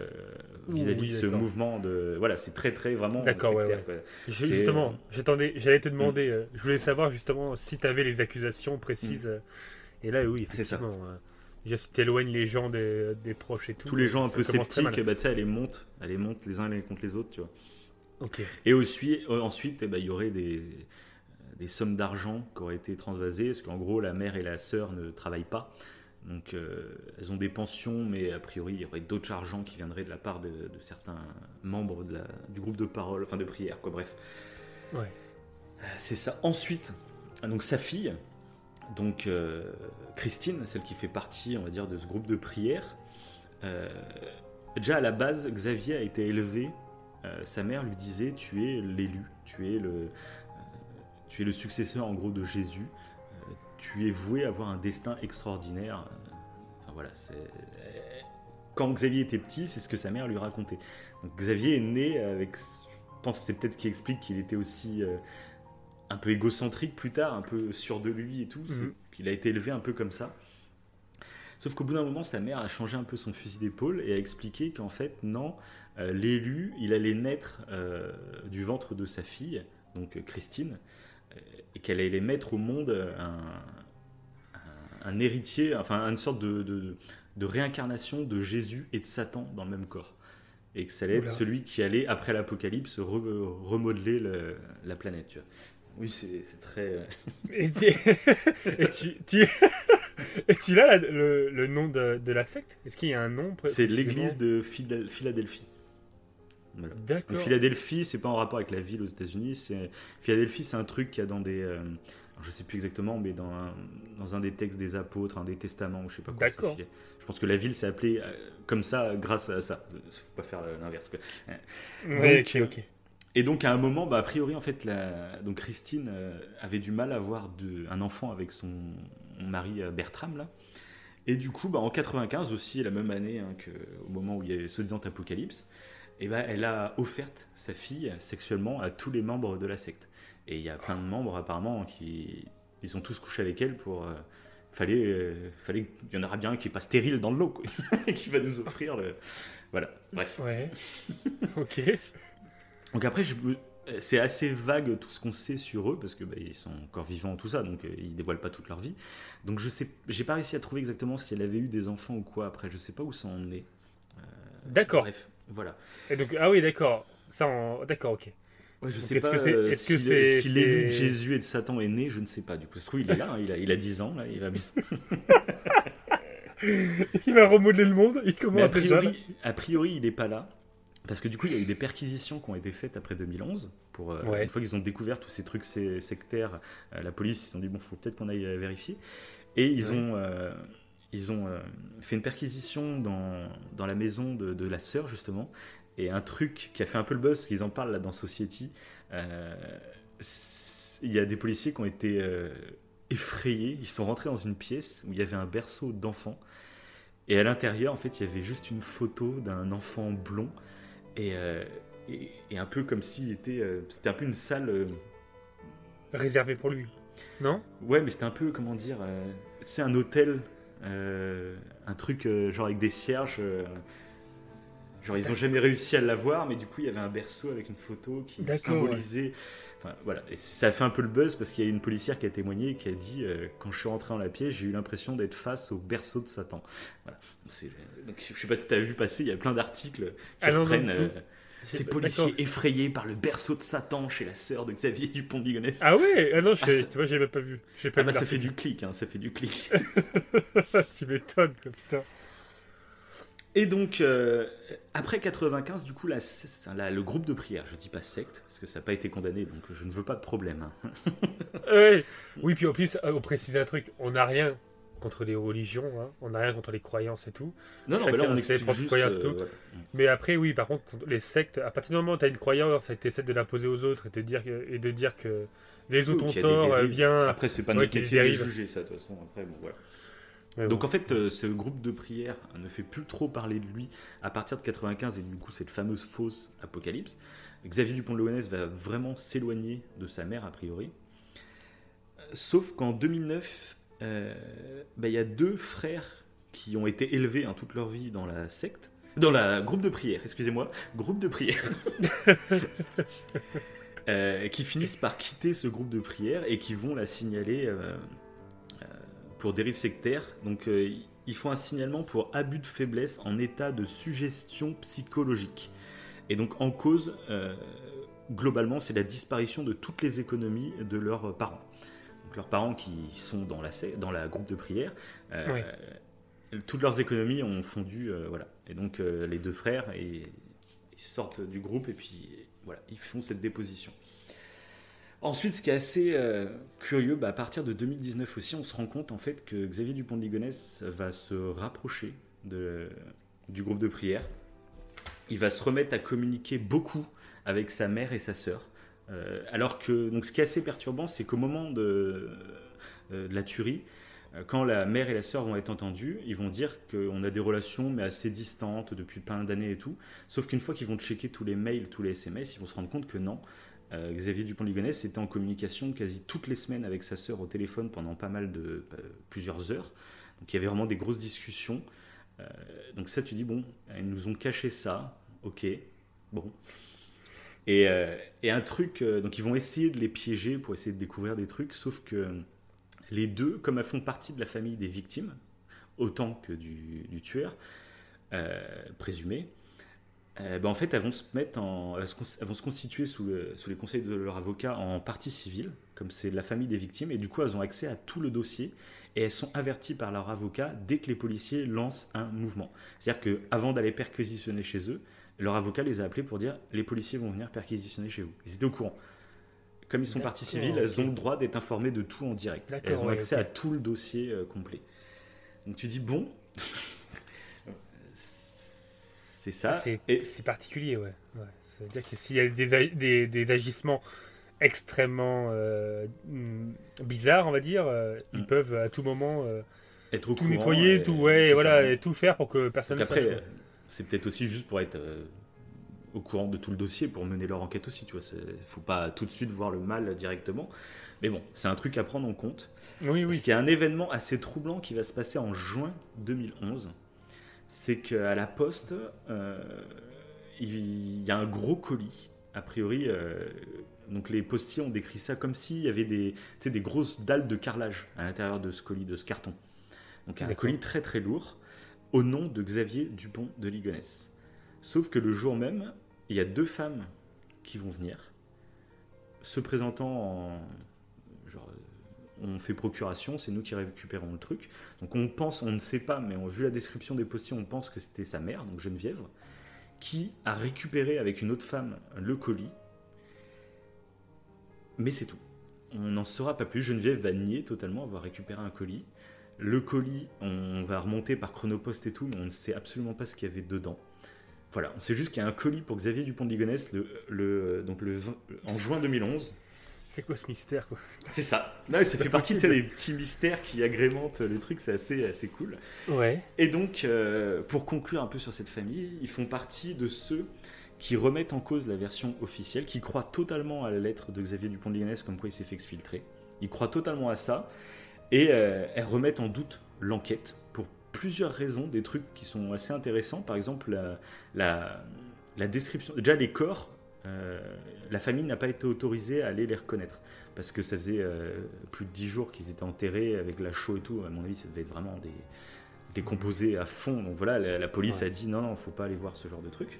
vis-à-vis Oui, de ce mouvement de voilà c'est très très vraiment D'accord, ouais, justement, j'attendais, j'allais te demander, euh, je voulais savoir justement si tu avais les accusations précises. euh, Et là, oui, effectivement. Si t'éloignes les gens des, des proches et tout. tous les gens un peu sceptiques bah, elle les monte elle les monte les uns les contre les autres tu vois Ok. Et aussi, euh, ensuite, eh ben, il y aurait des, des sommes d'argent qui auraient été transvasées, parce qu'en gros, la mère et la sœur ne travaillent pas. Donc, euh, elles ont des pensions, mais a priori, il y aurait d'autres argents qui viendraient de la part de, de certains membres de la- du groupe de parole, enfin de prière, quoi. Bref, Ouais. Euh, c'est ça. Ensuite, donc sa fille, donc euh, Christine, celle qui fait partie, on va dire, de ce groupe de prière. euh, déjà à la base, Xavier a été élevé. euh, sa mère lui disait Tu es l'élu, tu es le, tu es le successeur en gros de Jésus. tu es voué à avoir un destin extraordinaire. Enfin voilà, quand Xavier était petit, c'est ce que sa mère lui racontait. Donc Xavier est né avec, je pense c'est peut-être ce qui explique qu'il était aussi un peu égocentrique plus tard, un peu sûr de lui et tout, Mhm. qu'il a été élevé un peu comme ça. Sauf qu'au bout d'un moment, sa mère a changé un peu son fusil d'épaule et a expliqué qu'en fait, non, euh, l'élu, il allait naître euh, du ventre de sa fille, donc euh, Christine, euh, et qu'elle allait mettre au monde un, un- un héritier, enfin une sorte de, de- de réincarnation de Jésus et de Satan dans le même corps. Et que ça allait être celui qui allait, après l'apocalypse, re- remodeler le- la planète. tu vois. Oui, c'est très... euh, Et tu, et tu, tu, et tu as le, le nom de, de la secte? Est-ce qu'il y a un nom C'est l'église de Phila- Philadelphie. Voilà. D'accord. Philadelphie, c'est pas en rapport avec la ville aux États-Unis. C'est Philadelphie, c'est un truc qu'il y a dans des euh, je sais plus exactement, mais dans un, dans un des textes des apôtres, un des testaments, ou je sais pas quoi. D'accord. Je pense que la ville s'est appelée euh, comme ça grâce à ça. Faut pas faire l'inverse. quoi. Ouais, Donc, ok, ok. Et donc à un moment, bah, a priori en fait, la... donc Christine euh, avait du mal à avoir de... un enfant avec son mari euh, Bertram là. Et du coup, bah, en 95 aussi, la même année hein, que au moment où il y avait ce disant apocalypse, et ben elle a offerte sa fille sexuellement à tous les membres de la secte. Et il y a plein de membres apparemment qui ils ont tous couché avec elle pour euh, fallait euh, fallait il y en aura bien un qui est pas stérile dans le lot quoi, qui va nous offrir le voilà bref Ouais. ok. Donc après, je euh, c'est assez vague tout ce qu'on sait sur eux parce que bah, ils sont encore vivants tout ça, donc euh, ils dévoilent pas toute leur vie. Donc je sais, j'ai pas réussi à trouver exactement si elle avait eu des enfants ou quoi. Après, je sais pas où ça en est. D'accord. Bref, voilà. Et donc, ah oui, d'accord. Ça, d'accord, ok. Ouais, je Donc, sais est-ce pas que c'est- euh, est-ce que si, c'est- si l'élu de Jésus et de Satan est né, je ne sais pas. Du coup, il est là, hein, il, a, il a 10 ans, là, il va bien. Il va remodeler le monde, il a commence déjà. priori, a priori, il n'est pas là. Parce que du coup, il y a eu des perquisitions qui ont été faites après 2011. Pour, euh, Ouais. Une fois qu'ils ont découvert tous ces trucs sectaires, euh, la police, ils ont dit bon, faut peut-être qu'on aille euh, vérifier. Et ils Ouais. ont, euh, ils ont fait une perquisition dans, dans la maison de, de la sœur, justement. Et un truc qui a fait un peu le buzz, qu'ils en parlent là dans Society, il y a des policiers qui ont été effrayés. Ils sont rentrés dans une pièce où il y avait un berceau d'enfant. Et à l'intérieur, en fait, il y avait juste une photo d'un enfant blond. Et, euh, et, et un peu comme s'il était. euh, c'était un peu une salle. euh, Réservé pour lui. Non? Ouais, mais c'était un peu, comment dire. c'est un hôtel. un truc genre avec des cierges. genre, ils ont jamais réussi à l'avoir, mais du coup, il y avait un berceau avec une photo qui symbolisait. Enfin, voilà. Et ça a fait un peu le buzz parce qu'il y a une policière qui a témoigné et qui a dit euh, Quand je suis rentré dans la pièce, j'ai eu l'impression d'être face au berceau de Satan. Voilà. Donc, je sais pas si tu as vu passer, il y a plein d'articles qui Ah non, non, euh, ces policiers effrayés par le berceau de Satan chez la sœur de Xavier Dupont de Ligonnès. Ah ouais Ah non, je, Ah, ça- tu vois, j'ai même pas vu. Pas Ah vu bah ça fait du clic, hein, ça fait du clic. tu m'étonnes, putain. Et donc, euh, après 95, du coup, la, la- le groupe de prière, je dis pas secte, parce que ça n'a pas été condamné, donc je ne veux pas de problème. hein. Ouais. Oui, puis en plus, euh, on précise un truc, on n'a rien contre les religions, hein. on n'a rien contre les croyances et tout. Non, non, mais là, Chacun on ses propres juste, croyances, euh, tout. voilà. Mais après, oui, par contre, les sectes, à partir du moment où tu as une croyance et tu essaies de l'imposer aux autres et, te dire et de dire que les autres Oui, ont tort, euh, viens. Après, c'est pas Ouais, notre métier de juger, ça, de toute façon. Après, bon, voilà. Ouais, Donc en fait, euh, ce groupe de prière ne fait plus trop parler de lui à partir de 95 et du coup cette fameuse fausse apocalypse. Xavier Dupont de va vraiment s'éloigner de sa mère a priori. Euh, Sauf qu'en 2009, euh, bah, il y a deux frères qui ont été élevés hein, toute leur vie dans la secte, dans la groupe de prière, excusez-moi, groupe de prière, Euh, qui finissent par quitter ce groupe de prière et qui vont la signaler euh, pour dérive sectaire. Donc euh, ils font un signalement pour abus de faiblesse en état de suggestion psychologique. Et donc en cause, euh, globalement, c'est la disparition de toutes les économies de leurs parents. Donc leurs parents qui sont dans la, dans la groupe de prière, euh, toutes leurs économies ont fondu, voilà. Et donc les deux frères, et, ils sortent du groupe et puis voilà, ils font cette déposition. Ensuite, ce qui est assez euh, curieux, bah, à partir de 2019 aussi, on se rend compte en fait que Xavier Dupont de Ligonnès va se rapprocher du groupe de prière. Il va se remettre à communiquer beaucoup avec sa mère et sa sœur. Euh, alors que, donc, ce qui est assez perturbant, c'est qu'au moment de, euh, la tuerie, quand la mère et la sœur vont être entendues, ils vont dire qu'on a des relations mais assez distantes depuis plein d'années et tout. Sauf qu'une fois qu'ils vont checker tous les mails, tous les SMS, ils vont se rendre compte que non. Euh, Xavier Dupont de Ligonnès était en communication quasi toutes les semaines avec sa sœur au téléphone pendant pas mal de euh, plusieurs heures. Donc il y avait vraiment des grosses discussions. Euh, donc ça, tu dis bon, ils nous ont caché ça, ok, bon. Et, un truc, donc ils vont essayer de les piéger pour essayer de découvrir des trucs, sauf que les deux, comme elles font partie de la famille des victimes, autant que du, tueur présumé, euh, ben, en fait, elles vont se mettre en, elles, se cons- elles vont se constituer sous, le- sous les conseils de leur avocat en partie civile, comme c'est la famille des victimes, et du coup, elles ont accès à tout le dossier et elles sont averties par leur avocat dès que les policiers lancent un mouvement. C'est-à-dire qu'avant d'aller perquisitionner chez eux, leur avocat les a appelés pour dire les policiers vont venir perquisitionner chez vous. Ils étaient au courant. comme ils sont partie civile, elles ont le droit d'être informées de tout en direct. Elles ont ouais, accès à tout le dossier euh, complet. Donc tu dis bon, c'est ça. C'est Et particulier, ouais. ouais. Ça veut dire que s'il y a des, a- des, des agissements extrêmement euh, hmm, bizarres, on va dire, euh, ils Mm. peuvent à tout moment euh, être tout courant, nettoyer, et- tout, ouais, voilà, et tout faire pour que personne ne sache. c'est peut-être aussi juste pour être au courant de tout le dossier, pour mener leur enquête aussi, tu vois. Il faut pas tout de suite voir le mal directement. Mais bon, c'est un truc à prendre en compte. Oui, Parce oui. qu'il y a un événement assez troublant qui va se passer en juin 2011. C'est qu'à la poste, euh, il y a un gros colis. A priori, euh, donc les postiers ont décrit ça comme s'il y avait des, des grosses dalles de carrelage à l'intérieur de ce colis, de ce carton. Donc un colis très très lourd, au nom de Xavier Dupont de Ligonnès. Sauf que le jour même, il y a deux femmes qui vont venir, se présentant en. Genre, on fait procuration, c'est nous qui récupérons le truc. Donc on pense, on ne sait pas, mais on, vu la description des postiers, on pense que c'était sa mère, donc Geneviève, qui a récupéré avec une autre femme le colis. Mais c'est tout. On n'en saura pas plus. Geneviève va nier totalement avoir récupéré un colis. Le colis, on va remonter par Chronopost et tout, mais on ne sait absolument pas ce qu'il y avait dedans. Voilà, on sait juste qu'il y a un colis pour Xavier Dupont de Ligonnès donc le, 20 en juin 2011. C'est quoi ce mystère, quoi C'est ça. Là, ça fait partie des petits mystères qui agrémentent le truc, c'est assez, assez cool. Ouais. Et donc, euh, pour conclure un peu sur cette famille, ils font partie de ceux qui remettent en cause la version officielle, qui croient totalement à la lettre de Xavier Dupont de Ligonnès comme quoi il s'est fait exfiltrer. Ils croient totalement à ça et euh, elles remettent en doute l'enquête pour plusieurs raisons, des trucs qui sont assez intéressants. Par exemple, la, la, la description. Déjà, les corps, la famille n'a pas été autorisée à aller les reconnaître parce que ça faisait euh, plus de 10 jours qu'ils étaient enterrés avec la chaux et tout. À mon avis, ça devait être vraiment des décomposés à fond. Donc voilà, la, la police Ouais. a dit non, non, faut pas aller voir ce genre de truc.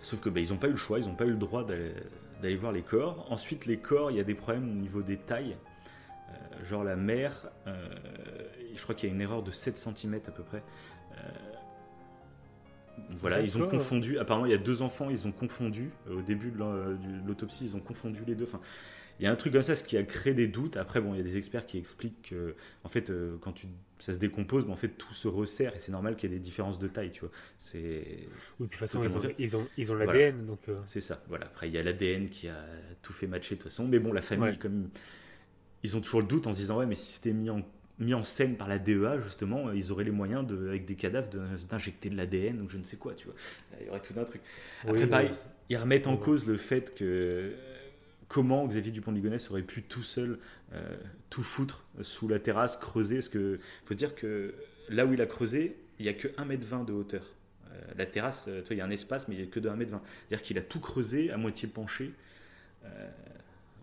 Sauf que bah, ils n'ont pas eu le choix, ils n'ont pas eu le droit d'aller d'aller voir les corps. Ensuite, les corps, il y a des problèmes au niveau des tailles. Euh, genre la mère, euh, je crois qu'il y a une erreur de 7 cm à peu près. Euh, voilà, ils ont confondu. Apparemment, il y a deux enfants, ils ont confondu. euh, Au début de l'autopsie, ils ont confondu les deux. Enfin, il y a un truc comme ça, ce qui a créé des doutes. Après, bon, il y a des experts qui expliquent que, en fait, euh, quand tu, ça se décompose, mais en fait, tout se resserre et c'est normal qu'il y ait des différences de taille, tu vois. C'est Oui, de toute façon, ils ont, ils ont, ils ont Voilà. l'ADN, donc. euh, c'est ça, voilà. Après, il y a l'ADN qui a tout fait matcher de toute façon. Mais bon, la famille, Ouais. comme ils ont toujours le doute en se disant, ouais, mais si c'était mis en, mis en scène par la DEA, justement, euh, ils auraient les moyens, de, avec des cadavres, d'injecter de l'ADN ou je ne sais quoi, tu vois. Il y aurait tout un truc. Après, oui, pareil, ils remettent en Ouais. cause le fait que euh, comment Xavier Dupont de Ligonnès aurait pu tout seul euh, tout foutre sous la terrasse, creuser. Parce que faut se dire que là où il a creusé, il n'y a que 1m20 de hauteur. Euh, la terrasse, tu vois, il y a un espace, mais il n'y a que de 1m20. C'est-à-dire qu'il a tout creusé à moitié penché euh,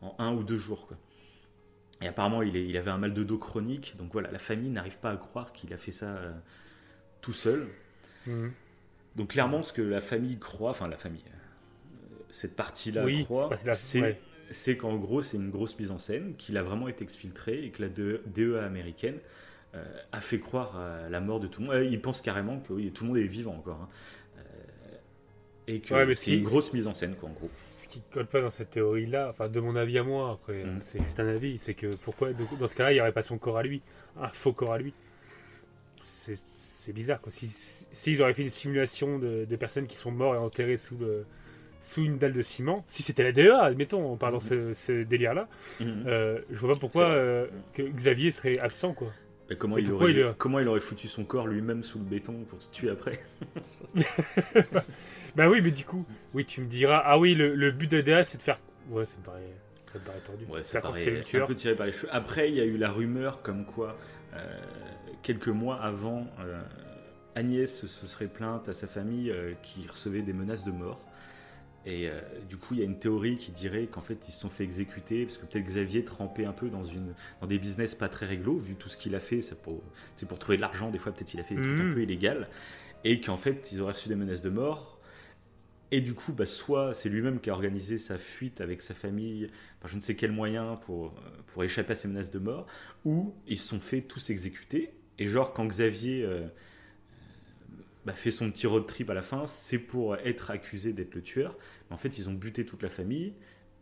en un ou deux jours. Quoi. Et apparemment, il, est- il avait un mal de dos chronique. Donc voilà, la famille n'arrive pas à croire qu'il a fait ça euh, tout seul. Mhm. Donc clairement, ce que la famille croit, enfin la famille, euh, cette partie-là Oui, croit, c'est ouais. qu'en gros, c'est une grosse mise en scène, qu'il a vraiment été exfiltré et que la DE DEA américaine euh, a fait croire à la mort de tout le monde. Ils pensent carrément que oui, tout le monde est vivant encore. hein. Et que Ouais, c'est une grosse mise en scène, quoi, en gros. Ce qui colle pas dans cette théorie-là, enfin de mon avis à moi, après, Mhm. c'est c'est un avis, c'est que pourquoi donc, dans ce cas-là, il n'y aurait pas son corps à lui, un faux corps à lui. C'est bizarre quoi. S'ils si, s'ils auraient fait une simulation de, de personnes qui sont mortes et enterrées sous, le, sous une dalle de ciment, si c'était la DEA, admettons, on part dans ce, ce délire-là, Mhm. euh, je vois pas pourquoi euh, que Xavier serait absent quoi. Et comment, et il pourquoi aurait, il est- comment il aurait foutu son corps lui-même sous le béton pour se tuer après Bah oui, mais du coup, oui, tu me diras, ah oui, le, le but de DEA c'est de faire. Ouais, ça me paraît, ça me paraît tordu. Ouais, ça paraît un peu tiré par les cheveux. Après, il y a eu la rumeur comme quoi, euh, quelques mois avant, euh, Agnès se serait plainte à sa famille euh, qui recevait des menaces de mort. Et euh, du coup, il y a une théorie qui dirait qu'en fait, ils se sont fait exécuter parce que peut-être Xavier trempait un peu dans, une, dans des business pas très réglo, vu tout ce qu'il a fait. C'est pour, pour trouver de l'argent, des fois, peut-être il a fait des trucs un peu illégaux. Et qu'en fait, ils auraient reçu des menaces de mort. Et du coup, bah, soit c'est lui-même qui a organisé sa fuite avec sa famille, par je ne sais quel moyen, pour, euh, pour échapper à ces menaces de mort, ou ils se sont fait tous exécuter. Et genre, quand Xavier euh, bah, fait son petit road trip à la fin, c'est pour être accusé d'être le tueur. Mais en fait, ils ont buté toute la famille.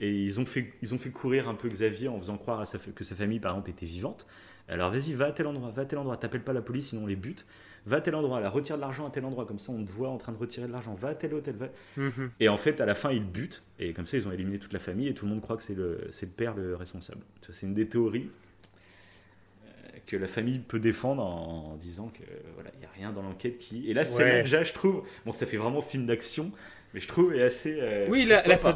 Et ils ont, fait, ils ont fait courir un peu Xavier en faisant croire à sa, que sa famille, par exemple, était vivante. Alors vas-y, va à tel endroit, va à tel endroit, t'appelles pas la police, sinon on les bute. Va à tel endroit, là, retire de l'argent à tel endroit, comme ça on te voit en train de retirer de l'argent. Va à tel hôtel, va. Mhm. Et en fait, à la fin, ils butent, et comme ça, ils ont éliminé toute la famille, et tout le monde croit que c'est le, le père le responsable. C'est une des théories euh, que la famille peut défendre en, en disant que voilà, il n'y a rien dans l'enquête qui. Et là, c'est Ouais. déjà, je trouve, bon, ça fait vraiment film d'action, mais je trouve est assez. euh, Oui, là, ça,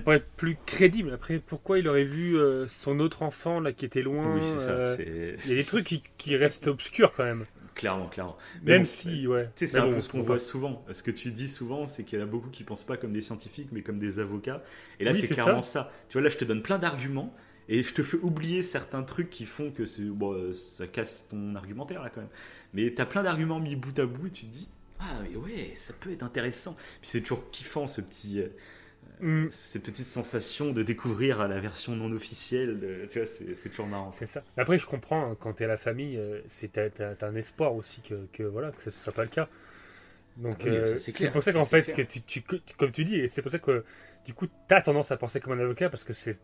pourrait être plus crédible. Après, pourquoi il aurait vu euh, son autre enfant là qui était loin Oui, c'est ça. euh, Il y a des trucs qui, qui restent obscurs quand même. Clairement, clairement. Mais Même bon, si, ouais. Tu sais, c'est un bon, peu ce qu'on on voit souvent. Ce que tu dis souvent, c'est qu'il y en a beaucoup qui pensent pas comme des scientifiques, mais comme des avocats. Et là, Oui, c'est clairement ça. Tu vois, là, je te donne plein d'arguments et je te fais oublier certains trucs qui font que bon, euh, ça casse ton argumentaire, là, quand même. Mais tu as plein d'arguments mis bout à bout et tu te dis, ah, mais ouais, ça peut être intéressant. Puis c'est toujours kiffant, ce petit. Mm, cette petite sensation de découvrir la version non officielle, de- tu vois, c'est toujours marrant. c'est ça. Après, je comprends, hein, quand t'es à la famille, euh, t'as, un espoir aussi que, que voilà que ce soit pas le cas. Donc Ah oui, euh, c'est pour ça qu'en fait, que tu, tu- comme tu dis, c'est pour ça que du coup, t'as tendance à penser comme un avocat parce que c'est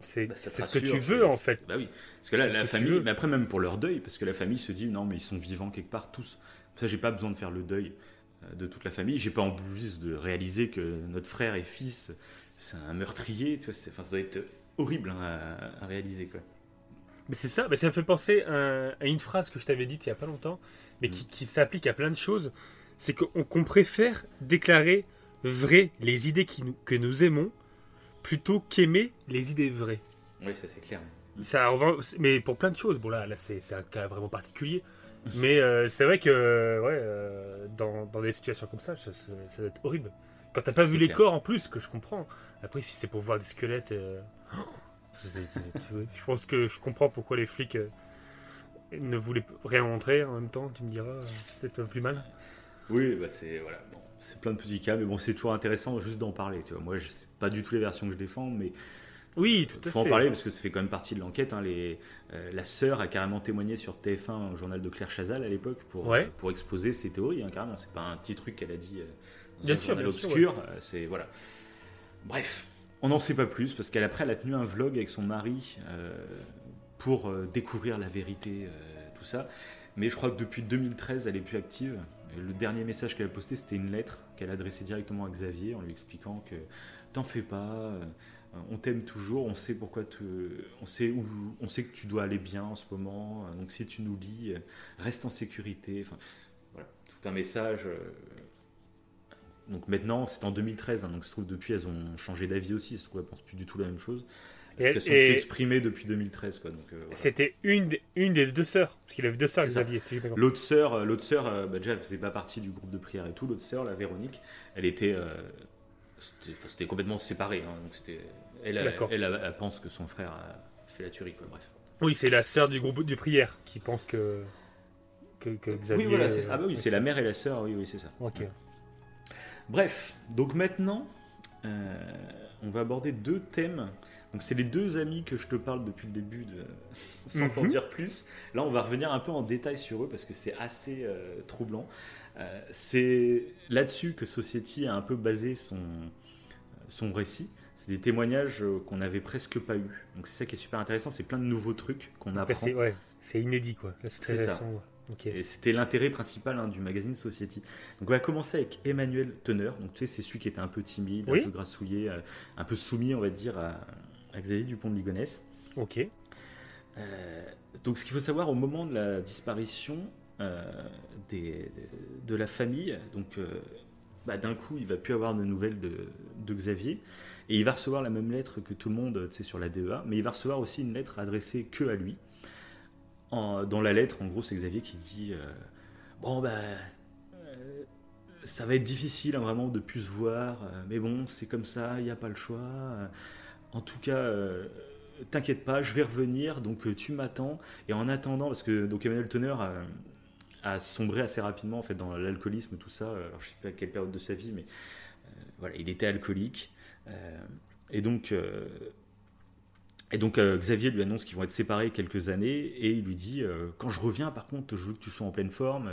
c'est Bah, ce que tu veux en fait. Bah oui, parce que là, la que famille, mais après même pour leur deuil, parce que la famille se dit non, mais ils sont vivants quelque part tous. Ça, j'ai pas besoin de faire le deuil de toute la famille. J'ai pas en plus de réaliser que notre frère et fils, c'est un meurtrier. Tu vois, c'est- enfin, ça doit être horrible hein, à, à réaliser quoi. Mais c'est ça, mais ça me fait penser à, à une phrase que je t'avais dite il y a pas longtemps, mais Mm. qui, qui s'applique à plein de choses. C'est qu'on préfère déclarer vraies les idées qui nous- que nous aimons plutôt qu'aimer les idées vraies. Oui, ça c'est clair. Ça, mais pour plein de choses. Bon là, là c'est un cas vraiment particulier. Mais euh, c'est vrai que ouais, euh, dans, dans des situations comme ça, ça, ça- ça doit être horrible. Quand t'as pas vu les corps en plus, que je comprends. Après, si c'est pour voir des squelettes, euh, tu je pense que je comprends pourquoi les flics ne voulaient rien montrer. En même temps, tu me diras, c'est peut-être plus mal. Oui, bah c'est voilà, bon, c'est plein de petits cas, mais bon, c'est toujours intéressant juste d'en parler. Tu vois, moi, je sais pas du tout les versions que je défends, mais Oui, tout à faut en fait. parler parce que ça fait quand même partie de l'enquête. hein, les, euh, la sœur a carrément témoigné sur TF1 au journal de Claire Chazal à l'époque pour, Ouais. euh, pour exposer ses théories. hein, carrément, c'est pas un petit truc qu'elle a dit euh, dans Bien un sûr, journal bien obscur. euh, c'est voilà. Bref, on n'en sait pas plus parce qu'elle après elle a tenu un vlog avec son mari pour découvrir la vérité, tout ça. Mais je crois que depuis 2013, elle est plus active. Le dernier message qu'elle a posté, c'était une lettre qu'elle adressait directement à Xavier en lui expliquant que t'en fais pas, on t'aime toujours, on sait pourquoi te, on sait où, on sait que tu dois aller bien en ce moment. Donc si tu nous lis, reste en sécurité. Enfin, voilà, tout un message. euh, Donc maintenant, c'est en 2013, hein, donc se trouve depuis elles ont changé d'avis aussi. Se trouve elles pensent plus du tout la même chose. Parce qu'elles sont plus exprimées depuis 2013, quoi. Donc euh, voilà. C'était une, des- une des deux sœurs, parce qu'il avait deux sœurs. Xavier. si. L'autre sœur, euh, l'autre sœur, bah, déjà, elle faisait pas partie du groupe de prière et tout. L'autre sœur, la Véronique, elle était, euh, c'était complètement séparé. hein, donc c'était, elle, elle, D'accord. elle, elle pense que son frère a fait la tuerie, quoi. Bref. Oui, c'est la sœur du groupe de prière qui pense que que, que Xavier. oui, voilà, c'est ça. Ah bah oui, c'est la mère et la sœur. Oui, oui, c'est ça. Ok. Bref, donc maintenant, euh, on va aborder deux thèmes. Donc c'est les deux amis que je te parle depuis le début, de... sans t'en Mhm. dire plus. Là, on va revenir un peu en détail sur eux parce que c'est assez euh, troublant. Euh, c'est là-dessus que Society a un peu basé son, son récit. C'est des témoignages euh, qu'on n'avait presque pas eu. Donc c'est ça qui est super intéressant. C'est plein de nouveaux trucs qu'on apprend. c'est ouais, inédit quoi. C'est ça. récent. ouais. Ok. Et c'était l'intérêt principal hein, du magazine Society. Donc on va commencer avec Emmanuel Teneur. Donc tu sais, c'est celui qui était un peu timide, Oui. un peu grassouillé, euh, un peu soumis, on va dire, à, à Xavier Dupont de Ligonnès. Ok. Euh, donc ce qu'il faut savoir au moment de la disparition euh, des, de la famille, donc euh, bah, d'un coup il va plus avoir de nouvelles de, de Xavier et il va recevoir la même lettre que tout le monde sur la DEA, mais il va recevoir aussi une lettre adressée que à lui. Dans la lettre, en gros, c'est Xavier qui dit euh, Bon, bah, euh, ça va être difficile hein, vraiment de plus se voir, euh, mais bon, c'est comme ça, il n'y a pas le choix. En tout cas, t'inquiète pas, je vais revenir, donc tu m'attends. Et en attendant, parce que donc Emmanuel Teneur a, sombré assez rapidement en fait dans l'alcoolisme, tout ça. Alors, je sais pas à quelle période de sa vie, mais voilà, il était alcoolique. Euh, et donc, euh, et donc euh, Xavier lui annonce qu'ils vont être séparés quelques années et il lui dit quand je reviens, par contre, je veux que tu sois en pleine forme,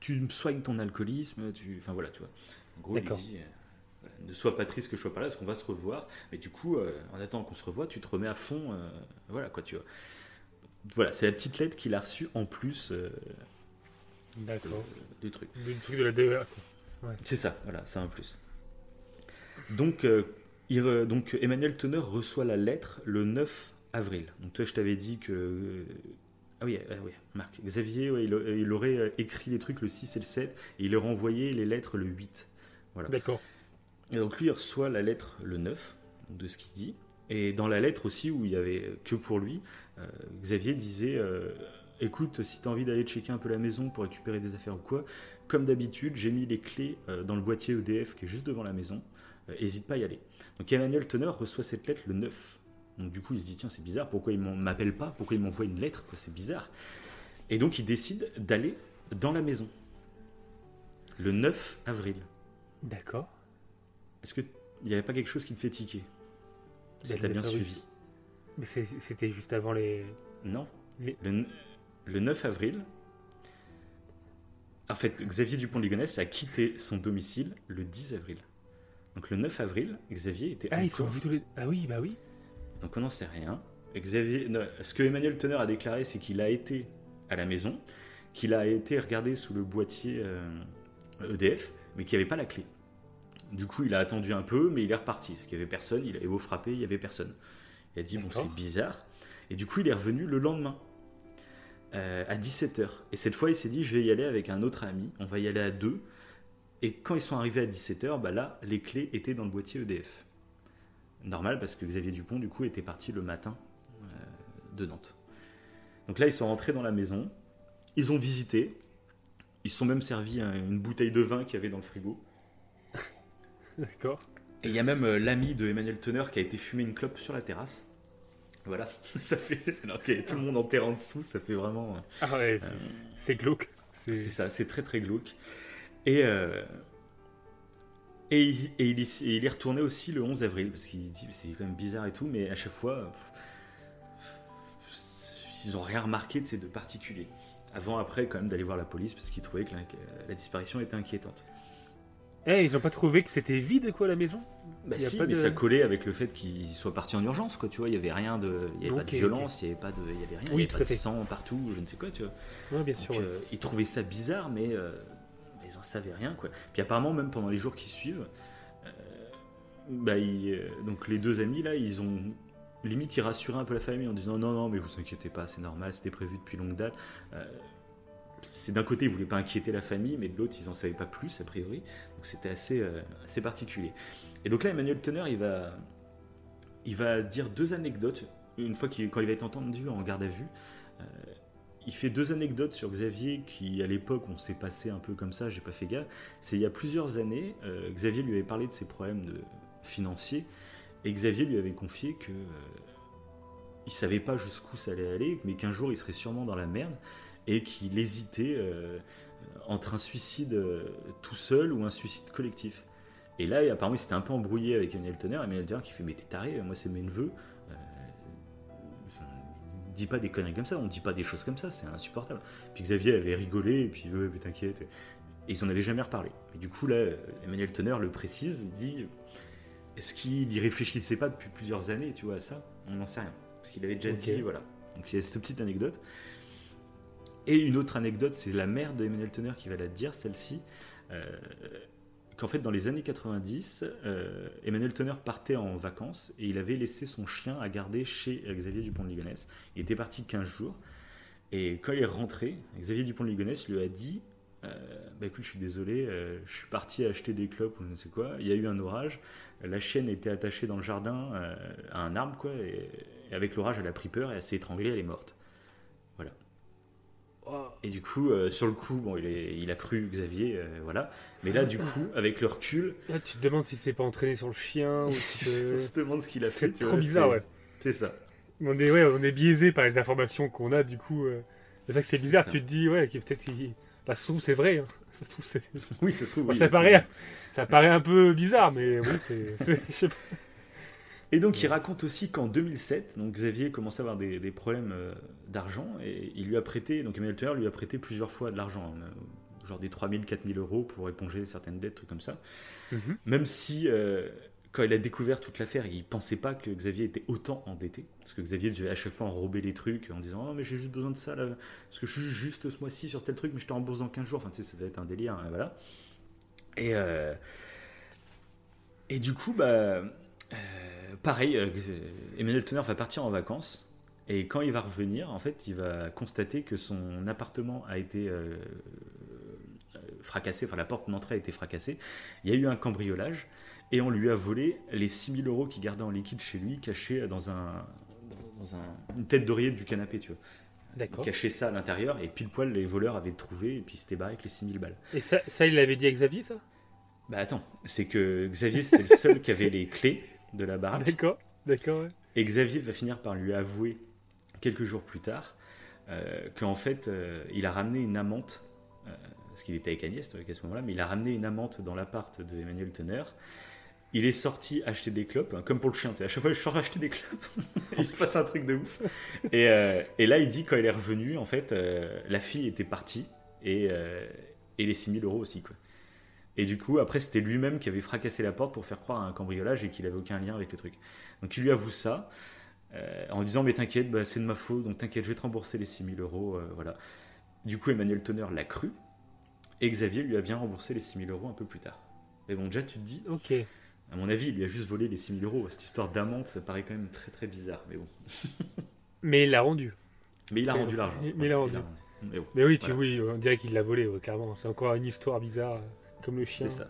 tu me soignes ton alcoolisme, tu, enfin voilà, tu vois. En gros, il dit, ne sois pas triste que je sois pas là, parce qu'on va se revoir. Mais du coup, euh, en attendant qu'on se revoie, tu te remets à fond. euh, voilà, quoi, tu vois. Voilà, c'est la petite lettre qu'il a reçue en plus euh, D'accord. du truc. Le truc de la DEA. quoi. C'est ça, voilà, c'est un plus. Donc, il donc Emmanuel Teneur reçoit la lettre le 9 avril. Donc toi, je t'avais dit que... euh, Ah oui, ah oui, Marc. Xavier, ouais, il, il aurait euh, écrit les trucs le 6 et le 7, et il aurait envoyé les lettres le 8. Voilà. D'accord. Et donc lui, il reçoit la lettre le 9, donc de ce qu'il dit. Et dans la lettre aussi, où il y avait que pour lui, euh, Xavier disait euh, Écoute, si tu as envie d'aller checker un peu la maison pour récupérer des affaires ou quoi, comme d'habitude, j'ai mis les clés euh, dans le boîtier EDF qui est juste devant la maison. Euh, Hésite pas à y aller. Donc Emmanuel Teneur reçoit cette lettre le 9. Donc du coup, il se dit Tiens, c'est bizarre, pourquoi il m'appelle pas? Pourquoi il m'envoie une lettre? Quoi, C'est bizarre. Et donc il décide d'aller dans la maison. Le 9 avril. D'accord. Est-ce qu'il n'y avait pas quelque chose qui te fait tiquer? Si Ben, t'as le bien suivi. Mais c'était juste avant les. Non. Les- Le, le 9 avril, en fait, Xavier Dupont de Ligonnès a quitté son domicile le 10 avril. Donc le 9 avril, Xavier était Ah, ils sont tous les. Ah oui, bah oui. Donc on n'en sait rien. Xavier, non, ce que Emmanuel Teneur a déclaré, c'est qu'il a été à la maison, qu'il a été regardé sous le boîtier euh, EDF, mais qu'il n'y avait pas la clé. Du coup, il a attendu un peu, mais il est reparti. Parce qu'il n'y avait personne, il avait beau frapper, il n'y avait personne. Il a dit, bon, c'est bizarre. Et du coup, il est revenu le lendemain, euh, à 17h. Et cette fois, il s'est dit, je vais y aller avec un autre ami, on va y aller à deux. Et quand ils sont arrivés à 17h, bah là, les clés étaient dans le boîtier EDF. Normal, parce que Xavier Dupont, du coup, était parti le matin euh, de Nantes. Donc là, ils sont rentrés dans la maison, ils ont visité, ils se sont même servis un- une bouteille de vin qu'il y avait dans le frigo. D'accord. Et il y a même euh, l'ami de Emmanuel Teneur qui a été fumer une clope sur la terrasse. Voilà, ça fait. Alors qu'il y avait tout le monde en terre en dessous, ça fait vraiment. euh, Ah ouais, c'est glauque. C'est ça, c'est très très glauque. Et, euh, et, il, et il y- et il est retourné aussi le 11 avril, parce qu'il dit c'est quand même bizarre et tout, mais à chaque fois, pff, ils ont rien remarqué de ces deux particuliers. Avant, après, quand même, d'aller voir la police, parce qu'ils trouvaient que la, disparition était inquiétante. Eh, ils ont pas trouvé que c'était vide, quoi, la maison? Bah si, pas mais de- ça collait avec le fait qu'il soit parti en urgence, quoi, tu vois, il y avait rien de... Il y avait pas de violence, il y avait pas de... Il y avait rien, il Oui, y avait pas de fait. sang partout, je ne sais quoi, tu vois. Ouais, bien Donc, sûr. ouais. euh, ils trouvaient ça bizarre, mais euh, ils en savaient rien. Quoi. Puis apparemment, même pendant les jours qui suivent, euh, bah, euh, donc les deux amis, là, ils ont limite, ils rassuraient un peu la famille en disant non, non, mais vous inquiétez pas, c'est normal, c'était prévu depuis longue date. Euh, c'est d'un côté, ils voulaient pas inquiéter la famille, mais de l'autre, ils en savaient pas plus, a priori. Donc c'était assez, assez particulier. Et donc là, Emmanuel Teneur, il va, il va dire deux anecdotes. Une fois qu'il, quand il va être entendu en garde à vue, il fait deux anecdotes sur Xavier qui, à l'époque, on s'est passé un peu comme ça, j'ai pas fait gaffe. C'est il y a plusieurs années, euh, Xavier lui avait parlé de ses problèmes financiers et Xavier lui avait confié que euh, il savait pas jusqu'où ça allait aller, mais qu'un jour il serait sûrement dans la merde et qu'il hésitait euh, entre un suicide euh, tout seul ou un suicide collectif. Et là, apparemment, il s'était un peu embrouillé avec Emmanuel Tonnerre, et Emmanuel Tonnerre qui fait Mais t'es taré, moi c'est mes neveux. Dis pas des conneries comme ça, on dit pas des choses comme ça, c'est insupportable. Puis Xavier avait rigolé, et puis ouais, mais t'inquiète. Et ils en avaient jamais reparlé. Et du coup, là, Emmanuel Tonnerre le précise, il dit Est-ce qu'il y réfléchissait pas depuis plusieurs années, tu vois, à ça? On n'en sait rien. Parce qu'il avait déjà dit, voilà. Donc il y a cette petite anecdote. Et une autre anecdote, c'est la mère d'Emmanuel Tonnerre qui va la dire, celle-ci. Euh, qu'en fait, dans les années 90, euh, Emmanuel Tonnerre partait en vacances et il avait laissé son chien à garder chez Xavier Dupont de Ligonnès. Il était parti 15 jours. Et quand il est rentré, Xavier Dupont de Ligonnès lui a dit euh, bah écoute, je suis désolé, euh, je suis parti acheter des clopes ou je ne sais quoi. Il y a eu un orage. La chienne était attachée dans le jardin à un arbre, quoi. Et, et avec l'orage, elle a pris peur et elle s'est étranglée, elle est morte. Et du coup, euh, sur le coup, bon, il, est- il a cru Xavier, euh, voilà. Mais là, du coup, avec le recul, Là, tu te demandes si c'est pas entraîné sur le chien ou si c'est- se demande ce qu'il a C'est fait. tu trop vois, bizarre, c'est- ouais. C'est ça. On est, ouais, on est biaisé par les informations qu'on a, du coup. euh, C'est ça que c'est C'est bizarre, ça. tu te dis, ouais, peut-être qu'il- la se trouve, c'est vrai. hein. Ça se trouve, c'est. Oui, ça se trouve. Bon, oui, ça, c'est- paraît, ça paraît un peu bizarre, mais oui, c'est. c'est- je sais pas. Et donc, il raconte aussi qu'en 2007, donc Xavier commençait à avoir des, des problèmes euh, d'argent et il lui a prêté, donc Emmanuel Turner lui a prêté plusieurs fois de l'argent, hein, genre des 3000, 4000 euros pour éponger certaines dettes, trucs comme ça. Mhm. Même si, euh, quand il a découvert toute l'affaire, il pensait pas que Xavier était autant endetté. Parce que Xavier devait à chaque fois enrober les trucs en disant Oh, mais j'ai juste besoin de ça, là, parce que je suis juste ce mois-ci sur tel truc, mais je te rembourse dans 15 jours. Enfin, tu sais, ça va être un délire, hein, voilà. Et, euh, et du coup, bah, euh, pareil, euh, Emmanuel Teneur va partir en vacances. Et quand il va revenir, en fait, il va constater que son appartement a été euh, euh, fracassé, enfin la porte d'entrée a été fracassée. Il y a eu un cambriolage et on lui a volé les 6000 euros qu'il gardait en liquide chez lui, cachés dans, un, dans un- une tête d'oreiller du canapé, tu vois. D'accord. Caché ça à l'intérieur et pile poil les voleurs avaient trouvé et puis c'était barré avec les 6000 balles. Et ça, ça, il l'avait dit à Xavier, ça? Bah attends, c'est que Xavier c'était le seul qui avait les clés de la baraque. D'accord, d'accord, ouais. Et Xavier va finir par lui avouer quelques jours plus tard euh, qu'en fait euh, il a ramené une amante, euh, parce qu'il était avec Agnès à ce moment-là, mais il a ramené une amante dans l'appart de Emmanuel Teneur. Il est sorti acheter des clopes, hein, comme pour le chien. À chaque fois, je sors acheter des clopes. il se passe un truc de ouf. Et, et là, il dit quand il est revenu, en fait, la fille était partie et, et les 6000 euros aussi. Quoi. Et du coup, après, c'était lui-même qui avait fracassé la porte pour faire croire à un cambriolage et qu'il avait aucun lien avec le truc. Donc, il lui avoue ça. euh, en lui disant mais t'inquiète bah, c'est de ma faute donc t'inquiète je vais te rembourser les 6000 euros euh, voilà du coup Emmanuel Tonner l'a cru et Xavier lui a bien remboursé les 6000 euros un peu plus tard mais bon déjà tu te dis Ok. à mon avis il lui a juste volé les 6000 euros cette histoire d'amante ça paraît quand même très très bizarre mais bon Mais il l'a rendu. mais il a rendu l'argent Mais il a Ouais, rendu. mais bon Mais oui, tu, Voilà. oui, on dirait qu'il l'a volé, ouais, clairement. C'est encore une histoire bizarre, comme le chien. C'est ça.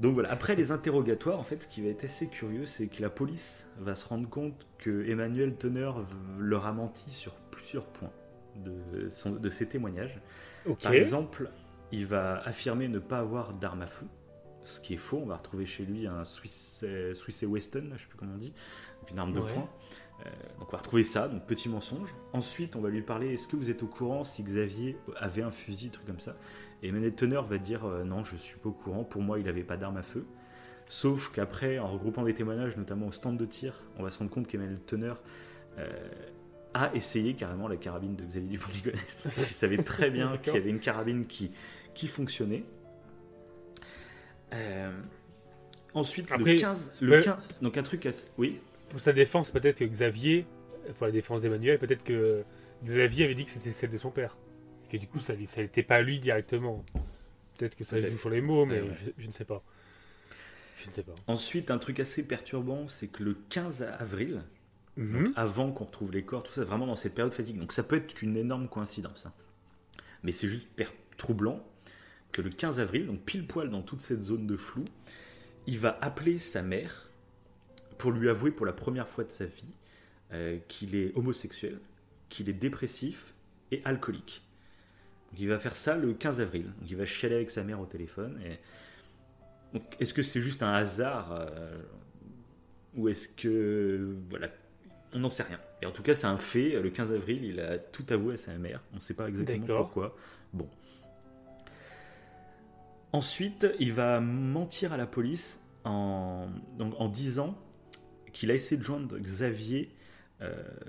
Donc voilà, après les interrogatoires, en fait, ce qui va être assez curieux, c'est que la police va se rendre compte que Emmanuel Teneur leur a menti sur plusieurs points de, son- de ses témoignages. Par exemple, il va affirmer ne pas avoir d'arme à feu, ce qui est faux. On va retrouver chez lui un Swiss, euh, Swiss et Weston, je sais plus comment on dit, une arme de Ouais. poing. Euh, donc on va retrouver ça, donc petit mensonge. Ensuite, on va lui parler est-ce que vous êtes au courant si Xavier avait un fusil, truc comme ça? Et Emmanuel Teneur va dire euh, non, je suis pas au courant, pour moi il n'avait pas d'arme à feu. Sauf qu'après, en regroupant des témoignages, notamment au stand de tir, on va se rendre compte qu'Emmanuel Teneur euh, a essayé carrément la carabine de Xavier Dupont-Ligonnès. il savait très bien qu'il y avait une carabine qui, qui fonctionnait. Euh, ensuite, Après, le 15, le peut- 15 donc un truc assez... Oui Pour sa défense, peut-être que Xavier, pour la défense d'Emmanuel, peut-être que Xavier avait dit que c'était celle de son père. Que du coup, ça n'était pas lui directement. Peut-être que ça joue sur les mots, mais Ouais, ouais. Je, je ne sais pas. Je ne sais pas. Ensuite, un truc assez perturbant, c'est que le 15 avril, Mhm. avant qu'on retrouve les corps, tout ça, vraiment dans cette période fatigue. Donc ça peut être qu'une énorme coïncidence. hein. Mais c'est juste per- troublant que le 15 avril, donc pile poil dans toute cette zone de flou, il va appeler sa mère pour lui avouer pour la première fois de sa vie euh, qu'il est homosexuel, qu'il est dépressif et alcoolique. Donc il va faire ça le 15 avril. Donc il va chialer avec sa mère au téléphone. Et... Est-ce que c'est juste un hasard euh, ou est-ce que voilà, on n'en sait rien. Et en tout cas, c'est un fait. Le 15 avril, il a tout avoué à sa mère. On ne sait pas exactement pourquoi. Bon. Ensuite, il va mentir à la police en, donc, en disant qu'il a essayé de joindre Xavier,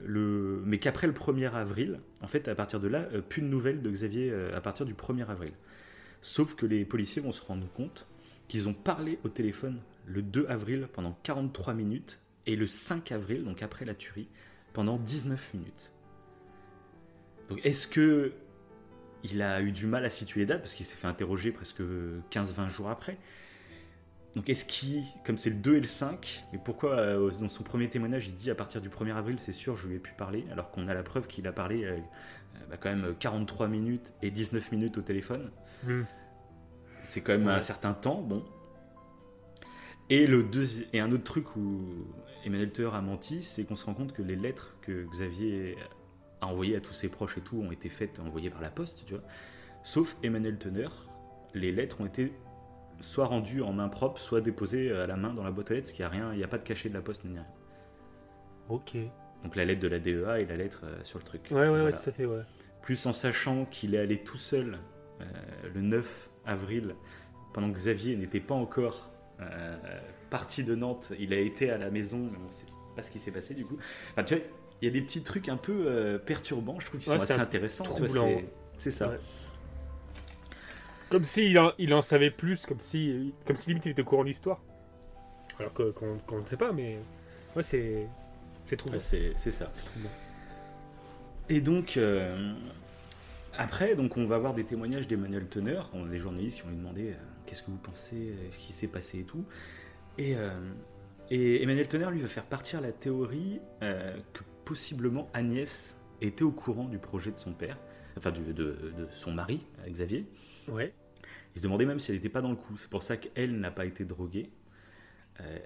le, mais qu'après le 1er avril, en fait, à partir de là, euh, plus de nouvelles de Xavier euh, à partir du 1er avril. Sauf que les policiers vont se rendre compte qu'ils ont parlé au téléphone le 2 avril pendant 43 minutes et le 5 avril, donc après la tuerie, pendant 19 minutes. Donc est-ce que il a eu du mal à situer les dates? Parce qu'il s'est fait interroger presque 15-20 jours après donc est-ce qu'il, comme c'est le 2 et le 5, mais pourquoi euh, dans son premier témoignage il dit à partir du 1er avril c'est sûr je lui ai pu parler alors qu'on a la preuve qu'il a parlé euh, euh, bah, quand même 43 minutes et 19 minutes au téléphone Mhm. c'est quand même un certain temps, bon. Et, le deuxi- et un autre truc où Emmanuel Theur a menti, c'est qu'on se rend compte que les lettres que Xavier a envoyées à tous ses proches et tout ont été faites, envoyées par la poste, tu vois. Sauf Emmanuel Teneur, les lettres ont été soit rendues en main propre, soit déposées à la main dans la boîte aux lettres, parce qu'il n'y a rien, il n'y a pas de cachet de la poste ni rien. Ok. Donc la lettre de la DEA et la lettre euh, sur le truc. Ouais, ouais, ouais, Voilà. tout à fait, ouais. Plus en sachant qu'il est allé tout seul euh, le 9 avril, pendant que Xavier n'était pas encore euh, parti de Nantes, il a été à la maison, mais on ne sait pas ce qui s'est passé du coup. Enfin, tu vois, il y a des petits trucs un peu euh, perturbants, je trouve Ouais, sont assez intéressants. C'est ça. Ouais. Comme s'il en, il en savait plus, comme si, comme si limite il était au courant de l'histoire. Alors que- qu'on qu'on ne sait pas, mais ouais, c'est c'est trop Ouais, bien. c'est c'est ça. C'est trop bien. Et donc, euh, après, donc on va avoir des témoignages d'Emmanuel. On a des journalistes qui vont lui demander euh, qu'est-ce que vous pensez, euh, ce qui s'est passé et tout. Et, euh, et Emmanuel Teneur, lui, va faire partir la théorie euh, que possiblement Agnès était au courant du projet de son père, enfin du- de, de son mari, euh, Xavier. Ouais. Il se demandait même si elle n'était pas dans le coup. C'est pour ça qu'elle n'a pas été droguée. Euh,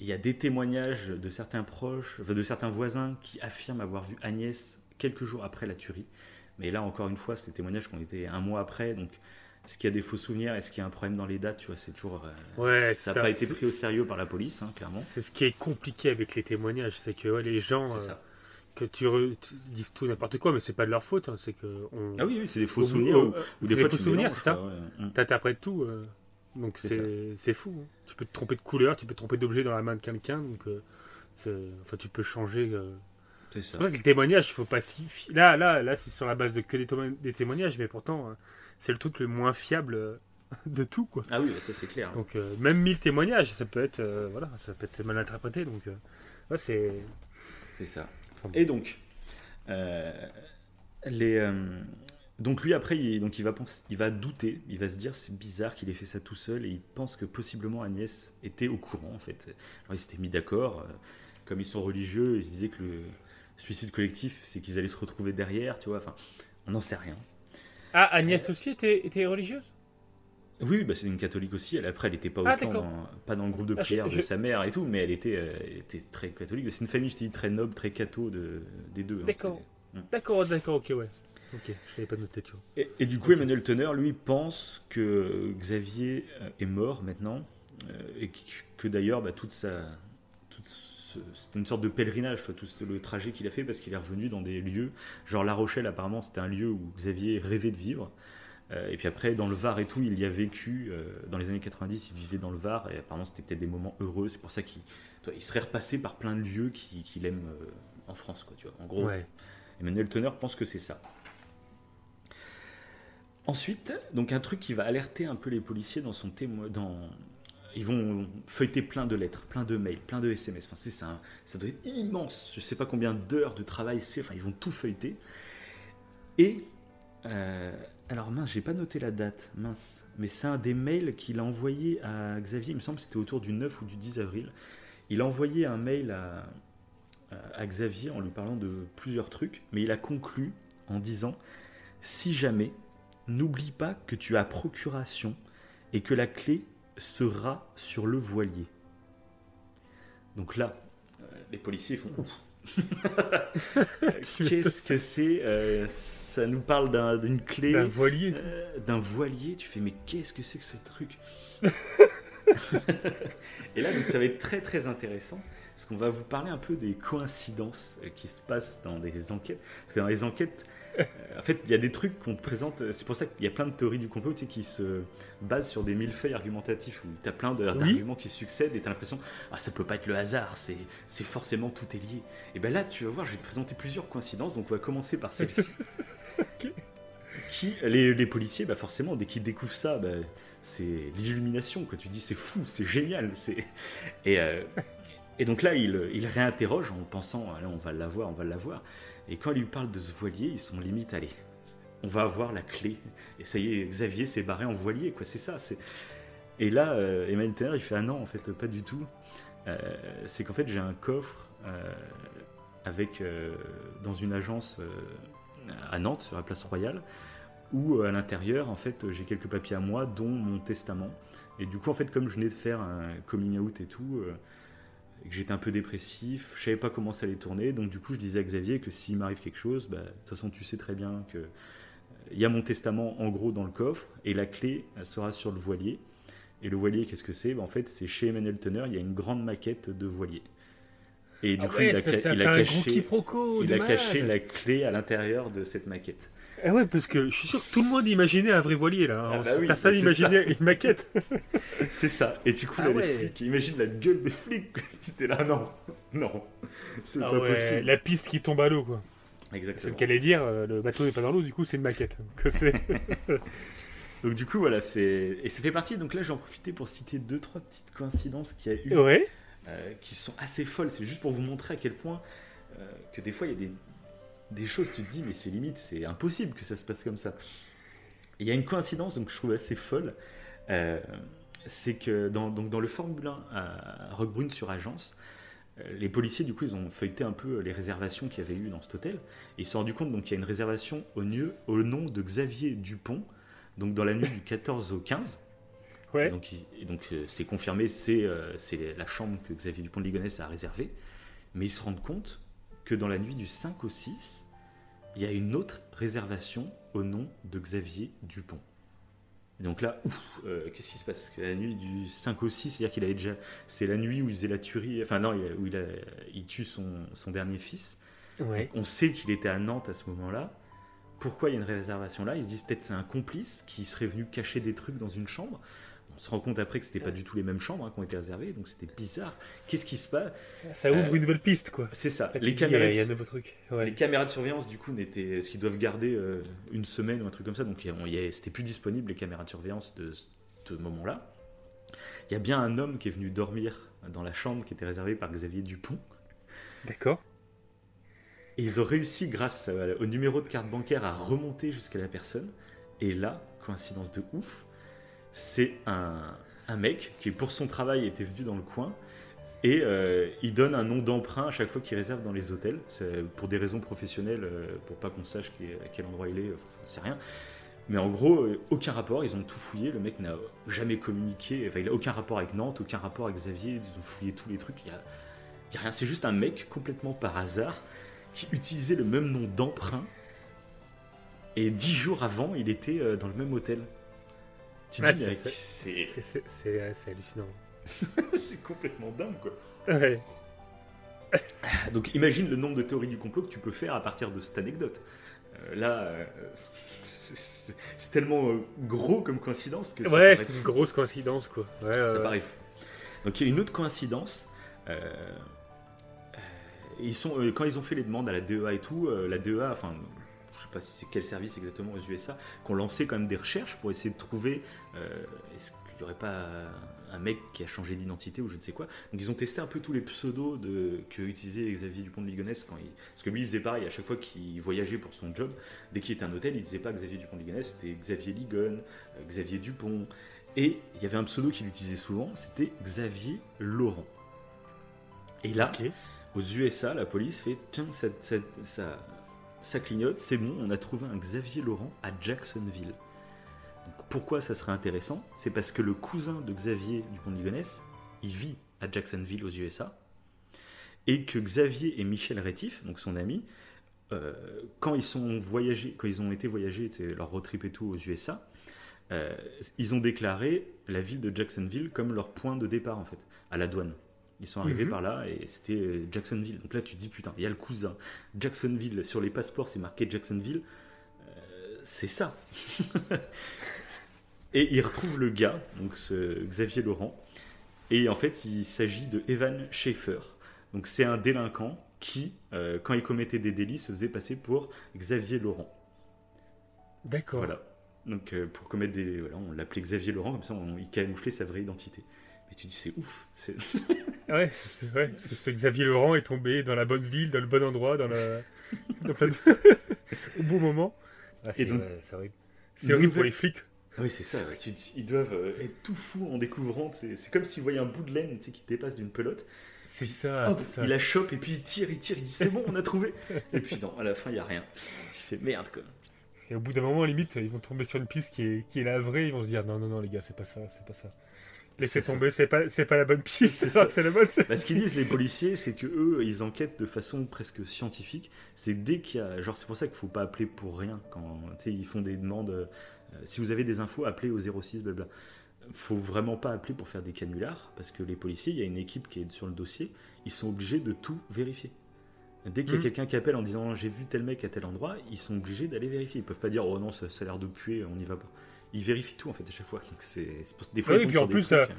Il y a des témoignages de certains proches, de certains voisins qui affirment avoir vu Agnès quelques jours après la tuerie. Mais là, encore une fois, c'est des témoignages qui ont été un mois après. Donc, est-ce qu'il y a des faux souvenirs? Est-ce qu'il y a un problème dans les dates? Tu vois, c'est toujours. euh, Ouais, ça n'a pas été pris au sérieux par la police, hein, clairement. C'est ce qui est compliqué avec les témoignages, c'est que ouais, les gens C'est euh, ça. Que tu, disent tout n'importe quoi, mais c'est pas de leur faute, hein, c'est que on, Ah oui, oui, c'est des faux au- souvenirs. ou, ou des fois, faux souvenirs, c'est ça ouais. T'interprètes tout, euh, donc C'est fou. hein. Tu peux te tromper de couleur, tu peux te tromper d'objet dans la main de quelqu'un, donc euh, enfin tu peux changer. euh. C'est ça. que les témoignages, il faut pas si là là là c'est sur la base de que des, témo- des témoignages, mais pourtant euh, c'est le truc le moins fiable euh, de tout quoi. Ah oui, bah, ça c'est clair. Donc euh, même 1000 témoignages, ça peut être euh, voilà, ça peut être mal interprété, donc euh, ouais, c'est C'est ça. Et donc, euh, les, euh, donc lui après, il, donc il va penser, il va douter, il va se dire c'est bizarre qu'il ait fait ça tout seul et il pense que possiblement Agnès était au courant en fait. Alors ils s'étaient mis d'accord, euh, comme ils sont religieux, ils se disaient que le suicide collectif, c'est qu'ils allaient se retrouver derrière, tu vois. Enfin, on n'en sait rien. Ah Agnès aussi était, était religieuse? Oui, bah, c'est une catholique aussi. Elle, après, elle n'était pas Ah, autant dans, pas dans le groupe de Ah, je- prière de je- sa mère et tout, mais elle était, euh, elle était très catholique. C'est une famille, je te dis, très noble, très catho de, des deux. hein. D'accord. D'accord, d'accord, ok, ouais. Ok, je pas noté, tu vois. Et, et du coup. Emmanuel Teneur, lui, pense que Xavier euh, est mort maintenant, euh, et que, que d'ailleurs, bah, toute sa, toute c'était une sorte de pèlerinage, tout le trajet qu'il a fait, parce qu'il est revenu dans des lieux, genre La Rochelle, apparemment, c'était un lieu où Xavier rêvait de vivre. Euh, et puis après, dans le Var et tout, il y a vécu. euh, dans les années 90, il vivait dans le Var, et apparemment, c'était peut-être des moments heureux. C'est pour ça qu'il il serait repassé par plein de lieux qu'il aime euh, en France, quoi, tu vois. En gros, Ouais. Emmanuel Teneur pense que c'est ça. Ensuite, donc un truc qui va alerter un peu les policiers dans son témoin, dans ils vont feuilleter plein de lettres, plein de mails, plein de SMS. Enfin, c'est ça, ça doit être immense. Je sais pas combien d'heures de travail c'est. Enfin, ils vont tout feuilleter. Et euh, alors mince, j'ai pas noté la date, mince. Mais c'est un des mails qu'il a envoyé à Xavier. Il me semble que c'était autour du 9 ou du 10 avril. Il a envoyé un mail à, à Xavier en lui parlant de plusieurs trucs, mais il a conclu en disant si jamais, n'oublie pas que tu as procuration et que la clé sera sur le voilier. Donc là, euh, les policiers font. Qu'est-ce que c'est Euh, Ça nous parle d'un- d'une clé, D'un voilier. euh, d'un voilier. Tu fais mais qu'est-ce que c'est que ce truc Et là, donc, ça va être très très intéressant parce qu'on va vous parler un peu des coïncidences euh, qui se passent dans des enquêtes. Parce que dans les enquêtes, euh, en fait, il y a des trucs qu'on te présente. C'est pour ça qu'il y a plein de théories du complot tu sais, qui se basent sur des millefeuilles argumentatifs où tu as plein d'arguments qui succèdent et tu as l'impression ah ça peut pas être le hasard, c'est c'est forcément tout est lié. Et ben là, tu vas voir, je vais te présenter plusieurs coïncidences. Donc on va commencer par celle-ci. Qui, les, policiers, bah forcément, dès qu'ils découvrent ça, bah, c'est l'illumination. Tu dis, c'est fou, c'est génial. Et, euh, et donc là, il, il réinterroge en pensant, allez, on va l'avoir, on va l'avoir. Et quand il lui parle de ce voilier, ils sont limite, allez, on va avoir la clé. Et ça y est, Xavier s'est barré en voilier, quoi. C'est ça. Et là, euh, Emmanuel Tenner, il fait, ah non, en fait, pas du tout. Euh, c'est qu'en fait, j'ai un coffre euh, avec, dans une agence à Nantes, sur la place Royale, où euh, à l'intérieur, en fait, j'ai quelques papiers à moi, dont mon testament. Et du coup, en fait, comme je venais de faire un coming out et tout, euh, que j'étais un peu dépressif, je savais pas comment ça allait tourner, donc du coup, je disais à Xavier que s'il m'arrive quelque chose, bah, de toute façon, tu sais très bien que euh, il y a mon testament en gros dans le coffre, et la clé sera sur le voilier. Et le voilier, qu'est-ce que c'est? Bah, En fait, c'est chez Emmanuel Teneur, il y a une grande maquette de voilier. Et du Ah coup, ouais, il a, ça, ça il caché, il a caché la clé à l'intérieur de cette maquette. Ah ouais, parce que je suis sûr que tout le monde imaginait un vrai voilier là. Ah hein. bah oui, Personne c'est imaginait une maquette. C'est ça. Et du coup, Ah là, ouais. les flics, imagine la gueule des flics. C'était là, non, non, c'est Ah pas ouais, possible. la piste qui tombe à l'eau quoi. C'est Exactement. ce qu'elle allait dire, euh, le bateau n'est pas dans l'eau, du coup c'est une maquette. Que c'est- Donc du coup voilà, c'est et ça fait partie. Donc là j'en profité pour citer deux trois petites coïncidences qu'il y a eu, Ouais. Euh, qui sont assez folles. C'est juste pour vous montrer à quel point euh, que des fois il y a des des choses tu te dis mais c'est limite, c'est impossible que ça se passe comme ça. Il y a une coïncidence donc je trouve assez folle. euh, c'est que dans, donc dans le Formule 1 à Roquebrune sur Agence, les policiers du coup ils ont feuilleté un peu les réservations qu'il y avait eu dans cet hôtel et ils se sont rendus compte qu'il y a une réservation au, au nom de Xavier Dupont donc dans la nuit du 14 au 15 Ouais. et donc, il- et donc euh, c'est confirmé c'est euh, c'est la chambre que Xavier Dupont de Ligonnès a réservée mais ils se rendent compte que dans la nuit du 5 au 6 il y a une autre réservation au nom de Xavier Dupont et donc là, euh, qu'est-ce qui se passe? Que La nuit du 5 au 6, c'est-à-dire qu'il avait déjà. C'est la nuit où il faisait la tuerie. Enfin, non, où il, a- il tue son, son dernier fils. Ouais. On sait qu'il était à Nantes à ce moment-là. Pourquoi il y a une réservation là? Ils se disent peut-être c'est un complice qui serait venu cacher des trucs dans une chambre. On se rend compte après que c'était pas du tout les mêmes chambres hein, qui ont été réservées, donc c'était bizarre. Qu'est-ce qui se passe Ça ouvre Euh, une nouvelle piste, quoi. C'est ça. Les dis, caméras, Il y a de- un nouveau truc. Ouais. les caméras de surveillance, du coup, n'étaient, ce qu'ils doivent garder euh, une semaine ou un truc comme ça, donc a- c'était plus disponible les caméras de surveillance de ce moment-là. Il y a bien un homme qui est venu dormir dans la chambre qui était réservée par Xavier Dupont. D'accord. Et ils ont réussi, grâce à- au numéro de carte bancaire, à remonter jusqu'à la personne. Et là, coïncidence de ouf, c'est un, mec qui, pour son travail, était venu dans le coin. Et euh, il donne un nom d'emprunt à chaque fois qu'il réserve dans les hôtels. Pour des raisons professionnelles, euh, pour pas qu'on sache à quel endroit il est, on sait rien. Mais en gros, euh, aucun rapport, ils ont tout fouillé. Le mec n'a jamais communiqué, enfin, il a aucun rapport avec Nantes, aucun rapport avec Xavier. Ils ont fouillé tous les trucs. Il y a, il y a rien, c'est juste un mec complètement par hasard qui utilisait le même nom d'emprunt. Et dix jours avant, il était dans le même hôtel. Tu te Ouais, dis, c'est- hallucinant. c'est complètement dingue, quoi. Ouais. Donc imagine le nombre de théories du complot que tu peux faire à partir de cette anecdote. Euh, là, euh, c'est- tellement euh, gros comme coïncidence que ça Ouais, c'est une grosse coïncidence, quoi. Ouais, Ça paraît fou. Donc il y a une autre coïncidence. ils sont, quand ils ont fait les demandes à la DEA et tout, la DEA, enfin, je sais pas si c'est quel service exactement aux USA, qui ont lancé quand même des recherches pour essayer de trouver euh, est-ce qu'il n'y aurait pas un mec qui a changé d'identité ou je ne sais quoi. Donc ils ont testé un peu tous les pseudos de, que utilisait Xavier Dupont de Ligonnès quand il, parce que lui il faisait pareil à chaque fois qu'il voyageait pour son job. Dès qu'il était à un hôtel, il disait pas Xavier Dupont de Ligonnès, c'était Xavier Ligon, euh, Xavier Dupont. Et il y avait un pseudo qu'il utilisait souvent, c'était Xavier Laurent. Et là, aux USA, la police fait tiens, ça, ça, ça- ça clignote, c'est bon, on a trouvé un Xavier Laurent à Jacksonville. Pourquoi ça serait intéressant? C'est parce que le cousin de Xavier Dupont de il vit à Jacksonville aux USA, et que Xavier et Michel Rétif, donc son ami, euh, quand ils sont voyagés, quand ils ont été sais, leur road trip et tout aux USA, euh, ils ont déclaré la ville de Jacksonville comme leur point de départ en fait, à la douane. Ils sont arrivés Mhm. par là et c'était euh, Jacksonville. Donc là tu te dis putain, il y a le cousin. Jacksonville, sur les passeports c'est marqué Jacksonville. Euh, c'est ça. et ils retrouvent le gars, donc ce Xavier Laurent. Et en fait il s'agit de Evan Schaefer. Donc c'est un délinquant qui, euh, quand il commettait des délits, se faisait passer pour Xavier Laurent. D'accord. Voilà. Donc euh, pour commettre des, voilà, on l'appelait Xavier Laurent comme ça, on, il camouflait sa vraie identité. Mais tu dis c'est ouf. c'est- Ouais, c'est vrai. parce que ce Xavier Laurent est tombé dans la bonne ville, dans le bon endroit, dans la... dans la- au bon moment. Ah, c'est donc- ouais, c'est horrible. C'est horrible pour les flics. Oui c'est ça. ouais. Tu ils doivent euh, être tout fous en découvrant. C'est c'est comme s'ils voyaient un bout de laine qui dépasse d'une pelote. C'est ça, Hop, c'est ça. il la chope et puis il tire, il tire, il dit c'est bon, on a trouvé. et puis non, à la fin il y a rien. Il fait merde quoi. Et au bout d'un moment, limite, ils vont tomber sur une piste qui est, qui est la vraie, ils vont se dire non, non, non, les gars, c'est pas ça, c'est pas ça. Laissez tomber, c'est pas, c'est pas la bonne piste, C'est la bonne. Bah, ce qu'ils disent les policiers, c'est que eux, ils enquêtent de façon presque scientifique. C'est dès qu'il y a, genre, c'est pour ça qu'il faut pas appeler pour rien quand, ils font des demandes. euh, si vous avez des infos, appelez au 06, blabla. Faut vraiment pas appeler pour faire des canulars parce que les policiers, il y a une équipe qui est sur le dossier, ils sont obligés de tout vérifier. Dès qu'il y a Mhm. quelqu'un qui appelle en disant j'ai vu tel mec à tel endroit, ils sont obligés d'aller vérifier. Ils peuvent pas dire oh non ça, ça a l'air de puer, on n'y va pas. Ils vérifient tout en fait à chaque fois. Donc c'est des fois Oui, et puis en plus, trucs.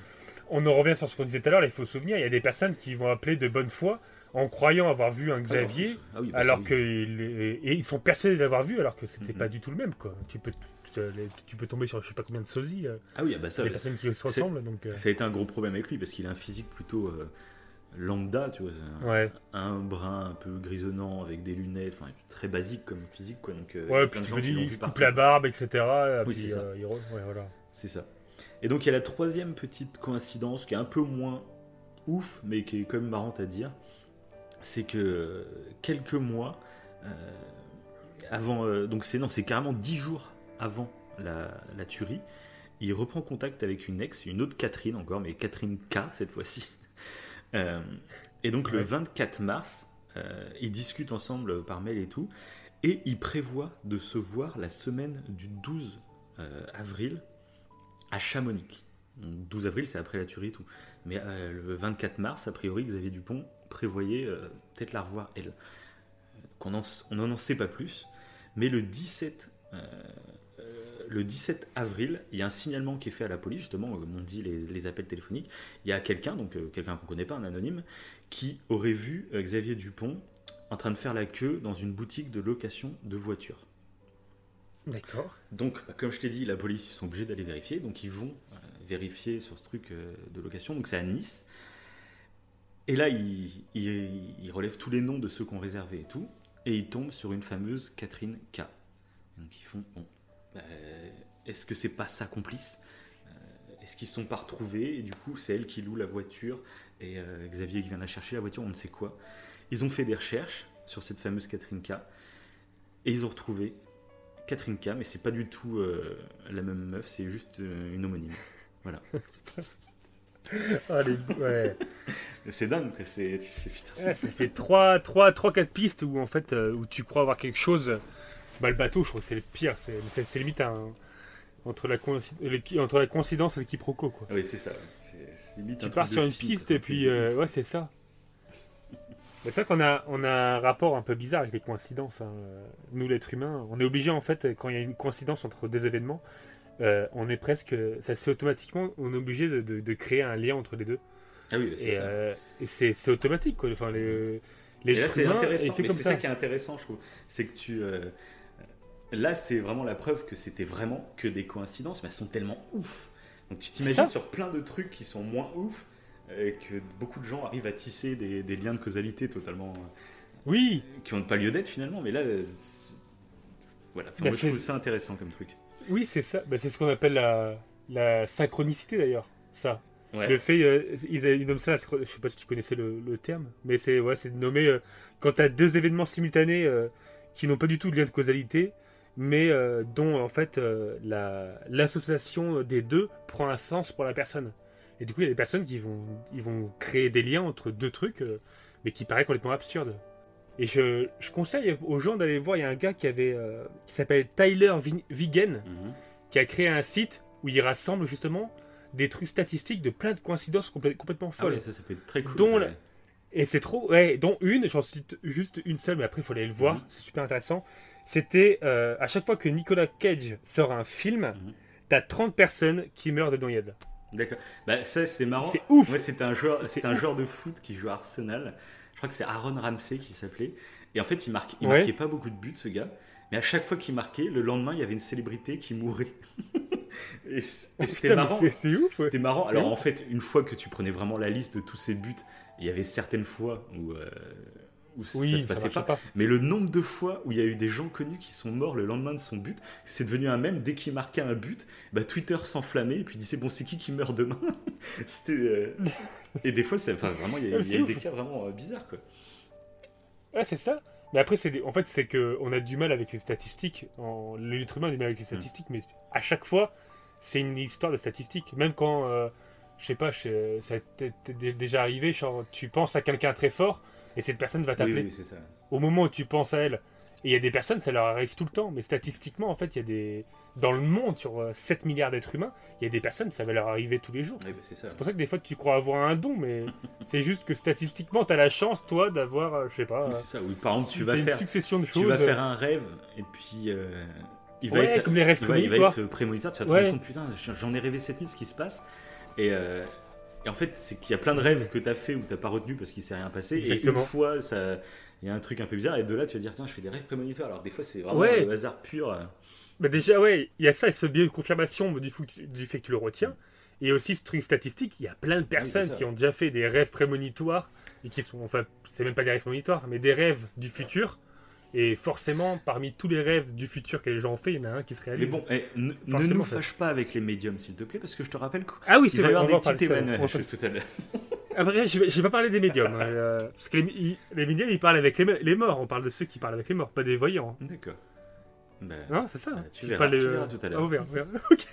On en revient sur ce qu'on disait tout à l'heure, il faut se souvenir, il y a des personnes qui vont appeler de bonne foi en croyant avoir vu un Xavier, Ah oui, bah, alors que il est- et ils sont persuadés d'avoir vu alors que c'était Mhm. pas du tout le même quoi. Tu peux tu peux tomber sur je sais pas combien de sosies, euh, Ah oui, ah bah ça, des personnes qui se ressemblent. Donc, euh, ça a été un gros problème avec lui parce qu'il a un physique plutôt euh, lambda, tu vois. un- ouais. Un brun un peu grisonnant avec des lunettes, enfin très basique comme physique quoi. Donc, euh, Ouais, puis tu me dis, il se coupe la barbe, etc. et Oui, c'est ça. euh, il ouais, voilà. C'est ça. Et donc il y a la troisième petite coïncidence qui est un peu moins ouf, mais qui est quand même marrante à dire. C'est que euh, quelques mois euh, avant, euh, donc c'est non, c'est carrément dix jours avant la, la tuerie, il reprend contact avec une ex, une autre Catherine encore, mais Catherine K cette fois-ci. Euh, et donc le Ouais. 24 mars, euh, ils discutent ensemble par mail et tout, et ils prévoient de se voir la semaine du 12 euh, avril à Chamonix. Donc, 12 avril, c'est après la tuerie et tout. Mais euh, le 24 mars, a priori, Xavier Dupont prévoyait euh, peut-être la revoir elle. Qu'on en- on n'en sait pas plus. Mais le 17, euh, euh, le 17 avril, il y a un signalement qui est fait à la police, justement, comme on dit les, les appels téléphoniques. Il y a quelqu'un, donc euh, quelqu'un qu'on ne connaît pas, un anonyme, qui aurait vu euh, Xavier Dupont en train de faire la queue dans une boutique de location de voitures. D'accord. Donc, comme je t'ai dit, la police, ils sont obligés d'aller vérifier. Donc, ils vont euh, vérifier sur ce truc euh, de location. Donc, c'est à Nice. Et là, ils, ils- ils relèvent tous les noms de ceux qu'on réservé et tout. Et ils tombent sur une fameuse Catherine K. Donc, ils font bon, est-ce que c'est pas sa complice Euh, Est-ce qu'ils ne sont pas retrouvés Et du coup, c'est elle qui loue la voiture. Et euh, Xavier qui vient la chercher, la voiture, on ne sait quoi. Ils ont fait des recherches sur cette fameuse Catherine K. Et ils ont retrouvé Catherine K, mais c'est pas du tout euh, la même meuf, c'est juste euh, une homonyme. Voilà. Ouais. c'est dingue, c'est. Ouais, ça fait 3, 3, 3 4 pistes où en fait euh, où tu crois avoir quelque chose. Bah le bateau, je trouve que c'est le pire, c'est limite un entre la coïnci- le- entre la coïncidence et le quiproquo quoi. Ah oui, c'est ça. C'est c'est limite Tu pars sur une piste et puis euh, ouais, c'est ça. C'est vrai qu'on a on a un rapport un peu bizarre avec les coïncidences hein. Nous l'être humain, on est obligé en fait quand il y a une coïncidence entre deux événements, euh, on est presque ça se fait automatiquement, on est obligé de, de- de créer un lien entre les deux. Ah oui, c'est Et, ça. euh, et c'est c'est automatique quoi. Enfin les les Et là, c'est intéressant. c'est ça. ça. qui est intéressant, je trouve. C'est que tu. euh, Là, c'est vraiment la preuve que c'était vraiment que des coïncidences, mais elles sont tellement ouf. Donc tu t'imagines sur plein de trucs qui sont moins ouf, euh, que beaucoup de gens arrivent à tisser des, des liens de causalité totalement. euh, Oui, qui n'ont pas lieu d'être finalement, mais là. euh, c'est- Voilà, Enfin, Bah, moi, je trouve ça intéressant comme truc. Oui, c'est ça. Bah, c'est ce qu'on appelle la, la synchronicité d'ailleurs. Ça. Ouais. Le fait, euh, ils, ils nomment ça, la synchro- je sais pas si tu connaissais le, le terme, mais c'est ouais, c'est de nommer euh, quand tu as deux événements simultanés euh, qui n'ont pas du tout de lien de causalité, mais euh, dont en fait euh, la- l'association des deux prend un sens pour la personne. Et du coup, il y a des personnes qui vont, ils vont créer des liens entre deux trucs, euh, mais qui paraît complètement absurde. Et je, je conseille aux gens d'aller voir, il y a un gars qui avait, qui s'appelle Tyler Vi- Vigen, Mhm. qui a créé un site où il rassemble justement des trucs statistiques de plein de coïncidences complè- complètement Ah folles. ouais, ça, ça peut être très cool. Dont la-. Et c'est trop. Ouais, dont une, j'en cite juste une seule, mais après il faut aller le voir, Mhm. c'est super intéressant. C'était euh, à chaque fois que Nicolas Cage sort un film, Mhm. t'as 30 personnes qui meurent de noyade. D'accord. Bah, ça, c'est marrant. C'est ouf. Ouais, c'était un joueur, C'est un ouf. joueur de foot qui joue à Arsenal. Je crois que c'est Aaron Ramsey qui s'appelait. Et en fait, il, marque, il Ouais. marquait pas beaucoup de buts, ce gars. Mais à chaque fois qu'il marquait, le lendemain, il y avait une célébrité qui mourait. et et c'était marrant. c'est- C'est ouf. ouais. C'était marrant. C'est Alors ouf. en fait, une fois que tu prenais vraiment la liste de tous ces buts, il y avait certaines fois où, euh, où Oui, ça se passait pas. pas. Mais le nombre de fois où il y a eu des gens connus qui sont morts le lendemain de son but, c'est devenu un même. Dès qu'il marquait un but, bah, Twitter s'enflammait et puis disait bon c'est qui qui meurt demain C'était euh, et des fois, enfin vraiment il y a, Ah, y eu ouf. des cas vraiment euh, bizarres quoi. Ouais, c'est ça. Mais après, c'est des- en fait, c'est que on a du mal avec les statistiques. En... L'être humain a du mal avec les statistiques, mais à chaque fois, c'est une histoire de statistiques. Même quand, euh, je sais pas, ça t'est t'est dé- déjà arrivé, genre, tu penses à quelqu'un très fort et cette personne va t'appeler. oui. Au moment où tu penses à elle. Et il y a des personnes, ça leur arrive tout le temps. Mais statistiquement, en fait, il y a des. Dans le monde, sur euh, 7 milliards d'êtres humains, il y a des personnes, ça va leur arriver tous les jours. Oui, bah, c'est pour ça que des fois, tu crois avoir un don, mais c'est juste que statistiquement, tu as la chance, toi, d'avoir, euh, je sais pas. Oui, euh, c'est ça. Oui, par exemple, tu vas une faire succession de tu choses. vas euh, faire un rêve et puis euh, il va Ouais, être comme les rêves il va- il va prémonitoires. être prémonitoire, tu vas te Ouais. rendre compte putain, j'en ai rêvé cette nuit ce qui se passe et, euh, et en fait, c'est qu'il y a plein de rêves que tu as fait ou tu pas retenu parce qu'il s'est rien passé et Exactement. une fois ça il y a un truc un peu bizarre et de là tu vas dire tiens, je fais des rêves prémonitoires alors des fois c'est vraiment Ouais. le hasard pur. Bah déjà, ouais, il y a ça, et ce biais de confirmation du, fait que tu le retiens. Et aussi ce truc statistique, il y a plein de personnes qui ont déjà fait des rêves prémonitoires, et qui sont, enfin, c'est même pas des rêves prémonitoires, mais des rêves du futur. Et forcément, parmi tous les rêves du futur que les gens ont fait, il y en a un qui se Mais réalise. bon, eh, ne, nous ça. fâche pas avec les médiums, s'il te plaît, parce que je te rappelle qu'il Ah oui, va c'est y vrai, avoir on des petits ça, témoignages tout à l'heure. Après, je vais pas parler des médiums. euh, parce que les, ils- les médiums, ils parlent avec les, les morts. On parle de ceux qui parlent avec les morts, pas des voyants. D'accord. Non, c'est ça. Ah, tu C'est verras, pas les- tu verras tout à Ah, l'heure. on verra, on verra. Ok.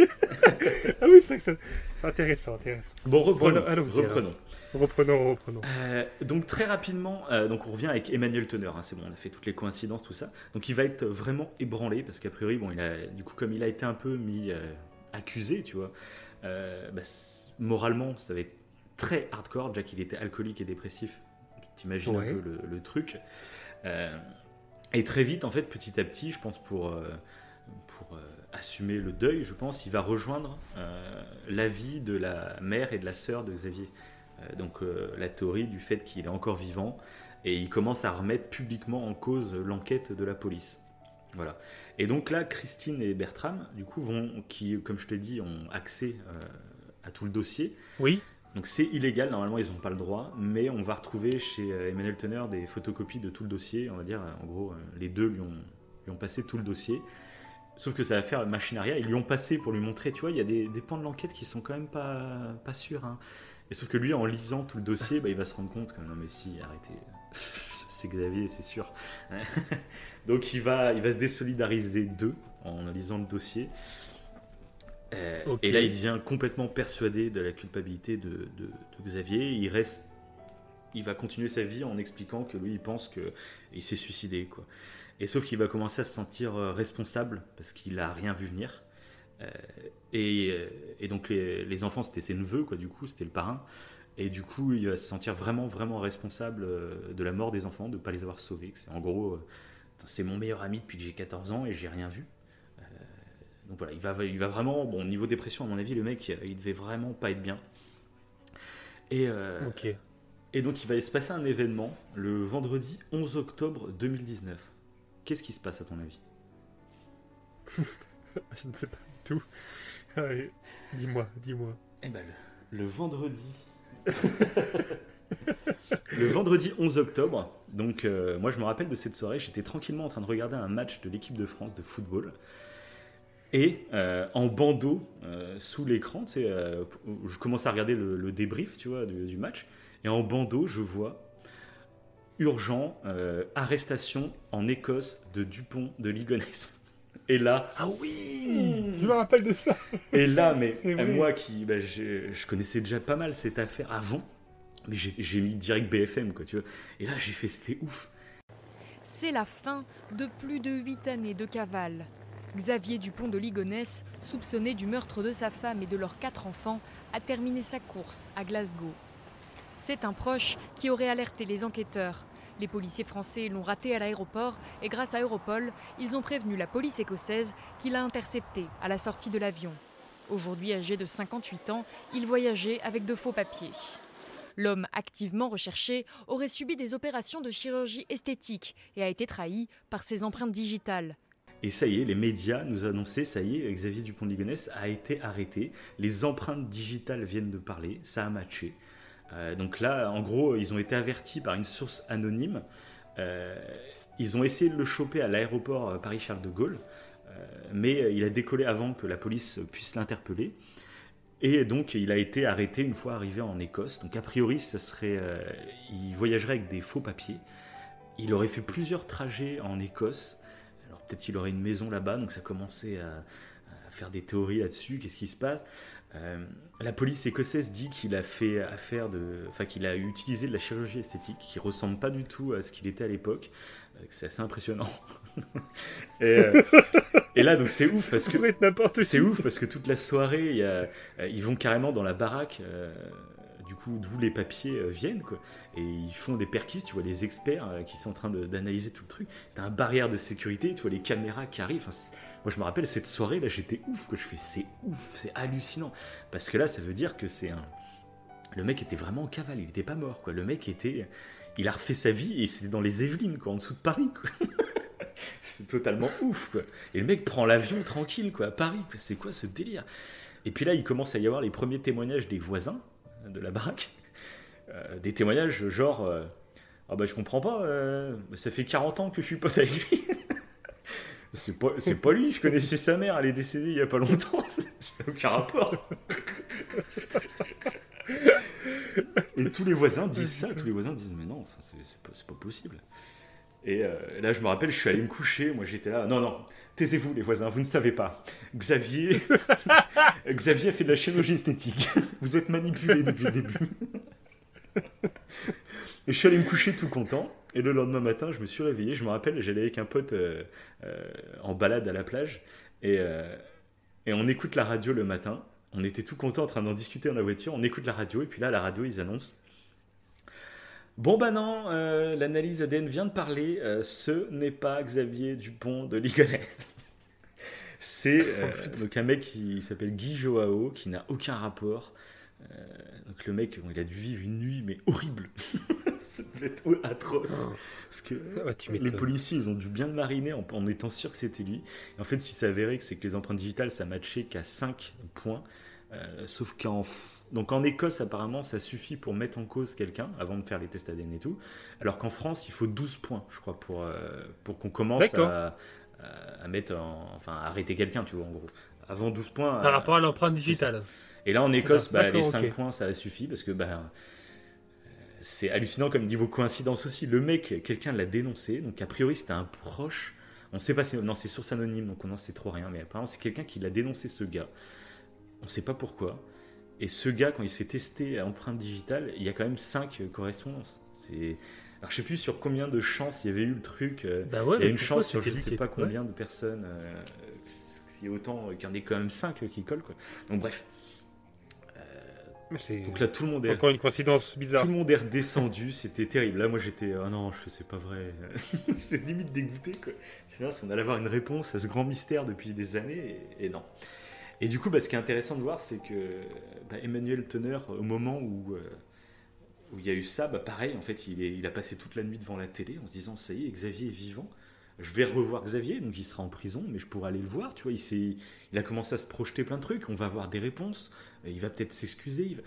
ah oui, c'est vrai que ça- c'est intéressant, intéressant. Bon, reprenons. Bon, alors. reprenons. Reprenons, reprenons. Euh, donc très rapidement, euh, donc on revient avec Emmanuel Teneur. hein, c'est bon, on a fait toutes les coïncidences, tout ça. Donc il va être vraiment ébranlé parce qu'a priori, bon, il a, du coup, comme il a été un peu mis euh, accusé, tu vois, bah, moralement, ça va être très hardcore. Déjà qu'il était alcoolique et dépressif, t'imagines Ouais. un peu le, le truc. Et très vite, en fait, petit à petit, je pense pour pour euh, assumer le deuil, je pense, il va rejoindre euh, l'avis de la mère et de la sœur de Xavier. Euh, donc euh, la théorie du fait qu'il est encore vivant et il commence à remettre publiquement en cause l'enquête de la police. Voilà. Et donc là, Christine et Bertram, du coup, vont, qui, comme je t'ai dit, ont accès euh, à tout le dossier. Oui. Donc c'est illégal, normalement ils n'ont pas le droit, mais on va retrouver chez Emmanuel Teneur des photocopies de tout le dossier. On va dire, en gros, les deux lui ont, lui ont passé tout le dossier. Sauf que ça va faire machine arrière. Ils lui ont passé pour lui montrer, tu vois, il y a des, des pans de l'enquête qui sont quand même pas, pas sûrs. hein. Et sauf que lui, en lisant tout le dossier, bah, il va se rendre compte que non, mais si, arrêtez. c'est Xavier, c'est sûr. Donc il va, il va se désolidariser d'eux en lisant le dossier. Euh. Et là, il devient complètement persuadé de la culpabilité de, de- de Xavier. Il reste, il va continuer sa vie en expliquant que lui, il pense que il s'est suicidé, quoi. Et sauf qu'il va commencer à se sentir euh, responsable parce qu'il a rien vu venir. Euh, et, euh, et donc les, les enfants, c'était ses neveux, quoi. Du coup, c'était le parrain. Et du coup, il va se sentir vraiment, vraiment responsable euh, de la mort des enfants, de ne pas les avoir sauvés. c'est- En gros, c'est mon meilleur ami depuis que j'ai 14 ans et j'ai rien vu. Euh, donc voilà, il va, il va vraiment, bon, niveau dépression, à mon avis, le mec, il devait vraiment pas être bien. Et, euh, et donc, il va se passer un événement le vendredi 11 octobre 2019. Qu'est-ce qui se passe à ton avis? Je ne sais pas tout. Allez, dis-moi, dis-moi. Eh ben, le, le vendredi. le vendredi 11 octobre, donc euh, moi je me rappelle de cette soirée, j'étais tranquillement en train de regarder un match de l'équipe de France de football. Et euh, en bandeau euh, sous l'écran, tu sais, je commence à regarder le, le débrief tu vois, du, du match. Et en bandeau, je vois urgent, arrestation en Écosse de Dupont de Ligonnès. Et là, Ah oui Je me rappelle de ça. et là, mais moi qui, bah, je, connaissais déjà pas mal cette affaire avant, mais j'ai j'ai mis direct BFM, quoi, tu vois. Et là, j'ai fait, c'était ouf. C'est la fin de plus de huit années de cavale. Xavier Dupont de Ligonnès, soupçonné du meurtre de sa femme et de leurs quatre enfants, a terminé sa course à Glasgow. C'est un proche qui aurait alerté les enquêteurs. Les policiers français l'ont raté à l'aéroport et grâce à Europol, ils ont prévenu la police écossaise qui l'a intercepté à la sortie de l'avion. Aujourd'hui âgé de 58 ans, il voyageait avec de faux papiers. L'homme activement recherché aurait subi des opérations de chirurgie esthétique et a été trahi par ses empreintes digitales. Et ça y est, les médias nous annonçaient, ça y est, Xavier Dupont de Ligonnès a été arrêté. Les empreintes digitales viennent de parler, ça a matché. Euh, donc là, en gros, ils ont été avertis par une source anonyme. Euh, ils ont essayé de le choper à l'aéroport euh, Paris-Charles de Gaulle, mais il a décollé avant que la police puisse l'interpeller. Et donc, il a été arrêté une fois arrivé en Écosse. Donc, a priori, ça serait, il voyagerait avec des faux papiers. Il aurait fait plusieurs trajets en Écosse. Alors, peut-être qu'il aurait une maison là-bas. Donc, ça commençait à, à faire des théories là-dessus. Qu'est-ce qui se passe? Euh, La police écossaise dit qu'il a fait affaire de, enfin, qu'il a utilisé de la chirurgie esthétique, qui ressemble pas du tout à ce qu'il était à l'époque. Euh, C'est assez impressionnant. et, euh, et là, donc, c'est ouf parce que c'est ouf parce que toute la soirée, il y a- ils vont carrément dans la baraque, du coup, d'où les papiers viennent, quoi. Et ils font des perquisitions, tu vois, les experts qui sont en train d'analyser tout le truc. T'as un barrière de sécurité, tu vois, les caméras qui arrivent. Enfin, moi, je me rappelle cette soirée, là, j'étais ouf, que je fais, c'est ouf, c'est hallucinant. Parce que là, ça veut dire que c'est un. Le mec était vraiment en cavale, il était pas mort, quoi. Le mec était. Il a refait sa vie et c'était dans les Yvelines, quoi, en dessous de Paris, c'est totalement ouf, quoi. Et le mec prend l'avion tranquille, quoi, à Paris. quoi. C'est quoi ce délire? Et puis là, il commence à y avoir les premiers témoignages des voisins de la baraque. Euh, des témoignages genre euh, Ah bah je comprends pas, euh, ça fait 40 ans que je suis pote avec lui. C'est pas, c'est pas lui, je connaissais sa mère, elle est décédée il y a pas longtemps. N'a aucun rapport. Et tous les voisins disent ça, tous les voisins disent mais non, enfin, c'est, c'est pas, c'est pas possible. Et euh, là, je me rappelle, je suis allé me coucher. Moi, j'étais là. Non, non, taisez-vous, les voisins, vous ne savez pas. Xavier, Xavier a fait de la chirurgie esthétique. Vous êtes manipulé depuis le début. Et je suis allé me coucher tout content. Et le lendemain matin, je me suis réveillé. Je me rappelle, j'allais avec un pote euh, euh, en balade à la plage. Et, euh, et on écoute la radio le matin. On était tout content en train d'en discuter dans la voiture. On écoute la radio. Et puis là, à la radio, ils annoncent Bon bah non, euh, l'analyse ADN vient de parler, euh, ce n'est pas Xavier Dupont de Ligonnès. C'est euh, donc un mec qui s'appelle Guy Joao, qui n'a aucun rapport. Donc le mec, bon, il a dû vivre une nuit, mais horrible. Ça devait être atroce. Parce que Ah, tu les policiers, ils ont dû bien le mariner en, en étant sûrs que c'était lui. Et en fait, ce qui s'est avéré, c'est que les empreintes digitales, ça matchait qu'à 5 points. Euh, sauf qu'en f- donc en Écosse, apparemment, ça suffit pour mettre en cause quelqu'un avant de faire les tests ADN et tout. Alors qu'en France, il faut 12 points, je crois, pour, euh, pour qu'on commence à, à- à mettre en- enfin, à arrêter quelqu'un, tu vois, en gros. Avant 12 points. Par euh, rapport à l'empreinte digitale. Et là, en Écosse, bah, les D'accord, 5 ok. points, ça a suffi parce que bah, euh, c'est hallucinant comme niveau coïncidence aussi. Le mec, quelqu'un l'a dénoncé, donc a priori, c'était un proche. On sait pas. Non, c'est source anonyme, donc on n'en sait trop rien, mais apparemment, c'est quelqu'un qui l'a dénoncé, ce gars. On sait pas pourquoi. Et ce gars, quand il s'est testé à empreinte digitale, il y a quand même 5 correspondances. C'est. Alors, je sais plus sur combien de chances il y avait eu le truc. euh, Bah ouais, il y a une chance sur je lui sais pas combien de personnes, euh, y a autant, qu'il y en ait quand même 5 qui collent. Quoi. Donc bref. Donc là, tout le monde est, encore une coïncidence bizarre. tout le monde est redescendu, c'était terrible. Là, moi, j'étais, oh non, je c'est pas vrai. c'était limite dégoûté, quoi. C'est on allait avoir une réponse à ce grand mystère depuis des années, et, et non. Et du coup, bah, ce qui est intéressant de voir, c'est que bah, Emmanuel Teneur, au moment où euh, où il y a eu ça, bah, pareil, en fait, il, est- il a passé toute la nuit devant la télé en se disant, ça y est, Xavier est vivant. Je vais revoir Xavier, donc il sera en prison, mais je pourrai aller le voir. Tu vois, il a commencé à se projeter plein de trucs. On va avoir des réponses. Il va peut-être s'excuser. va-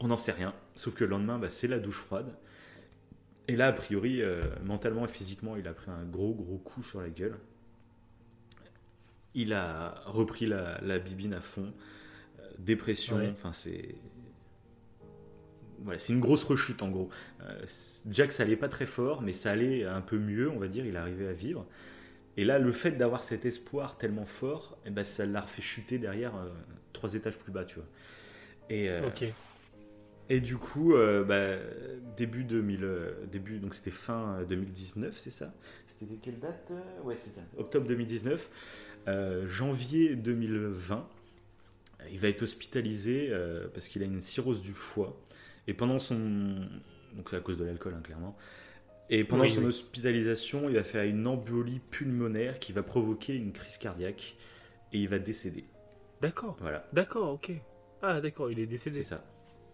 On n'en sait rien. Sauf que le lendemain, bah, c'est la douche froide. Et là, a priori, euh, mentalement et physiquement, il a pris un gros, gros coup sur la gueule. Il a repris la, la bibine à fond. Euh, dépression, Ouais. enfin, c'est. Voilà, c'est une grosse rechute en gros. Euh, que ça allait pas très fort, mais ça allait un peu mieux, on va dire, il arrivait à vivre. Et là, le fait d'avoir cet espoir tellement fort, eh ben, ça l'a refait chuter derrière euh, trois étages plus bas, tu vois. Et, euh, et du coup, euh, bah, début 2000, euh, début, donc c'était fin euh, 2019, c'est ça? C'était quelle date? Ouais, c'est ça. Octobre 2019, euh, janvier 2020, il va être hospitalisé parce qu'il a une cirrhose du foie. Et pendant son, donc c'est à cause de l'alcool, hein, clairement. Et pendant Oui, son oui. hospitalisation, il va faire une embolie pulmonaire qui va provoquer une crise cardiaque et il va décéder. D'accord. Voilà, D'accord, ok. Ah, d'accord, il est décédé. c'est ça.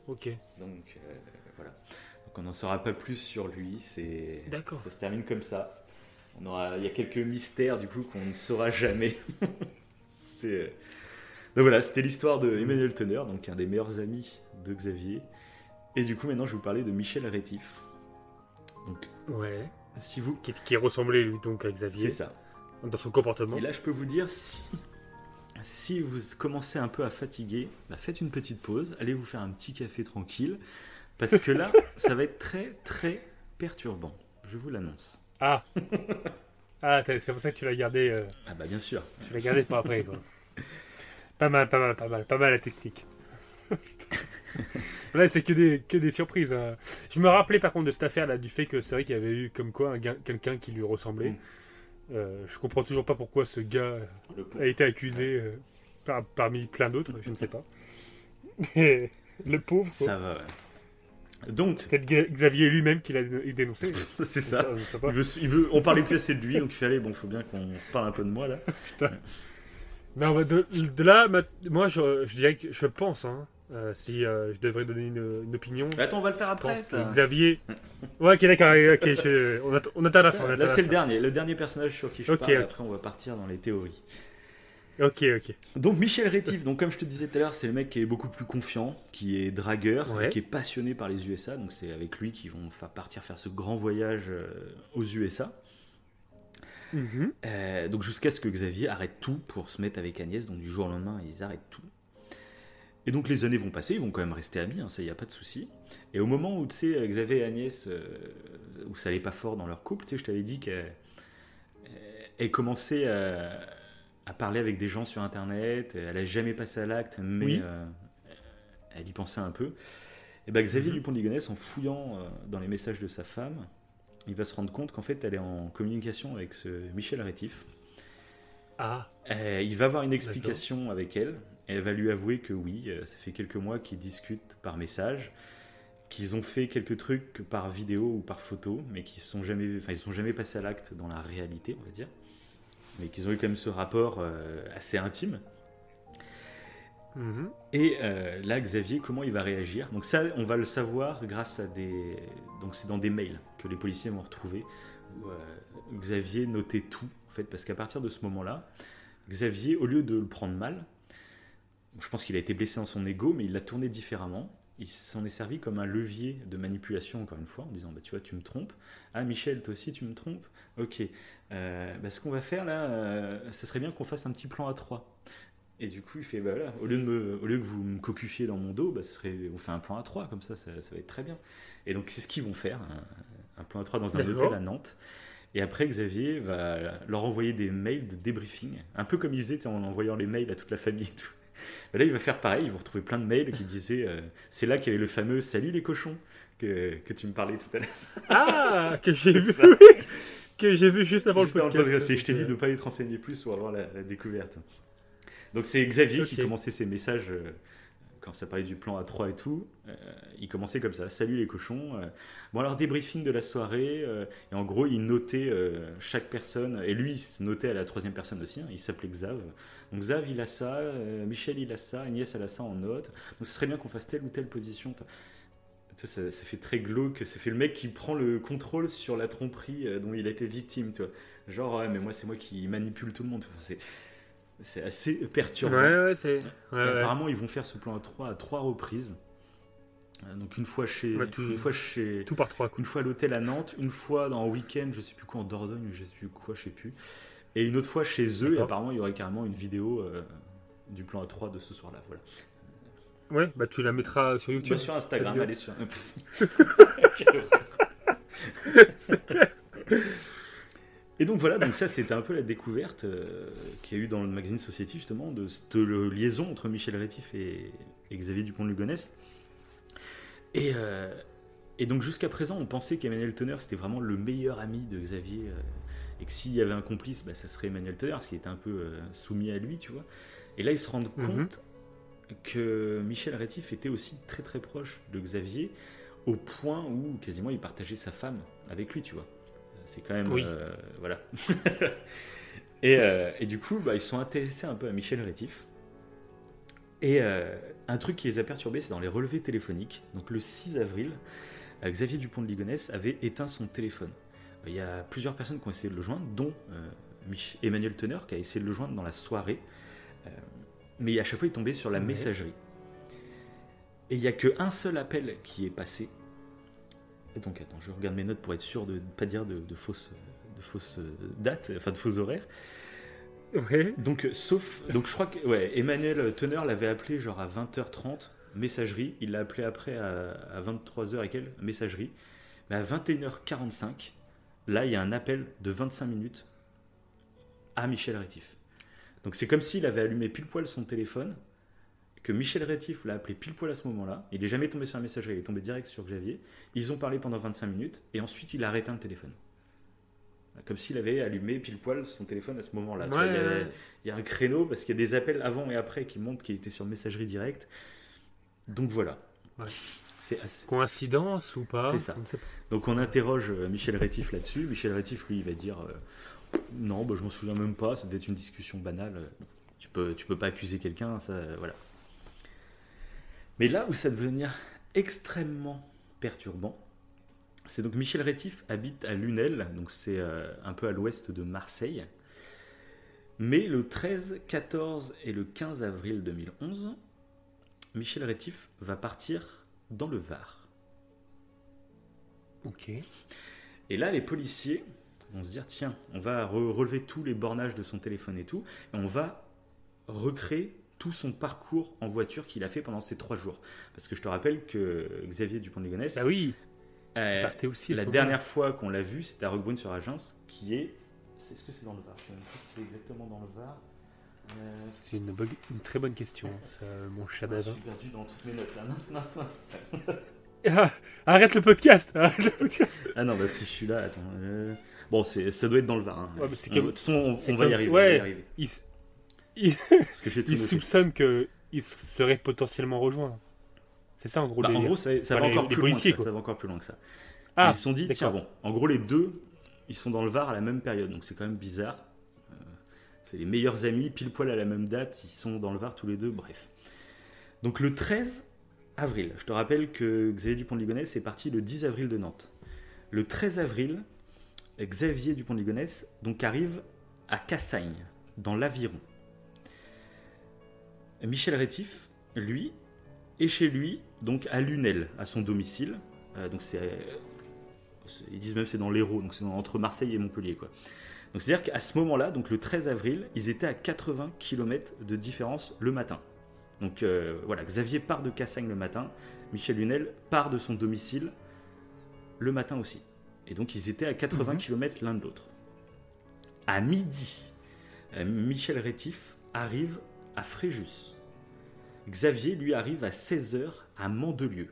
Ok. Donc euh, voilà. Donc on n'en saura pas plus sur lui. C'est D'accord. ça se termine comme ça. On aura, il y a quelques mystères du coup qu'on ne saura jamais. c'est euh, donc voilà, c'était l'histoire de Emmanuel Teneur, donc un des meilleurs amis de Xavier. Et du coup maintenant je vais vous parler de Michel Rétif. Donc Ouais. si vous, Qui, qui ressemblait lui donc à c'est Xavier ça. dans son comportement. Et là, je peux vous dire, si, si vous commencez un peu à fatiguer, bah, faites une petite pause, allez vous faire un petit café tranquille, parce que là, ça va être très, très perturbant. Je vous l'annonce. Ah. ah, c'est pour ça que tu l'as gardé. euh, Ah bah bien sûr. tu l'as gardé pour après quoi. Pas mal, pas mal, pas mal, pas mal la technique. Là, c'est que des, que des surprises. hein. Je me rappelais par contre de cette affaire là, du fait que c'est vrai qu'il y avait eu comme quoi quelqu'un qui lui ressemblait. Mm. Euh, je comprends toujours pas pourquoi ce gars a été accusé euh, par- parmi plein d'autres, je ne sais pas. Et le pauvre, quoi. Ça va. ouais. Donc, peut-être Xavier lui-même qui l'a dé- dénoncé. c'est ça. Pas. Il veut, il veut, on parlait plus assez de lui, donc il fallait, bon, faut bien qu'on parle un peu de moi là. Non, bah, de, de là, moi je, je dirais que je pense, hein, euh, si euh, je devrais donner une, une opinion, Attends, on va le faire après. ça. Xavier, Ouais, ok, d'accord. ok, je- on, attend, on attend la fin. Là, c'est le dernier, le dernier personnage sur qui je Ok, parle. et. Après, on va partir dans les théories. Ok, ok. Donc Michel Rétif, donc comme je te disais tout à l'heure, c'est le mec qui est beaucoup plus confiant, qui est dragueur, Ouais. qui est passionné par les USA. Donc c'est avec lui qu'ils vont partir faire ce grand voyage euh, aux USA. Mhm. Euh, donc jusqu'à ce que Xavier arrête tout pour se mettre avec Agnès. Donc du jour au lendemain, ils arrêtent tout. Et donc les années vont passer, ils vont quand même rester amis, hein, ça y a pas de souci. Et au moment où tu sais Xavier et Agnès, euh, où ça allait pas fort dans leur couple, tu sais, je t'avais dit qu'elle elle commençait à, à parler avec des gens sur Internet. Elle a jamais passé à l'acte, mais Oui. euh, elle y pensait un peu. Et ben Xavier Mhm. Dupont de Ligonnès, en fouillant euh, dans les messages de sa femme, il va se rendre compte qu'en fait elle est en communication avec ce Michel Rétif. Ah, il va avoir une explication avec elle. Et elle va lui avouer que oui, euh, ça fait quelques mois qu'ils discutent par message, qu'ils ont fait quelques trucs par vidéo ou par photo, mais qu'ils sont jamais, enfin ils sont jamais passés à l'acte dans la réalité, on va dire. Mais qu'ils ont eu quand même ce rapport euh, assez intime. mhm. Et euh, là, Xavier, comment il va réagir? Donc ça, on va le savoir grâce à des... Donc c'est dans des mails que les policiers vont retrouver, où euh, Xavier notait tout, en fait, parce qu'à partir de ce moment-là, Xavier, au lieu de le prendre mal, je pense qu'il a été blessé en son ego, mais il l'a tourné différemment. Il s'en est servi comme un levier de manipulation, encore une fois, en disant, bah, tu vois, tu me trompes. Ah, Michel, toi aussi, tu me trompes Ok. Euh, bah, ce qu'on va faire, là, euh, ce serait bien qu'on fasse un petit plan à trois. Et du coup, il fait, bah voilà, au lieu, de me, au lieu que vous me cocufiez dans mon dos, bah, ce serait, on fait un plan à 3, comme ça, ça, ça va être très bien. Et donc, c'est ce qu'ils vont faire, un, un plan à 3 dans un hôtel à Nantes. Et après, Xavier va leur envoyer des mails de débriefing, un peu comme il faisait en envoyant les mails à toute la famille et tout. Là, il va faire pareil, ils vont retrouver plein de mails qui disaient, euh, c'est là qu'il y avait le fameux Salut les cochons que, que tu me parlais tout à l'heure. Ah, que j'ai vu, Ça. que j'ai vu juste avant Juste le podcast. podcast, je t'ai dit de ne pas être renseigné plus pour avoir la, la découverte. Donc c'est Xavier qui commençait ses messages euh, quand ça parlait du plan A3 et tout. euh, il commençait comme ça Salut les cochons. euh, bon, alors débriefing de la soirée. euh, et en gros, il notait euh, chaque personne. Et lui, il se notait à la troisième personne aussi. hein, il s'appelait Xav. Donc Xav, il a ça. Michel, il a ça. Agnès, elle a ça en note. Donc ce serait bien qu'on fasse telle ou telle position. Enfin, ça, ça fait très glauque. Ça fait le mec qui prend le contrôle sur la tromperie dont il a été victime. Tu vois. Genre, ouais, mais moi, c'est moi qui manipule tout le monde. C'est, c'est assez perturbant. Ouais, ouais, c'est. Apparemment, ils vont faire ce plan à trois à trois reprises. Euh, Donc une fois chez, tout- une fois chez, Tout par trois une fois à l'hôtel à Nantes, une fois dans un week-end, je sais plus quoi en Dordogne, je sais plus quoi, je sais plus, et une autre fois chez eux. Et apparemment, il y aurait carrément une vidéo euh, du plan à 3 de ce soir-là. Voilà. Ouais, bah tu la mettras sur YouTube. Bah, sur Instagram, allez sur. Et donc voilà, donc ça c'était un peu la découverte euh, qu'il y a eu dans le magazine Society justement de cette liaison entre Michel Rétif et, et Xavier Dupont de Ligonnès. Et, euh, et donc jusqu'à présent, on pensait qu'Emmanuel Teneur c'était vraiment le meilleur ami de Xavier euh, et que s'il y avait un complice, bah, ça serait Emmanuel Teneur, parce qu'il était un peu soumis à lui, tu vois. Et là, ils se rendent Mhm. compte que Michel Rétif était aussi très très proche de Xavier, au point où quasiment il partageait sa femme avec lui, tu vois. C'est quand même. Oui. euh, voilà. et, euh, et du coup, bah, ils sont intéressés un peu à Michel Rétif. Et euh, un truc qui les a perturbés, c'est dans les relevés téléphoniques. Donc le 6 avril, Xavier Dupont de Ligonnès avait éteint son téléphone. Il y a plusieurs personnes qui ont essayé de le joindre, dont Emmanuel Teneur, qui a essayé de le joindre dans la soirée. Mais à chaque fois, il tombait sur la Ouais. messagerie. Et il n'y a qu'un seul appel qui est passé. Et donc, attends, je regarde mes notes pour être sûr de ne pas dire de, de fausses, de fausses euh, dates, enfin de fausses horaires. Ouais. Donc, euh, sauf. Donc, je crois que. Ouais, Emmanuel Teneur l'avait appelé genre à 20h30, messagerie. Il l'a appelé après à, à 23h et quelle Messagerie. Mais à 21h45, là, il y a un appel de 25 minutes à Michel Rétif. Donc, c'est comme s'il avait allumé pile poil son téléphone, que Michel Rétif l'a appelé pile poil à ce moment-là. Il n'est jamais tombé sur la messagerie, il est tombé direct sur Xavier. Ils ont parlé pendant 25 minutes, et ensuite, il a arrêté le téléphone. Comme s'il avait allumé pile poil son téléphone à ce moment-là. Il y a- Ouais. il y a un créneau parce qu'il y a des appels avant et après qui montrent qu'il était sur messagerie directe. Donc voilà. Ouais. C'est assez- Coïncidence ou pas? C'est ça. Pas. Donc on interroge euh, Michel Rétif là-dessus. Michel Rétif, lui, il va dire euh, non, bah, je m'en souviens même pas. Ça devait être une discussion banale. Tu peux, tu peux pas accuser quelqu'un, ça, euh, voilà. Mais là où ça devenir extrêmement perturbant, C'est donc Michel Rétif habite à Lunel, donc c'est euh, un peu à l'ouest de Marseille. Mais le 13, 14 et le 15 avril 2011, Michel Rétif va partir dans le Var. Ok. Et là, les policiers vont se dire tiens, on va re- relever tous les bornages de son téléphone et tout, et on va recréer tout son parcours en voiture qu'il a fait pendant ces trois jours. Parce que je te rappelle que Xavier Dupont de Ligonnès, Bah oui, euh, partait aussi. la dernière fois qu'on l'a vu, c'était à Roquebrune sur Agence, qui est. c'est- Est-ce que c'est dans le Var? Je sais même pas si c'est exactement dans le Var. Euh, C'est une, bo- une très bonne question, ça, mon chat je d'Adam. suis perdu dans toutes mes notes là. Mince, mince, mince. Ah, arrête le podcast Arrête le podcast Ah non, bah si je suis là, attends. euh, Bon, ça doit être dans le Var. hein. Ouais, mais comme- De toute façon, on, on va y arriver. ouais. on va y arriver. Il, s- il- il soupçonne qu'il serait potentiellement rejoint. C'est ça en gros Bah, le en gros, ça, ça Enfin, va les- encore les plus policiers, loin. que Ça, va encore plus loin que ça. Ah, ils se sont dit, tiens, bon, en gros, les deux, ils sont dans le Var à la même période, donc c'est quand même bizarre. Euh, c'est les meilleurs amis, pile poil à la même date, ils sont dans le Var tous les deux, bref. Donc le 13 avril, je te rappelle que Xavier Dupont de Ligonnès est parti le 10 avril de Nantes. Le 13 avril, Xavier Dupont de Ligonnès donc arrive à Cassagne, dans l'Aviron. Michel Rétif, lui, est chez lui, donc à Lunel, à son domicile. Euh, donc c'est, ils disent même que c'est dans l'Hérault, donc c'est entre Marseille et Montpellier, quoi. Donc c'est-à-dire qu'à ce moment-là, donc le 13 avril, ils étaient à 80 km de différence le matin. Donc euh, voilà, Xavier part de Cassagne le matin, Michel Lunel part de son domicile le matin aussi. Et donc ils étaient à 80 Mhm. km l'un de l'autre. À midi, euh, Michel Rétif arrive à Fréjus. Xavier, lui, arrive à 16h à Mandelieu.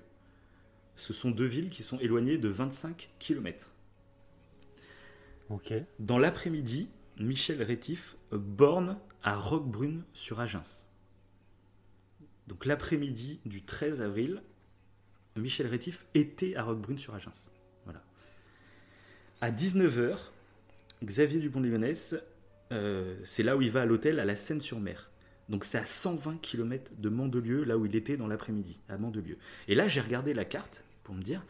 Ce sont deux villes qui sont éloignées de 25 km. Dans l'après-midi, Michel Rétif borne à Roquebrune sur Agens. Donc l'après-midi du 13 avril, Michel Rétif était à Roquebrune sur Agens. Voilà. À 19h, Xavier Dupont de Ligonnès, euh, c'est là où il va à l'hôtel à la Seine-sur-Mer. Donc c'est à 120 km de Mandelieu, là où il était dans l'après-midi, à Mandelieu. Et là, j'ai regardé la carte pour me dire,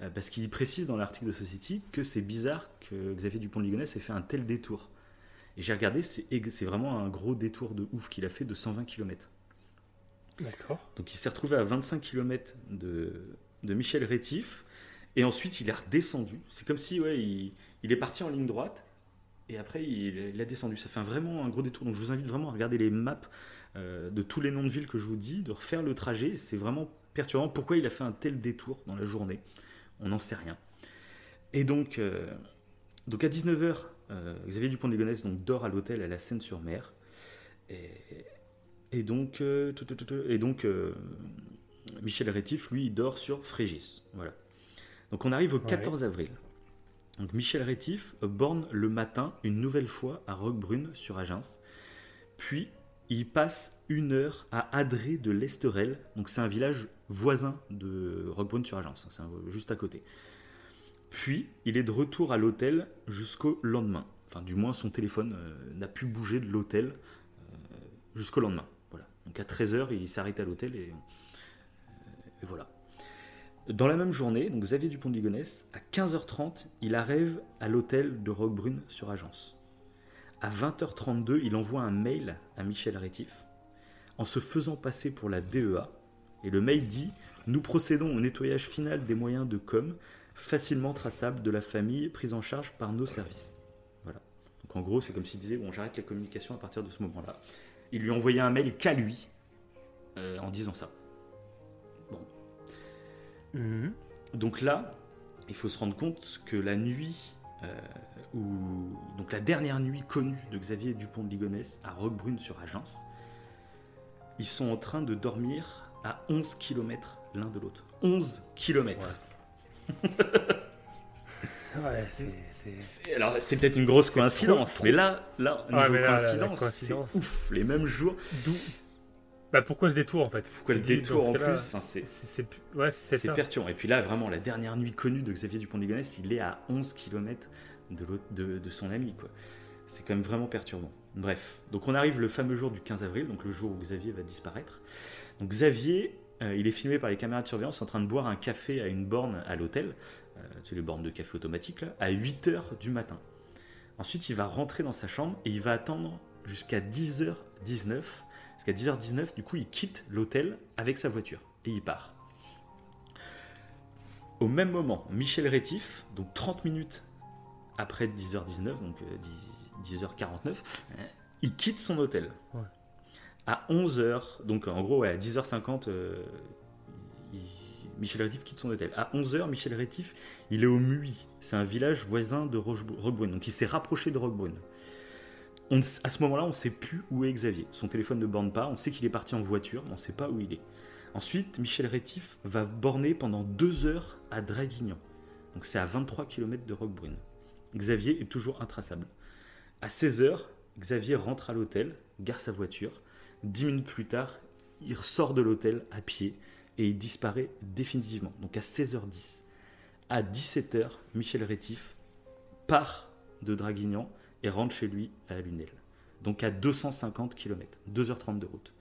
euh, parce qu'il précise dans l'article de Society que c'est bizarre que Xavier Dupont de Ligonnès ait fait un tel détour. Et j'ai regardé, c'est vraiment un gros détour de ouf qu'il a fait de 120 km. D'accord. Donc il s'est retrouvé à 25 km de, de Michel Rétif, et ensuite il est redescendu. C'est comme si ouais, il, il est parti en ligne droite, et après il, il a descendu. Ça fait un- vraiment un gros détour. Donc je vous invite vraiment à regarder les maps euh, de tous les noms de villes que je vous dis, de refaire le trajet. C'est vraiment perturbant. Pourquoi il a fait un tel détour dans la journée? On n'en sait rien. Et donc, euh, donc à 19h, Xavier Dupont de Ligonnès donc, dort à l'hôtel à la Seine-sur-Mer. Et, et donc, euh, tout, tout, tout, tout, et donc euh, Michel Rétif, lui, il dort sur Frégis. Voilà. Donc on arrive au 14 avril. Donc Michel Rétif borne le matin une nouvelle fois à Roquebrune sur Agens. Puis il passe une heure à Adré de l'Esterel. Donc c'est un village voisin de Roquebrune sur Agens. hein, juste à côté. Puis il est de retour à l'hôtel jusqu'au lendemain. Enfin, du moins, son téléphone euh, n'a pu bouger de l'hôtel euh, jusqu'au lendemain. Voilà. Donc à 13h, il s'arrête à l'hôtel euh, et voilà. Dans la même journée, donc Xavier Dupont de Ligonnès, à 15h30, il arrive à l'hôtel de Roquebrune sur Agence. À 20h32, il envoie un mail à Michel Rétif en se faisant passer pour la DEA. Et le mail dit Nous procédons au nettoyage final des moyens de com facilement traçables de la famille prise en charge par nos services. Voilà. Donc en gros, c'est comme s'il disait Bon, j'arrête la communication à partir de ce moment-là. Il lui a envoyé un mail qu'à lui euh, en disant ça. Mhm. Donc là, il faut se rendre compte que la nuit, euh, où, donc la dernière nuit connue de Xavier Dupont de Ligonnès à Roquebrune sur Agence, ils sont en train de dormir à 11 km l'un de l'autre. 11 km. Ouais, c'est- Alors c'est peut-être une grosse coïncidence, trop- mais là, là, Ouais, niveau mais là, la coïncidence, coïncidence. c'est ouf. Les mêmes jours. D'où. Bah pourquoi ce détour en fait? Pourquoi le détour en plus? Enfin, c'est, Ouais, perturbant. Et puis là, vraiment, la dernière nuit connue de Xavier Dupont de Ligonnès, il est à 11 km de, de, de son ami. quoi. C'est quand même vraiment perturbant. Bref, donc on arrive le fameux jour du 15 avril, donc le jour où Xavier va disparaître. Donc Xavier, euh, il est filmé par les caméras de surveillance en train de boire un café à une borne à l'hôtel. Euh, c'est les bornes de café automatique, là, à 8h du matin. Ensuite, il va rentrer dans sa chambre et il va attendre jusqu'à 10h19. Jusqu'à 10h19, du coup, il quitte l'hôtel avec sa voiture et il part. Au même moment, Michel Rétif, donc 30 minutes après 10h19, donc euh, 10, h 49 il quitte son hôtel. Ouais. À 11h, donc en gros, à 10h50, euh, il- Michel Rétif quitte son hôtel. À 11h, Michel Rétif, il est au Muy. C'est un village voisin de Roquebrune. Donc il s'est rapproché de Roquebrune. À ce moment-là, on ne sait plus où est Xavier. Son téléphone ne borne pas. On sait qu'il est parti en voiture, mais on ne sait pas où il est. Ensuite, Michel Rétif va borner pendant deux heures à Draguignan. Donc c'est à 23 km de Roquebrune. Xavier est toujours intraçable. À 16h, Xavier rentre à l'hôtel, gare sa voiture. Dix minutes plus tard, il ressort de l'hôtel à pied et il disparaît définitivement. Donc à 16h10. À 17h, Michel Rétif part de Draguignan et rentre chez lui à Lunel. Donc à 250 km, 2h30 de route.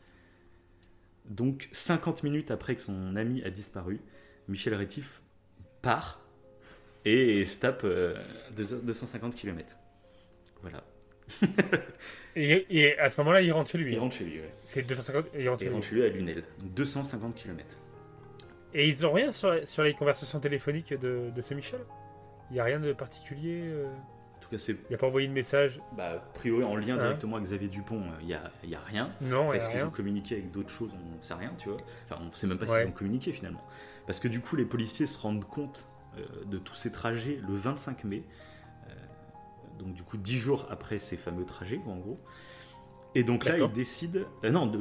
Donc 50 minutes après que son ami a disparu, Michel Rétif part et se tape euh, 2 250 km. Voilà. Et, et à ce moment-là, il rentre chez lui. Il rentre chez lui, ouais. C'est 250 et il rentre Il chez lui. rentre chez lui à Lunel. 250 km. Et ils ont rien sur, sur les conversations téléphoniques de, de Saint-Michel Il n'y a rien de particulier euh, tout cas, c'est. Il n'a pas envoyé de message Bah, a priori, en lien Hein directement avec Xavier Dupont, il n'y a, y a rien. Non, Est-ce qu'ils ont communiqué avec d'autres choses On ne sait rien, tu vois. Enfin, on ne sait même pas Ouais. s'ils ont communiqué finalement. Parce que du coup, les policiers se rendent compte euh, de tous ces trajets le 25 mai. Euh, donc, du coup, dix jours après ces fameux trajets, en gros. Et donc là, ils décident. euh, non, de-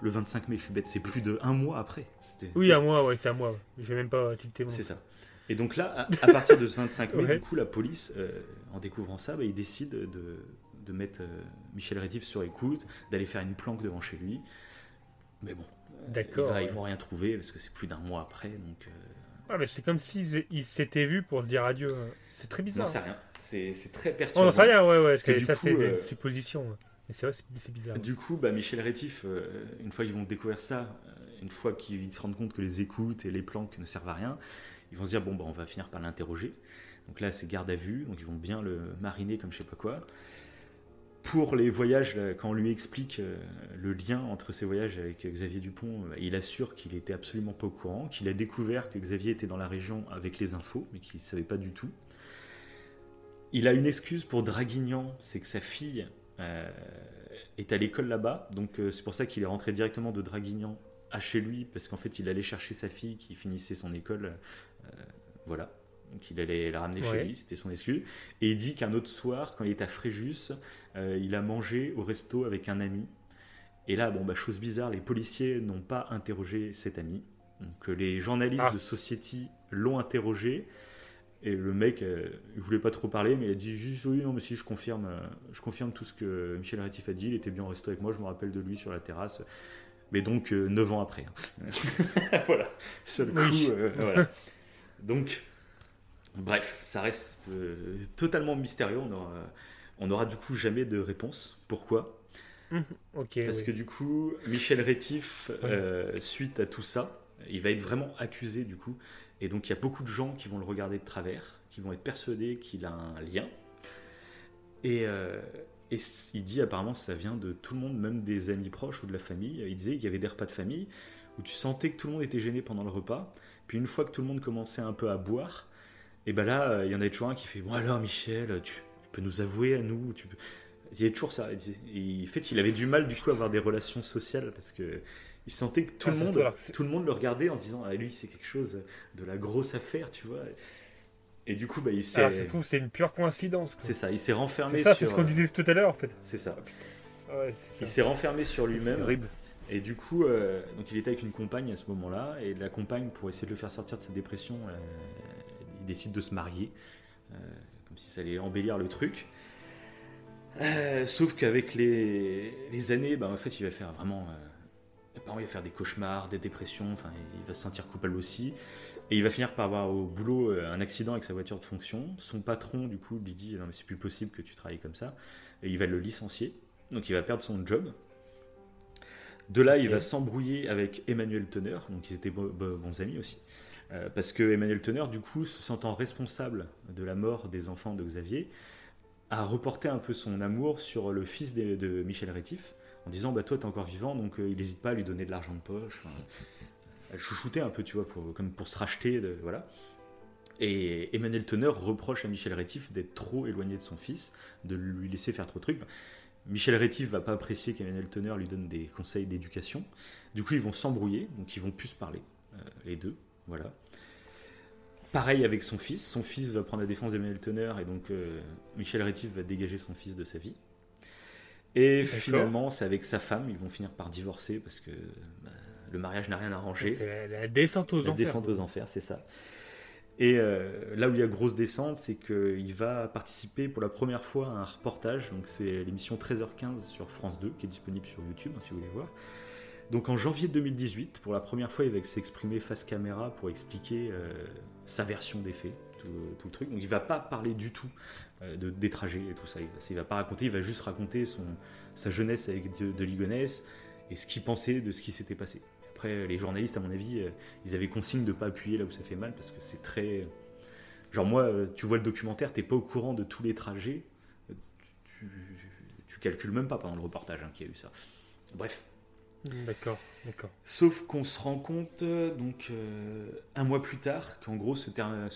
le 25 mai, je suis bête, c'est plus de un mois après. Oui, à moi, ouais, c'est à moi. ouais. Je vais même pas tilter mon. C'est ça. Et donc là, à, à partir de ce 25 mai, Ouais. du coup, la police, euh, en découvrant ça, bah, ils décident de, de mettre euh, Michel Rétif sur écoute, d'aller faire une planque devant chez lui. Mais bon, euh, D'accord, ils, ouais. ils vont rien trouver parce que c'est plus d'un mois après. Donc, euh, Ah, mais c'est comme s'ils ils s'étaient vus pour se dire adieu. C'est très on bizarre. n'en sait rien. C'est c'est très On perturbant. n'en sait rien, ouais, ouais. Parce que c'est- Ça, coup, c'est des suppositions. Mais c'est vrai, c'est- c'est bizarre. Du coup, bah, Michel Rétif, une fois qu'ils vont découvrir ça, une fois qu'ils se rendent compte que les écoutes et les planques ne servent à rien, ils vont se dire bon, bah, on va finir par l'interroger. Donc là, c'est garde à vue, donc ils vont bien le mariner comme je sais pas quoi. Pour les voyages, quand on lui explique euh, le lien entre ses voyages avec Xavier Dupont, euh, il assure qu'il était absolument pas au courant, qu'il a découvert que Xavier était dans la région avec les infos, mais qu'il ne savait pas du tout. Il a une excuse pour Draguignan, c'est que sa fille euh, est à l'école là-bas, donc c'est pour ça qu'il est rentré directement de Draguignan à chez lui, parce qu'en fait il allait chercher sa fille qui finissait son école, voilà. Donc il allait la ramener chez lui, c'était son excuse. Et il dit qu'un autre soir, quand il est à Fréjus, euh, il a mangé au resto avec un ami. Et là, bon, bah, chose bizarre, les policiers n'ont pas interrogé cet ami. Donc euh, les journalistes Ah. de Society l'ont interrogé. Et le mec, euh, il voulait pas trop parler, mais il a dit juste oui, non, mais si, je confirme, euh, je confirme tout ce que Michel Rétif a dit. Il était bien au resto avec moi, je me rappelle de lui sur la terrasse. Mais donc, euh, 9 ans après. hein. voilà, le coup, Oui. euh, voilà. Donc, bref, ça reste euh, totalement mystérieux. On aura, on aura du coup jamais de réponse. Pourquoi? Mhm. Parce oui. que du coup, Michel Rétif, euh, suite à tout ça, il va être vraiment accusé du coup. Et donc il y a beaucoup de gens qui vont le regarder de travers, qui vont être persuadés qu'il a un lien. Et, euh, et il dit apparemment ça vient de tout le monde, même des amis proches ou de la famille. Il disait qu'il y avait des repas de famille où tu sentais que tout le monde était gêné pendant le repas. Puis une fois que tout le monde commençait un peu à boire, et ben là, euh, il y en avait toujours un qui fait Bon alors Michel, tu peux nous avouer à nous tu peux... Il y avait toujours ça. Il en fait, il avait du mal du coup à avoir des relations sociales parce que il sentait que tout, Ah, le monde, tout le monde le regardait en se disant Ah, lui, c'est quelque chose de la grosse affaire, tu vois. Et du coup, bah, il s'est. Alors, ça se trouve, c'est une pure coïncidence. C'est ça, il s'est renfermé C'est ça, sur. c'est ce qu'on disait tout à l'heure, en fait. C'est ça. Ouais, Il s'est renfermé sur lui-même. horrible. Et du coup, euh, donc il était avec une compagne à ce moment-là, et la compagne, pour essayer de le faire sortir de sa dépression, euh, il décide de se marier, euh, comme si ça allait embellir le truc. Sauf qu'avec les, années, bah, en fait, il va faire vraiment. apparemment, il va faire des cauchemars, des dépressions, enfin, il va se sentir coupable aussi. Et il va finir par avoir au boulot un accident avec sa voiture de fonction. Son patron, du coup, lui dit Non, mais c'est plus possible que tu travailles comme ça. Et il va le licencier. Donc, il va perdre son job. De là, il va s'embrouiller avec Emmanuel Teneur, donc ils étaient bo- bo- bons amis aussi. Euh, parce que Emmanuel du coup, se sentant responsable de la mort des enfants de Xavier, a reporté un peu son amour sur le fils de, de Michel Rétif, en disant bah toi t'es encore vivant, donc euh, il n'hésite pas à lui donner de l'argent de poche, à chouchouter un peu, tu vois, pour, comme pour se racheter, de, voilà. Et Emmanuel Teneur reproche à Michel Rétif d'être trop éloigné de son fils, de lui laisser faire trop de trucs. Michel Rétif va pas apprécier qu'Emmanuel Teneur lui donne des conseils d'éducation. Du coup, ils vont s'embrouiller, donc ils vont plus se parler, euh, les deux. Voilà. Pareil avec son fils. Son fils va prendre la défense d'Emmanuel Teneur et donc euh, Michel Rétif va dégager son fils de sa vie. Et finalement, c'est avec sa femme, ils vont finir par divorcer parce que bah, le mariage n'a rien arrangé. C'est la, la descente aux La enfers. descente aux enfers, c'est ça. Et euh, là où il y a grosse descente, c'est qu'il va participer pour la première fois à un reportage. Donc c'est l'émission 13h15 sur France 2 qui est disponible sur YouTube hein, si vous voulez voir. Donc en janvier 2018, pour la première fois, il va s'exprimer face caméra pour expliquer euh, sa version des faits, tout, le truc. Donc il va pas parler du tout euh, de, des trajets et tout ça. Il il va pas raconter, il va juste raconter son, sa jeunesse avec de, et ce qu'il pensait de ce qui s'était passé. Après, les journalistes, à mon avis, euh, ils avaient consigne de pas appuyer là où ça fait mal parce que c'est très. Genre, moi, euh, tu vois le documentaire, t'es pas au courant de tous les trajets, euh, tu, tu calcules même pas pendant le reportage hein, qu'il y a eu ça. Bref. D'accord, d'accord. Sauf qu'on se rend compte, euh, donc euh, un mois plus tard, qu'en gros ce,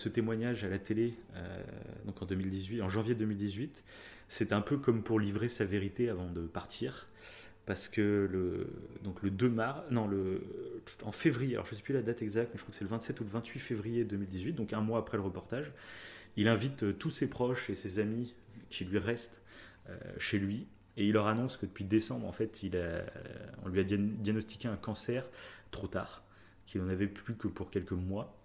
témoignage à la télé, euh, donc en 2018, en janvier 2018, c'est un peu comme pour livrer sa vérité avant de partir, parce que le donc le 2 mars, non le en février, alors je sais plus la date exacte, mais je crois que c'est le 27 ou le 28 février 2018, donc un mois après le reportage, il invite euh, tous ses proches et ses amis qui lui restent euh, chez lui et il leur annonce que depuis décembre, en fait, il a, on lui a diagn- diagnostiqué un cancer trop tard, qu'il n'en avait plus que pour quelques mois.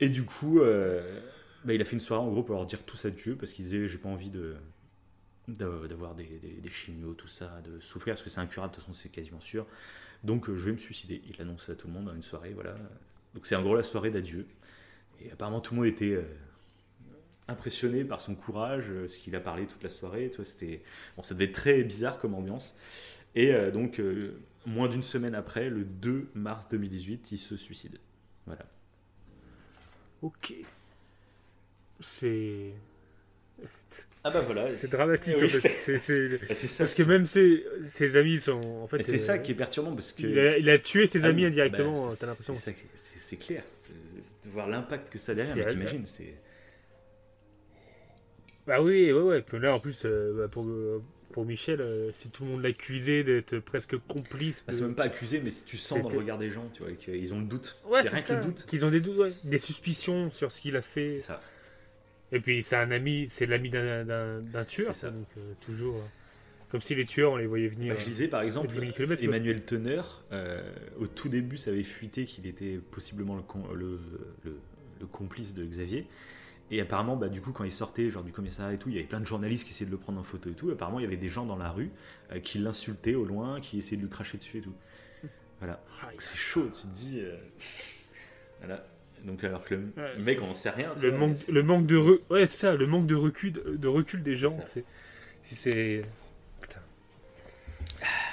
Et du coup, euh, bah, il a fait une soirée en gros pour leur dire tous adieu, parce qu'il disait J'ai pas envie de d'avoir des, des, des tout ça, de souffrir, parce que c'est incurable, de toute façon, c'est quasiment sûr. Donc, euh, je vais me suicider. Il l'annonce à tout le monde dans une soirée, voilà. Donc, c'est en gros la soirée d'adieu. Et apparemment, tout le monde était. euh, impressionné par son courage, euh, ce qu'il a parlé toute la soirée. C'était bon, ça devait être très bizarre comme ambiance. Et donc, moins d'une semaine après, le 2 mars 2018, il se suicide. Voilà. Ok. C'est. Ah bah voilà. C'est dramatique. Oui, en fait. c'est- Bah, parce que même ses, ses amis sont. En fait, c'est euh, ça qui est perturbant parce que. Il a, il a tué ses Ah amis oui, indirectement, bah, t'as l'impression. C'est clair. De voir l'impact que ça a derrière, t'imagines, c'est. Bah oui, ouais, ouais. Puis là, en plus, euh, bah, pour, euh, pour Michel, euh, si tout le monde l'accusait d'être presque complice. Bah, de- c'est même pas accusé, mais si tu sens dans le regard des gens, tu vois, qu'ils ont le doute. Ouais, c'est rien que le doute. Qu'ils ont des doutes, ouais, des suspicions sur ce qu'il a fait. C'est ça. Et puis c'est un ami, c'est l'ami d'un- tueur, C'est ça. donc euh, toujours euh, comme si les tueurs on les voyait venir. Bah, je lisais par exemple 10 000 kilomètres, quoi. Emmanuel Teneur, euh, au tout début ça avait fuité qu'il était possiblement le, com- le, le- le complice de Xavier. Et apparemment, bah, du coup, quand il sortait genre, du commissariat et tout, il y avait plein de journalistes qui essayaient de le prendre en photo et tout. Apparemment, il y avait des gens dans la rue euh, qui l'insultaient au loin, qui essayaient de lui cracher dessus et tout. Voilà. C'est chaud, tu te dis. euh, Voilà. Donc, alors que le Ouais. mec, on n'en sait rien. Le vois, manque, le manque de re- ouais ça, le manque de recul, de recul des gens, c'est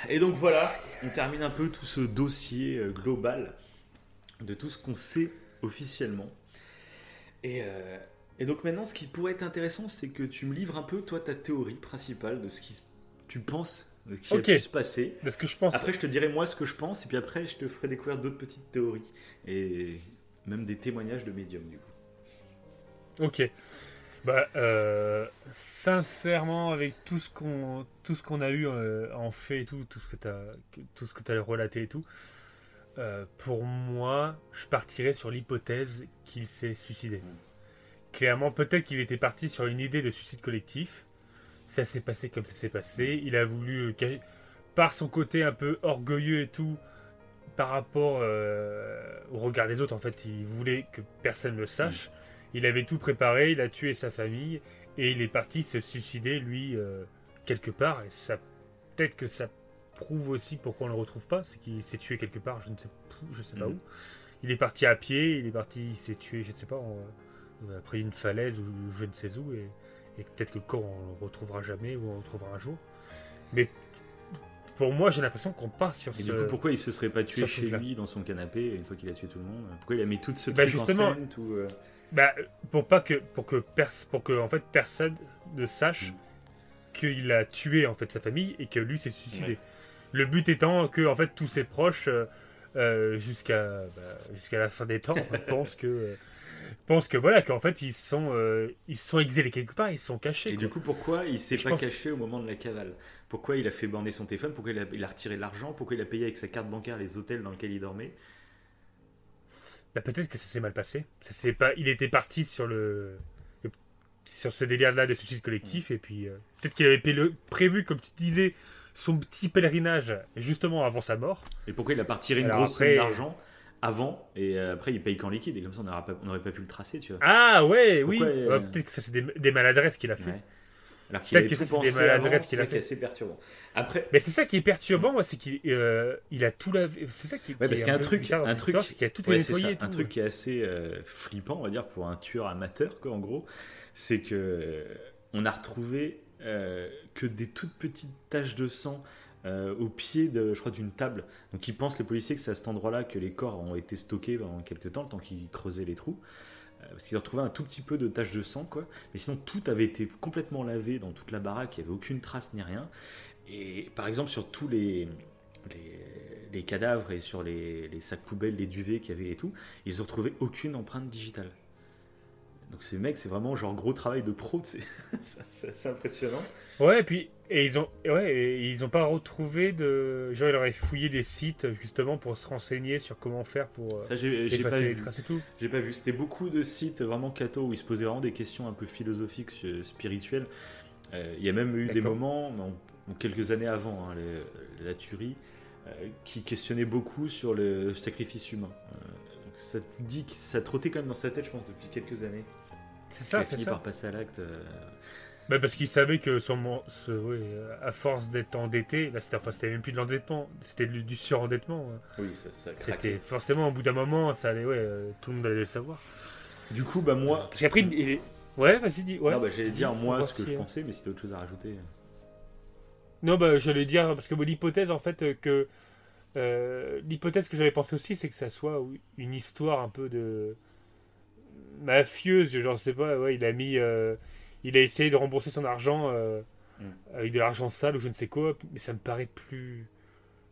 Et donc voilà, on termine un peu tout ce dossier euh, global de tout ce qu'on sait officiellement. Et, euh, et donc maintenant, ce qui pourrait être intéressant, c'est que tu me livres un peu, toi, ta théorie principale de ce qui tu penses euh, qui Ok. a pu se passer. de ce que je pense. Après, je te dirai moi ce que je pense, et puis après, je te ferai découvrir d'autres petites théories. Et même des témoignages de médiums, du coup. Ok. Bah, euh, sincèrement, avec tout ce qu'on tout ce qu'on a eu euh, en fait et tout, tout ce que tu as tout ce que as relaté et tout, euh, pour moi, je partirais sur l'hypothèse qu'il s'est suicidé. Clairement, peut-être qu'il était parti sur une idée de suicide collectif. Ça s'est passé comme ça s'est passé. Il a voulu, par son côté un peu orgueilleux et tout, par rapport euh, au regard des autres, en fait, il voulait que personne ne le sache. Il avait tout préparé, il a tué sa famille et il est parti se suicider lui euh, quelque part. Et ça, peut-être que ça prouve aussi pourquoi on le retrouve pas, c'est qu'il s'est tué quelque part, je ne sais, je sais pas Mhm. où. Il est parti à pied, il est parti, il s'est tué, je ne sais pas, en- euh, après une falaise ou je ne sais où. Et, et peut-être que le corps on le retrouvera jamais ou on le retrouvera un jour. Mais pour moi, j'ai l'impression qu'on part sur Et ce. du coup, pourquoi il se serait pas tué chez lui dans son canapé une fois qu'il a tué tout le monde? Pourquoi il a mis tout ce Bah, truc justement. en scène tout, euh, Bah, pour pas que pour que pers- pour que en fait personne ne sache Mm. qu'il a tué en fait sa famille et que lui s'est suicidé. Ouais. Le but étant que en fait tous ses proches euh, euh, jusqu'à bah, jusqu'à la fin des temps pensent que euh, pensent que voilà qu'en fait ils sont euh, ils sont exilés quelque part, ils sont cachés. Et quoi. du coup, pourquoi il s'est pas pense- caché au moment de la cavale? Pourquoi il a fait borner son téléphone Pourquoi il a, il a retiré de l'argent Pourquoi il a payé avec sa carte bancaire les hôtels dans lesquels il dormait Bah, peut-être que ça s'est mal passé. Ça pas. Il était parti sur le, le- sur ce délire-là de suicide collectif et puis euh, peut-être qu'il avait prévu, comme tu disais, son petit pèlerinage justement avant sa mort. Et pourquoi il a pas retiré une Alors grosse après- somme d'argent avant et euh, après il paye qu'en liquide et comme ça on n'aurait pas, pas pu le tracer, tu vois. Ah ouais, oui. Euh, peut-être que ça c'est des, des maladresses qu'il a fait. Ouais. Alors qu'il Peut-être avait que ça, tout c'est des maladresses qu'il a fait. perturbant. Après, Mais c'est ça qui est perturbant, c'est qu'il euh, il a tout lavé. C'est ça qui, Ouais, qui parce est a un truc, bizarre un a tout ouais, nettoyé et un truc qui est assez euh, flippant, on va dire, pour un tueur amateur, quoi, en gros, c'est que euh, on a retrouvé euh, que des toutes petites taches de sang euh, au pied de, je crois, d'une table. Donc, ils pensent les policiers que c'est à cet endroit-là que les corps ont été stockés pendant quelques temps, le temps qu'ils creusaient les trous. Euh, Parce qu'ils ont retrouvé un tout petit peu de taches de sang, quoi. Mais sinon, tout avait été complètement lavé dans toute la baraque. Il n'y avait aucune trace ni rien. Et par exemple, sur tous les, les, cadavres et sur les, les sacs poubelles, les duvets qu'il y avait et tout, ils ont retrouvé aucune empreinte digitale. Donc ces mecs, c'est vraiment genre gros travail de pro, c'est impressionnant. Ouais, et puis et ils ont ouais, et ils ont pas retrouvé de genre ils auraient fouillé des sites justement pour se renseigner sur comment faire pour euh, Ça, j'ai pas les vu. traces et tout. J'ai pas vu. C'était beaucoup de sites vraiment catho où ils se posaient vraiment des questions un peu philosophiques, euh, spirituelles. Euh, Il y a même eu des moments, bon, quelques années avant hein, les- la tuerie, euh, qui questionnaient beaucoup sur le sacrifice humain. Euh, donc ça te dit que ça trottait quand même dans sa tête, je pense, depuis quelques années. C'est ça, c'est ça. par passer à l'acte. Bah, parce qu'ils savaient que son, ce- ouais, euh, à force d'être endetté, là c'était enfin, c'était même plus de l'endettement, c'était du, du surendettement. hein. Oui, ça, ça C'était forcément au bout d'un moment, ça allait, ouais, euh, tout le monde allait le savoir. Du coup, bah moi. Parce qu'après, il est. Ouais, vas-y, dis. Ouais. Non, bah, j'allais dire moi ce que je si- pensais, mais si t'as autre chose à rajouter. Non, bah, j'allais dire, parce que bon, l'hypothèse, en fait, euh, que. euh, l'hypothèse que j'avais pensé aussi, c'est que ça soit oui, une histoire un peu de. mafieuse, genre, je sais pas, ouais, il a mis. euh, il a essayé de rembourser son argent euh, Mm. avec de l'argent sale ou je ne sais quoi, mais ça me paraît plus.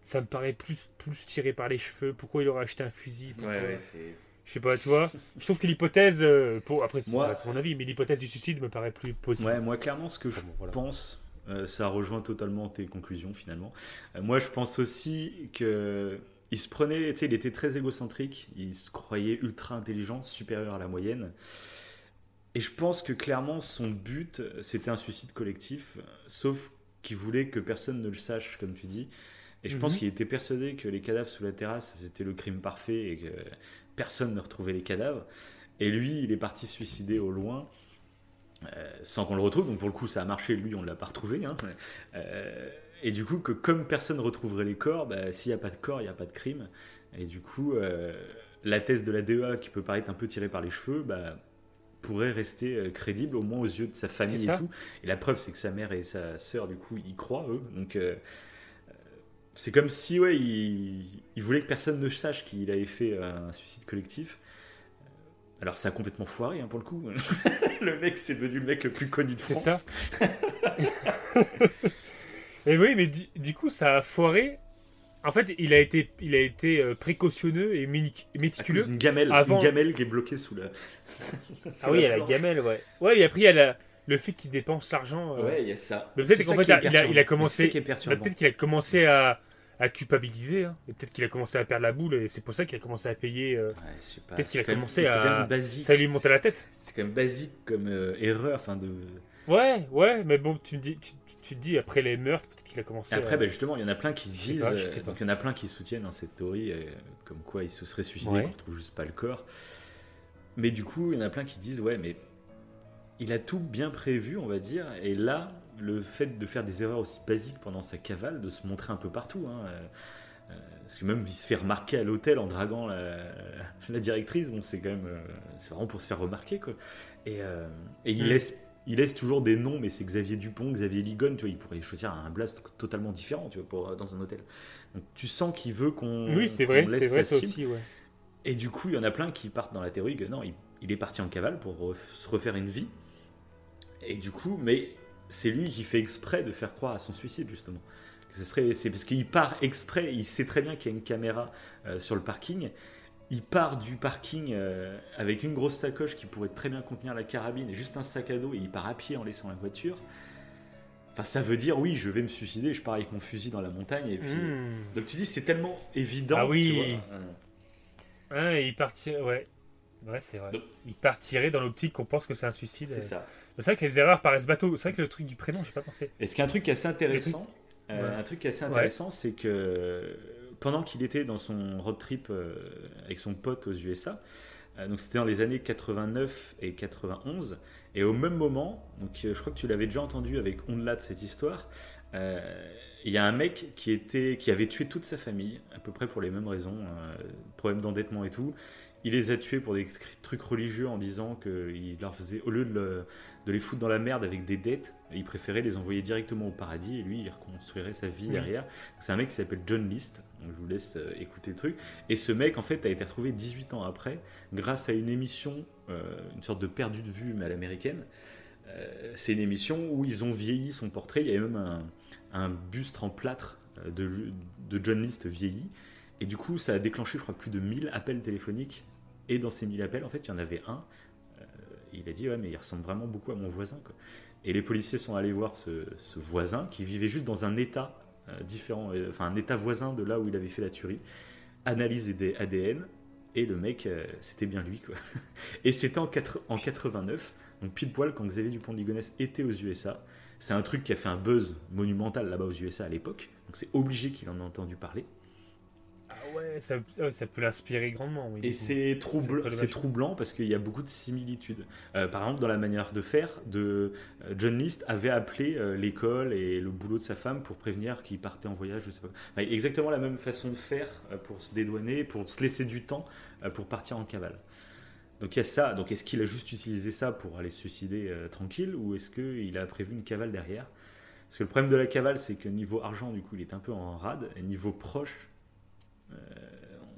Ça me paraît plus, plus tiré par les cheveux. Pourquoi il aurait acheté un fusil? Pourquoi- c'est. Je sais pas, tu vois. Je trouve que l'hypothèse, euh, pour après c'est Moi- ça, c'est mon avis, mais l'hypothèse du suicide me paraît plus possible. Ouais, moi clairement, ce que je Enfin, bon, voilà. pense, euh, ça rejoint totalement tes conclusions finalement. Euh, moi, je pense aussi que il se prenait, tu sais, il était très égocentrique, il se croyait ultra intelligent, supérieur à la moyenne. Et je pense que clairement, son but, c'était un suicide collectif, sauf qu'il voulait que personne ne le sache, comme tu dis. Et je pense Mhm. qu'il était persuadé que les cadavres sous la terrasse, c'était le crime parfait et que personne ne retrouvait les cadavres. Et lui, il est parti suicider au loin. euh, sans qu'on le retrouve, donc pour le coup ça a marché, lui on ne l'a pas retrouvé. hein. Euh, et du coup, que comme personne ne retrouverait les corps, bah, s'il n'y a pas de corps, il n'y a pas de crime. Et du coup, euh, la thèse de la DEA, qui peut paraître un peu tirée par les cheveux, bah, pourrait rester euh, crédible, au moins aux yeux de sa famille C'est et tout. Et la preuve, c'est que sa mère et sa sœur, du coup, y croient, eux. Donc, euh, euh, c'est comme si, ouais, il, il voulait que personne ne sache qu'il avait fait un suicide collectif. Alors, ça a complètement foiré, hein, pour le coup. le mec, c'est devenu le mec le plus connu de C'est France. ça. Et oui, mais du, du coup, ça a foiré. En fait, il a été, il a été euh, précautionneux et méticuleux. d'une gamelle, Avant- une gamelle qui est bloquée sous la. sous Ah oui, il y a la gamelle, ouais. Ouais, et après, il y a la- le fait qu'il dépense l'argent. euh, Ouais, il y a ça. Mais peut-être qu'en fait, qui est il a- il a, commencé. Bah, peut-être qu'il a commencé à, à culpabiliser. hein. Peut-être qu'il a commencé à perdre la boule. Et c'est pour ça qu'il a commencé à payer. euh, Ouais, peut-être qu'il a quand même- commencé c'est quand à. même basique. Ça lui montait la tête. C'est quand même basique comme euh, erreur, enfin de. Ouais, ouais, mais bon, tu me dis, tu, tu te dis après les meurtres, peut-être qu'il a commencé. Après, à... bah, justement, il y en a plein qui se disent, pas, donc il y en a plein qui soutiennent hein, cette théorie, euh, comme quoi il se serait suicidé, Ouais. qu'on retrouve juste pas le corps. Mais du coup, il y en a plein qui disent, ouais, mais il a tout bien prévu, on va dire, et là, le fait de faire des erreurs aussi basiques pendant sa cavale, de se montrer un peu partout, hein, euh, euh, parce que même il se fait remarquer à l'hôtel en draguant la, la directrice, bon, c'est quand même, euh, c'est vraiment pour se faire remarquer, quoi. Et, et il Mm. laisse il laisse toujours des noms, mais c'est Xavier Dupont, Xavier Ligon, tu vois, il pourrait choisir un blast totalement différent, tu vois, pour, dans un hôtel. Donc tu sens qu'il veut qu'on. Oui, c'est vrai, c'est vrai, ça aussi, ouais. Et du coup, il y en a plein qui partent dans la théorie que non, il, il est parti en cavale pour se refaire une vie. Et du coup, mais c'est lui qui fait exprès de faire croire à son suicide, justement. Que ce serait, c'est parce qu'il part exprès, il sait très bien qu'il y a une caméra euh, sur le parking. Il part du parking euh, avec une grosse sacoche qui pourrait très bien contenir la carabine et juste un sac à dos et il part à pied en laissant la voiture. Enfin, ça veut dire oui, je vais me suicider, je pars avec mon fusil dans la montagne et puis. Hmm. Donc tu dis, c'est tellement évident. Ah oui. tu vois. Euh, Ouais, il partirait, ouais. Ouais, c'est vrai. Il partirait dans l'optique qu'on pense que c'est un suicide. C'est ça. C'est vrai que les erreurs paraissent bateaux. C'est vrai que le truc du prénom, j'ai pas pensé. Et ce qui est un truc assez intéressant, Le truc- euh, Ouais. un truc assez Ouais. intéressant, c'est que pendant qu'il était dans son road trip euh, avec son pote aux USA, euh, donc c'était dans les années 89 et 91, et au même moment, donc euh, je crois que tu l'avais déjà entendu avec Ondelat de cette histoire, il y a un mec qui était, qui avait tué toute sa famille, à peu près pour les mêmes raisons, problème d'endettement et tout. Il les a tués pour des trucs religieux en disant qu'il leur faisait, au lieu de, le- de les foutre dans la merde avec des dettes, il préférait les envoyer directement au paradis et lui, il reconstruirait sa vie Oui. derrière. C'est un mec qui s'appelle John List, donc je vous laisse euh, écouter le truc. Et ce mec, en fait, a été retrouvé 18 ans après, grâce à une émission, euh, une sorte de perdu de vue, mais à l'américaine. Euh, c'est une émission où ils ont vieilli son portrait. Il y avait même un, un buste en plâtre de, de John List vieilli. Et du coup, ça a déclenché, je crois, plus de 1000 appels téléphoniques. Et dans ces 1000 appels, en fait, il y en avait un. euh, il a dit, ouais, mais il ressemble vraiment beaucoup à mon voisin. Et les policiers sont allés voir ce, voisin qui vivait juste dans un état euh, différent, euh, enfin un état voisin de là où il avait fait la tuerie. Analyse des ADN. Et le mec, c'était bien lui. Et c'était en 89, donc pile poil quand Xavier Dupont de Ligonnès était aux USA. C'est un truc qui a fait un buzz monumental là-bas aux USA à l'époque. Donc c'est obligé qu'il en ait entendu parler. Ouais, ça, peut l'inspirer grandement. Oui, Et c'est troubl- troublant parce qu'il y a beaucoup de similitudes. Euh, par exemple, dans la manière de faire, de, euh, John List avait appelé euh, l'école et le boulot de sa femme pour prévenir qu'il partait en voyage, je sais pas. Enfin, exactement la même façon de faire pour se dédouaner, pour se laisser du temps pour partir en cavale. Donc il y a ça. Donc est-ce qu'il a juste utilisé ça pour aller se suicider euh, tranquille ou est-ce qu'il a prévu une cavale derrière? Parce que le problème de la cavale, c'est que niveau argent, du coup, il est un peu en rade. Et niveau proche,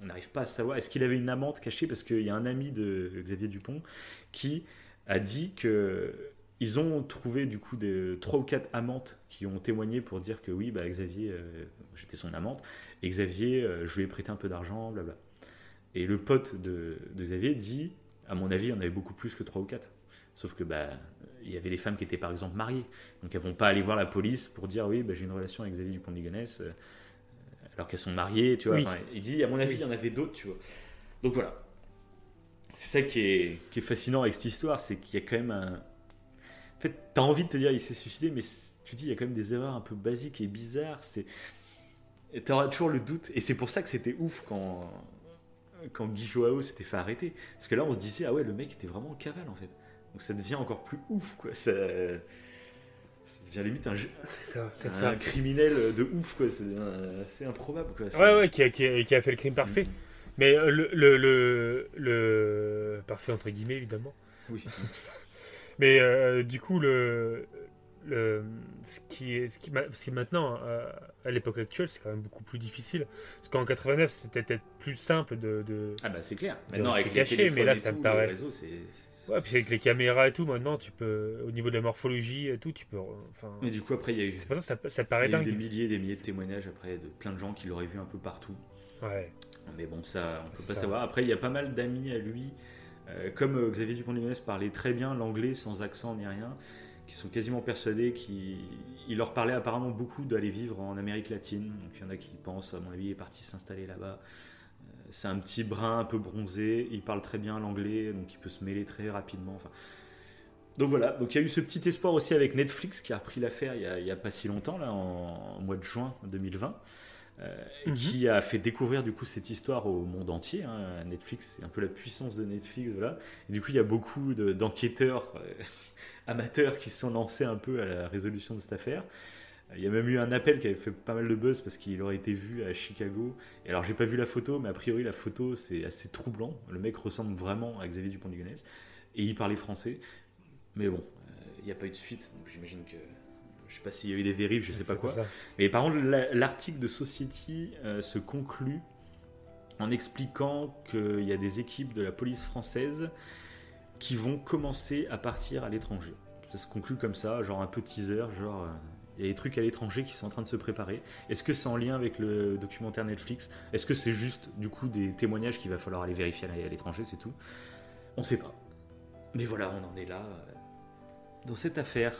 on n'arrive pas à savoir. Est-ce qu'il avait une amante cachée? Parce qu'il y a un ami de Xavier Dupont qui a dit que ils ont trouvé du coup des trois ou quatre amantes qui ont témoigné pour dire que oui, bah, Xavier, euh, j'étais son amante, et Xavier, euh, je lui ai prêté un peu d'argent, blabla. Et le pote de, Xavier dit, à mon avis, il y en avait beaucoup plus que trois ou quatre. Sauf que bah, il y avait des femmes qui étaient par exemple mariées, donc elles vont pas aller voir la police pour dire oui, bah, j'ai une relation avec Xavier Dupont de Ligonnès, euh, alors qu'elles sont mariées, tu vois. Oui. Enfin, il dit, à mon avis, il y en avait d'autres, tu vois. Donc voilà. C'est ça qui est, qui est fascinant avec cette histoire, c'est qu'il y a quand même un. En fait, t'as envie de te dire il s'est suicidé, mais tu dis il y a quand même des erreurs un peu basiques et bizarres. C'est, t'auras toujours le doute. Et c'est pour ça que c'était ouf quand quand Guy Joao s'était fait arrêter, parce que là on se disait ah ouais le mec était vraiment en cavale en fait. Donc ça devient encore plus ouf quoi. Ça, ça devient limite un, C'est ça, c'est un ça. criminel de ouf quoi. C'est assez improbable quoi. Ouais, ouais, qui a, qui a- qui a fait le crime parfait. Mais euh, le, le, le, le- Parfait, entre guillemets, évidemment. Oui. Mais euh, du coup, le, le, ce, qui est, ce, qui, ce maintenant, euh, à l'époque actuelle, c'est quand même beaucoup plus difficile. Parce qu'en 89, c'était peut-être plus simple de. de Ah bah c'est clair. Maintenant avec les caché, mais là, et ça tout, me paraît. Ouais, puis avec les caméras et tout, maintenant, tu peux. Au niveau de la morphologie et tout, tu peux. Enfin, Mais du coup après il y a eu c'est pour ça ça, ça paraît Il y a eu dingue. des milliers et des milliers de témoignages après de plein de gens qui l'auraient vu un peu partout. Ouais. Mais bon, ça, on peut pas ça. savoir. Après, il y a pas mal d'amis à lui, euh, comme euh, Xavier Dupont de Ligonnès parlait très bien l'anglais sans accent ni rien, qui sont quasiment persuadés qu'il il leur parlait apparemment beaucoup d'aller vivre en Amérique latine. Donc il y en a qui pensent, à mon avis, il est parti s'installer là-bas. Euh, C'est un petit brun un peu bronzé, il parle très bien l'anglais, donc il peut se mêler très rapidement. Donc voilà, donc il y a eu ce petit espoir aussi avec Netflix qui a repris l'affaire il y a, pas si longtemps, là, en mois de juin 2020, euh, Mhm. qui a fait découvrir du coup cette histoire au monde entier. hein. Netflix, c'est un peu la puissance de Netflix, voilà. Et du coup, il y a beaucoup de- d'enquêteurs euh, amateurs qui se sont lancés un peu à la résolution de cette affaire. Il y a même eu un appel qui avait fait pas mal de buzz parce qu'il aurait été vu à Chicago. Et alors, j'ai pas vu la photo, mais a priori, la photo, c'est assez troublant. Le mec ressemble vraiment à Xavier Dupont de Ligonnès. Et il parlait français. Mais bon, euh, il n'y a pas eu de suite, donc j'imagine que. Je sais pas s'il y a eu des vérifies, je sais pas quoi. ça. Mais par contre, la- l'article de Society euh, se conclut en expliquant qu'il y a des équipes de la police française qui vont commencer à partir à l'étranger. Ça se conclut comme ça, genre un peu teaser, genre euh, il y a des trucs à l'étranger qui sont en train de se préparer. Est-ce que c'est en lien avec le documentaire Netflix? Est-ce que c'est juste du coup des témoignages qu'il va falloir aller vérifier à l'étranger, c'est tout? On sait pas. Mais voilà, on en est là euh, dans cette affaire.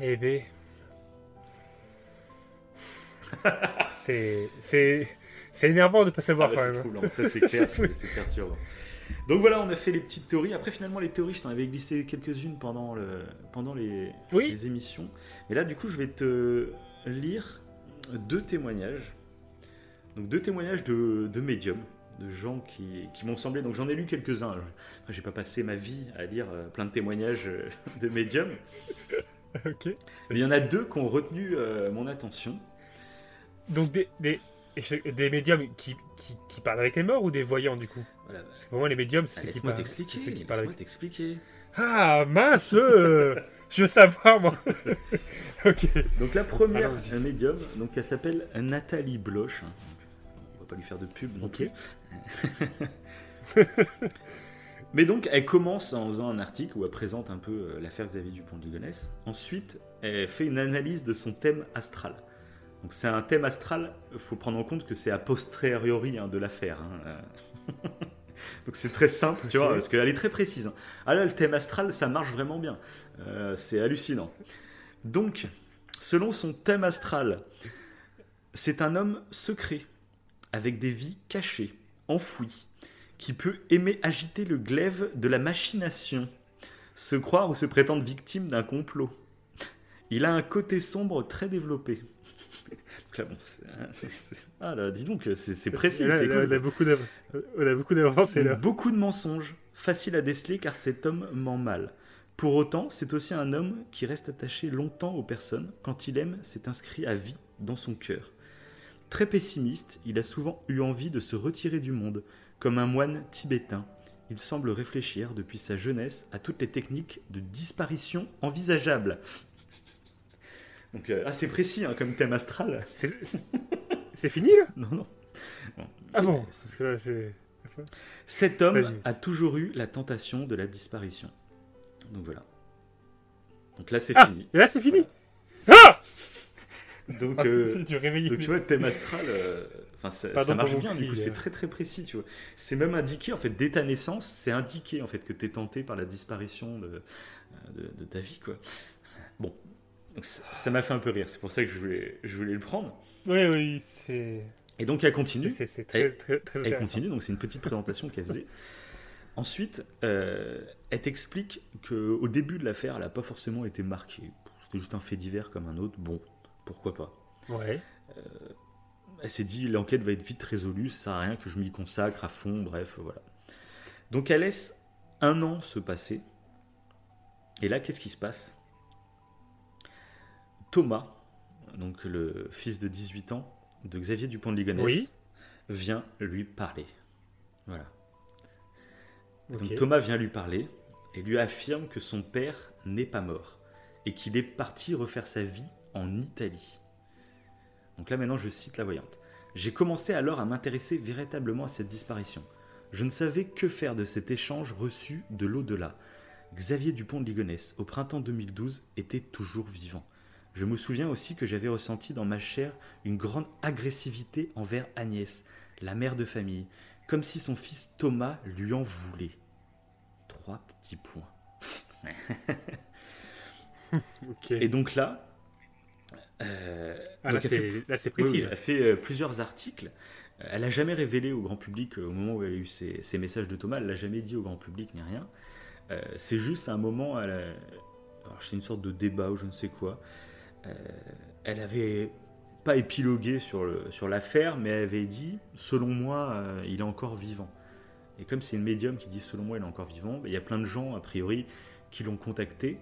Eh ben. c'est. C'est. C'est énervant de pas savoir Ah bah, quand même. troublant, ça c'est clair, c'est c'est perturbant. Donc voilà, on a fait les petites théories. Après, finalement, les théories, je t'en avais glissé quelques-unes pendant, le, pendant les, Oui. les émissions. Mais là, du coup, je vais te lire deux témoignages. Donc, deux témoignages de, de médiums, de gens qui, qui m'ont semblé. Donc, j'en ai lu quelques-uns. Après, J'ai pas passé ma vie à lire euh, plein de témoignages euh, de médiums. ok. Il y en a deux qui ont retenu euh, mon attention. Donc des, des, des médiums qui, qui, qui parlent avec les morts ou des voyants du coup? Voilà. Parce que pour moi les médiums c'est Ah, ceux qui parlent. t'expliquer. ceux qui parlent avec... t'expliquer. Ah mince euh, Je veux savoir moi Ok. Donc la première un médium, donc elle s'appelle Nathalie Bloch. On va pas lui faire de pub non plus. Mais donc elle commence en faisant un article où elle présente un peu euh, l'affaire Xavier Dupont de Ligonnès. Ensuite, elle fait une analyse de son thème astral. Donc c'est un thème astral, il faut prendre en compte que c'est a posteriori hein, de l'affaire. hein, euh. Donc c'est très simple, tu vois, parce qu'elle est très précise. hein. Ah là, le thème astral, ça marche vraiment bien. Euh, c'est hallucinant. Donc, selon son thème astral, c'est un homme secret, avec des vies cachées, enfouies, qui peut aimer agiter le glaive de la machination, se croire ou se prétendre victime d'un complot. Il a un côté sombre très développé. Donc là, bon, c'est- c'est- c'est- ah là, dis donc, c'est précis, Là, c'est là, cool. on a beaucoup d'av- on a beaucoup. Beaucoup de mensonges, facile à déceler car cet homme ment mal. Pour autant, c'est aussi un homme qui reste attaché longtemps aux personnes. Quand il aime, c'est inscrit à vie dans son cœur. Très pessimiste, il a souvent eu envie de se retirer du monde, comme un moine tibétain. Il semble réfléchir depuis sa jeunesse à toutes les techniques de disparition envisageables. Donc, euh, assez précis hein, comme thème astral. C'est- fini là? Non, non. Ah bon Parce que là c'est. Cet homme a toujours eu la tentation de la disparition. Donc voilà. Donc là, c'est Ah fini. Et là c'est fini Ah Donc, Ah, euh, tu donc tu vois, thème astral, euh, enfin, ça, Pardon ça marche bien. Du coup, c'est euh. très très précis. Tu vois, c'est même indiqué en fait dès ta naissance, c'est indiqué en fait que tu es tenté par la disparition de, de, de ta vie, quoi. Bon, donc ça m'a fait un peu rire. C'est pour ça que je voulais, je voulais le prendre. Oui oui c'est. Et donc elle continue. C'est très très très Elle continue, donc c'est une petite présentation qu'elle faisait. Ensuite, euh, elle t'explique qu'au début de l'affaire, elle n'a pas forcément été marquée. C'était juste un fait divers comme un autre. Bon, pourquoi pas. Ouais. Elle s'est dit, l'enquête va être vite résolue, ça sert à rien que je m'y consacre à fond, bref, voilà. Donc elle laisse un an se passer. Et là, qu'est-ce qui se passe? Thomas, donc le fils de 18 ans de Xavier Dupont de Ligonnès, Oui. vient lui parler. Voilà. Donc Thomas vient lui parler et lui affirme que son père n'est pas mort et qu'il est parti refaire sa vie en Italie. Donc là maintenant je cite la voyante. J'ai commencé alors à m'intéresser véritablement à cette disparition. Je ne savais que faire de cet échange reçu de l'au-delà. Xavier Dupont de Ligonnès, au printemps 2012, était toujours vivant. Je me souviens aussi que j'avais ressenti dans ma chair une grande agressivité envers Agnès, la mère de famille, comme si son fils Thomas lui en voulait. Trois petits points. Et donc là, euh, Ah, là, elle c'est- précis, oui, elle fait euh, plusieurs articles. Elle n'a jamais révélé au grand public, euh, au moment où elle a eu ces, ces messages de Thomas, elle l'a jamais dit au grand public ni rien. Euh, c'est juste à un moment, elle a- c'est une sorte de débat ou je ne sais quoi. Elle avait pas épilogué sur, l'affaire, mais elle avait dit, selon moi, il est encore vivant. Et comme c'est une médium qui dit, selon moi, il est encore vivant, bah, il y a plein de gens, a priori, qui l'ont contacté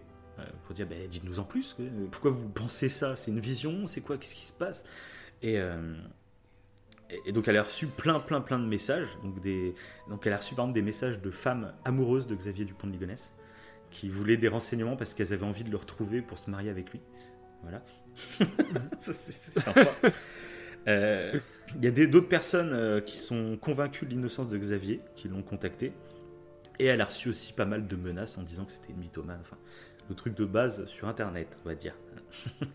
pour dire, bah, dites-nous en plus, pourquoi vous pensez ça C'est une vision C'est quoi Qu'est-ce qui se passe? Et, euh, et- et donc elle a reçu plein, plein, plein de messages. Donc, des, donc elle a reçu par exemple des messages de femmes amoureuses de Xavier Dupont de Ligonnès qui voulaient des renseignements parce qu'elles avaient envie de le retrouver pour se marier avec lui. Voilà. Ça, c'est- sympa. Euh, Il y a d'autres personnes euh, qui sont convaincues de l'innocence de Xavier, qui l'ont contacté. Et elle a reçu aussi pas mal de menaces en disant que c'était une mythomane. Enfin, le truc de base sur Internet, on va dire.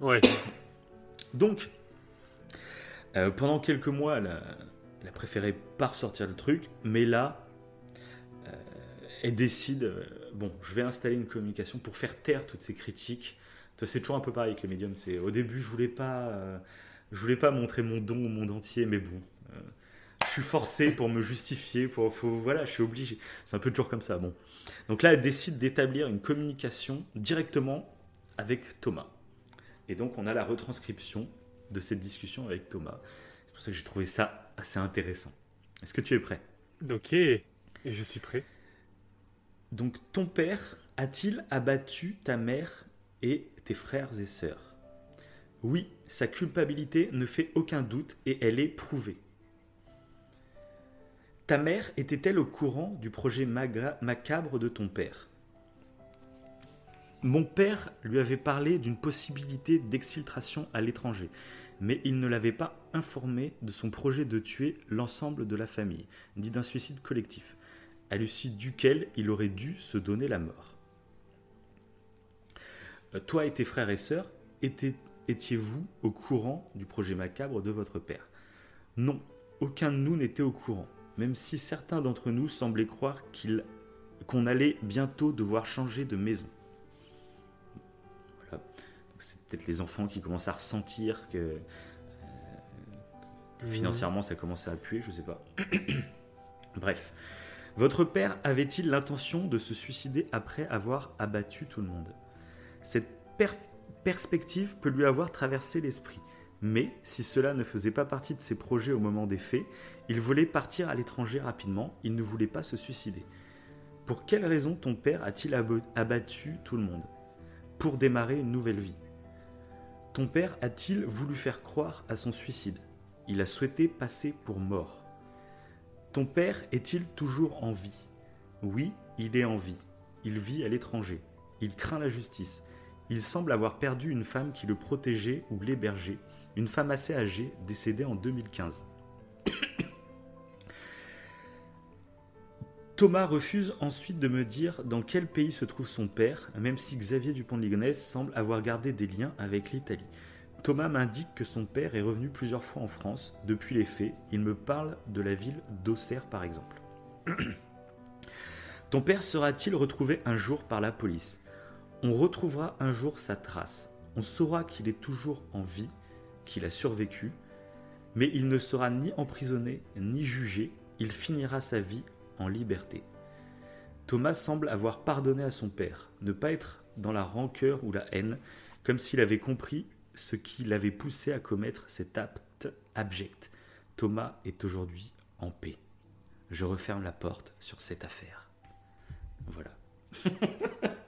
Ouais. Donc, euh, pendant quelques mois, elle a, elle a préféré pas ressortir le truc, mais là, euh, elle décide, euh, bon, je vais installer une communication pour faire taire toutes ces critiques. C'est toujours un peu pareil avec les médiums. C'est au début, je voulais pas, je voulais pas montrer mon don au monde entier, mais bon, suis forcé pour me justifier, pour, faut, voilà, je suis obligé. C'est un peu toujours comme ça. Bon, donc là, elle décide d'établir une communication directement avec Thomas. Et donc, on a la retranscription de cette discussion avec Thomas. C'est pour ça que j'ai trouvé ça assez intéressant. Est-ce que tu es prêt? Ok. Je suis prêt. Donc, ton père a-t-il abattu ta mère et tes frères et sœurs? Oui, sa culpabilité ne fait aucun doute et elle est prouvée. Ta mère était-elle au courant du projet macabre de ton père? Mon père lui avait parlé d'une possibilité d'exfiltration à l'étranger, mais il ne l'avait pas informé de son projet de tuer l'ensemble de la famille, dit d'un suicide collectif, à l'issue duquel il aurait dû se donner la mort. Euh, Toi et tes frères et sœurs, étiez- étiez-vous au courant du projet macabre de votre père? Non, aucun de nous n'était au courant, même si certains d'entre nous semblaient croire qu'on allait bientôt devoir changer de maison. Voilà. C'est peut-être les enfants qui commencent à ressentir que, euh, que financièrement ça commence à appuyer, je sais pas. Bref. Votre père avait-il l'intention de se suicider après avoir abattu tout le monde? Cette per- perspective peut lui avoir traversé l'esprit. Mais si cela ne faisait pas partie de ses projets au moment des faits, il voulait partir à l'étranger rapidement, il ne voulait pas se suicider. Pour quelle raison ton père a-t-il abattu tout le monde? Pour démarrer une nouvelle vie. Ton père a-t-il voulu faire croire à son suicide? Il a souhaité passer pour mort. Ton père est-il toujours en vie? Oui, il est en vie. Il vit à l'étranger. Il craint la justice. Il semble avoir perdu une femme qui le protégeait ou l'hébergeait, une femme assez âgée, décédée en 2015. Thomas refuse ensuite de me dire dans quel pays se trouve son père, même si Xavier Dupont de Ligonnès semble avoir gardé des liens avec l'Italie. Thomas m'indique que son père est revenu plusieurs fois en France depuis les faits. Il me parle de la ville d'Auxerre par exemple. Ton père sera-t-il retrouvé un jour par la police? On retrouvera un jour sa trace. On saura qu'il est toujours en vie, qu'il a survécu, mais il ne sera ni emprisonné ni jugé. Il finira sa vie en liberté. Thomas semble avoir pardonné à son père, ne pas être dans la rancœur ou la haine, comme s'il avait compris ce qui l'avait poussé à commettre cet acte abject. Thomas est aujourd'hui en paix. Je referme la porte sur cette affaire. Voilà.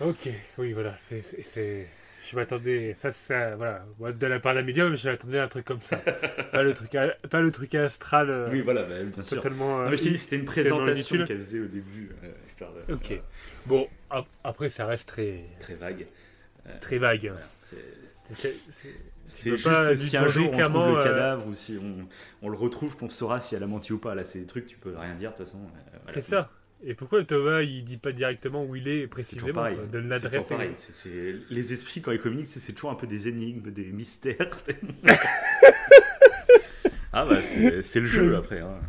Ok, oui, voilà. C'est, Je m'attendais. Ça, ça, voilà. Moi, de la part d'un médium, je m'attendais à un truc comme ça. pas, le truc, pas le truc astral. euh, Oui, voilà, bah, bien sûr. Totalement. Non, euh, mais je t'ai dit, c'était une présentation qu'elle faisait au début, euh, Ok. voilà, Bon, ap- après, ça reste très. très vague. Euh, Très vague. voilà, c'est- juste pas si un jour on trouve le cadavre ou si on, on le retrouve qu'on saura si elle a menti ou pas. Là, c'est des trucs, tu peux rien dire de toute façon. voilà. c'est ça. Et pourquoi Thomas, il dit pas directement où il est précisément quoi, De l'adresse. Les esprits, quand ils communiquent, c'est toujours un peu des énigmes, des mystères. ah bah, c'est le jeu après. hein.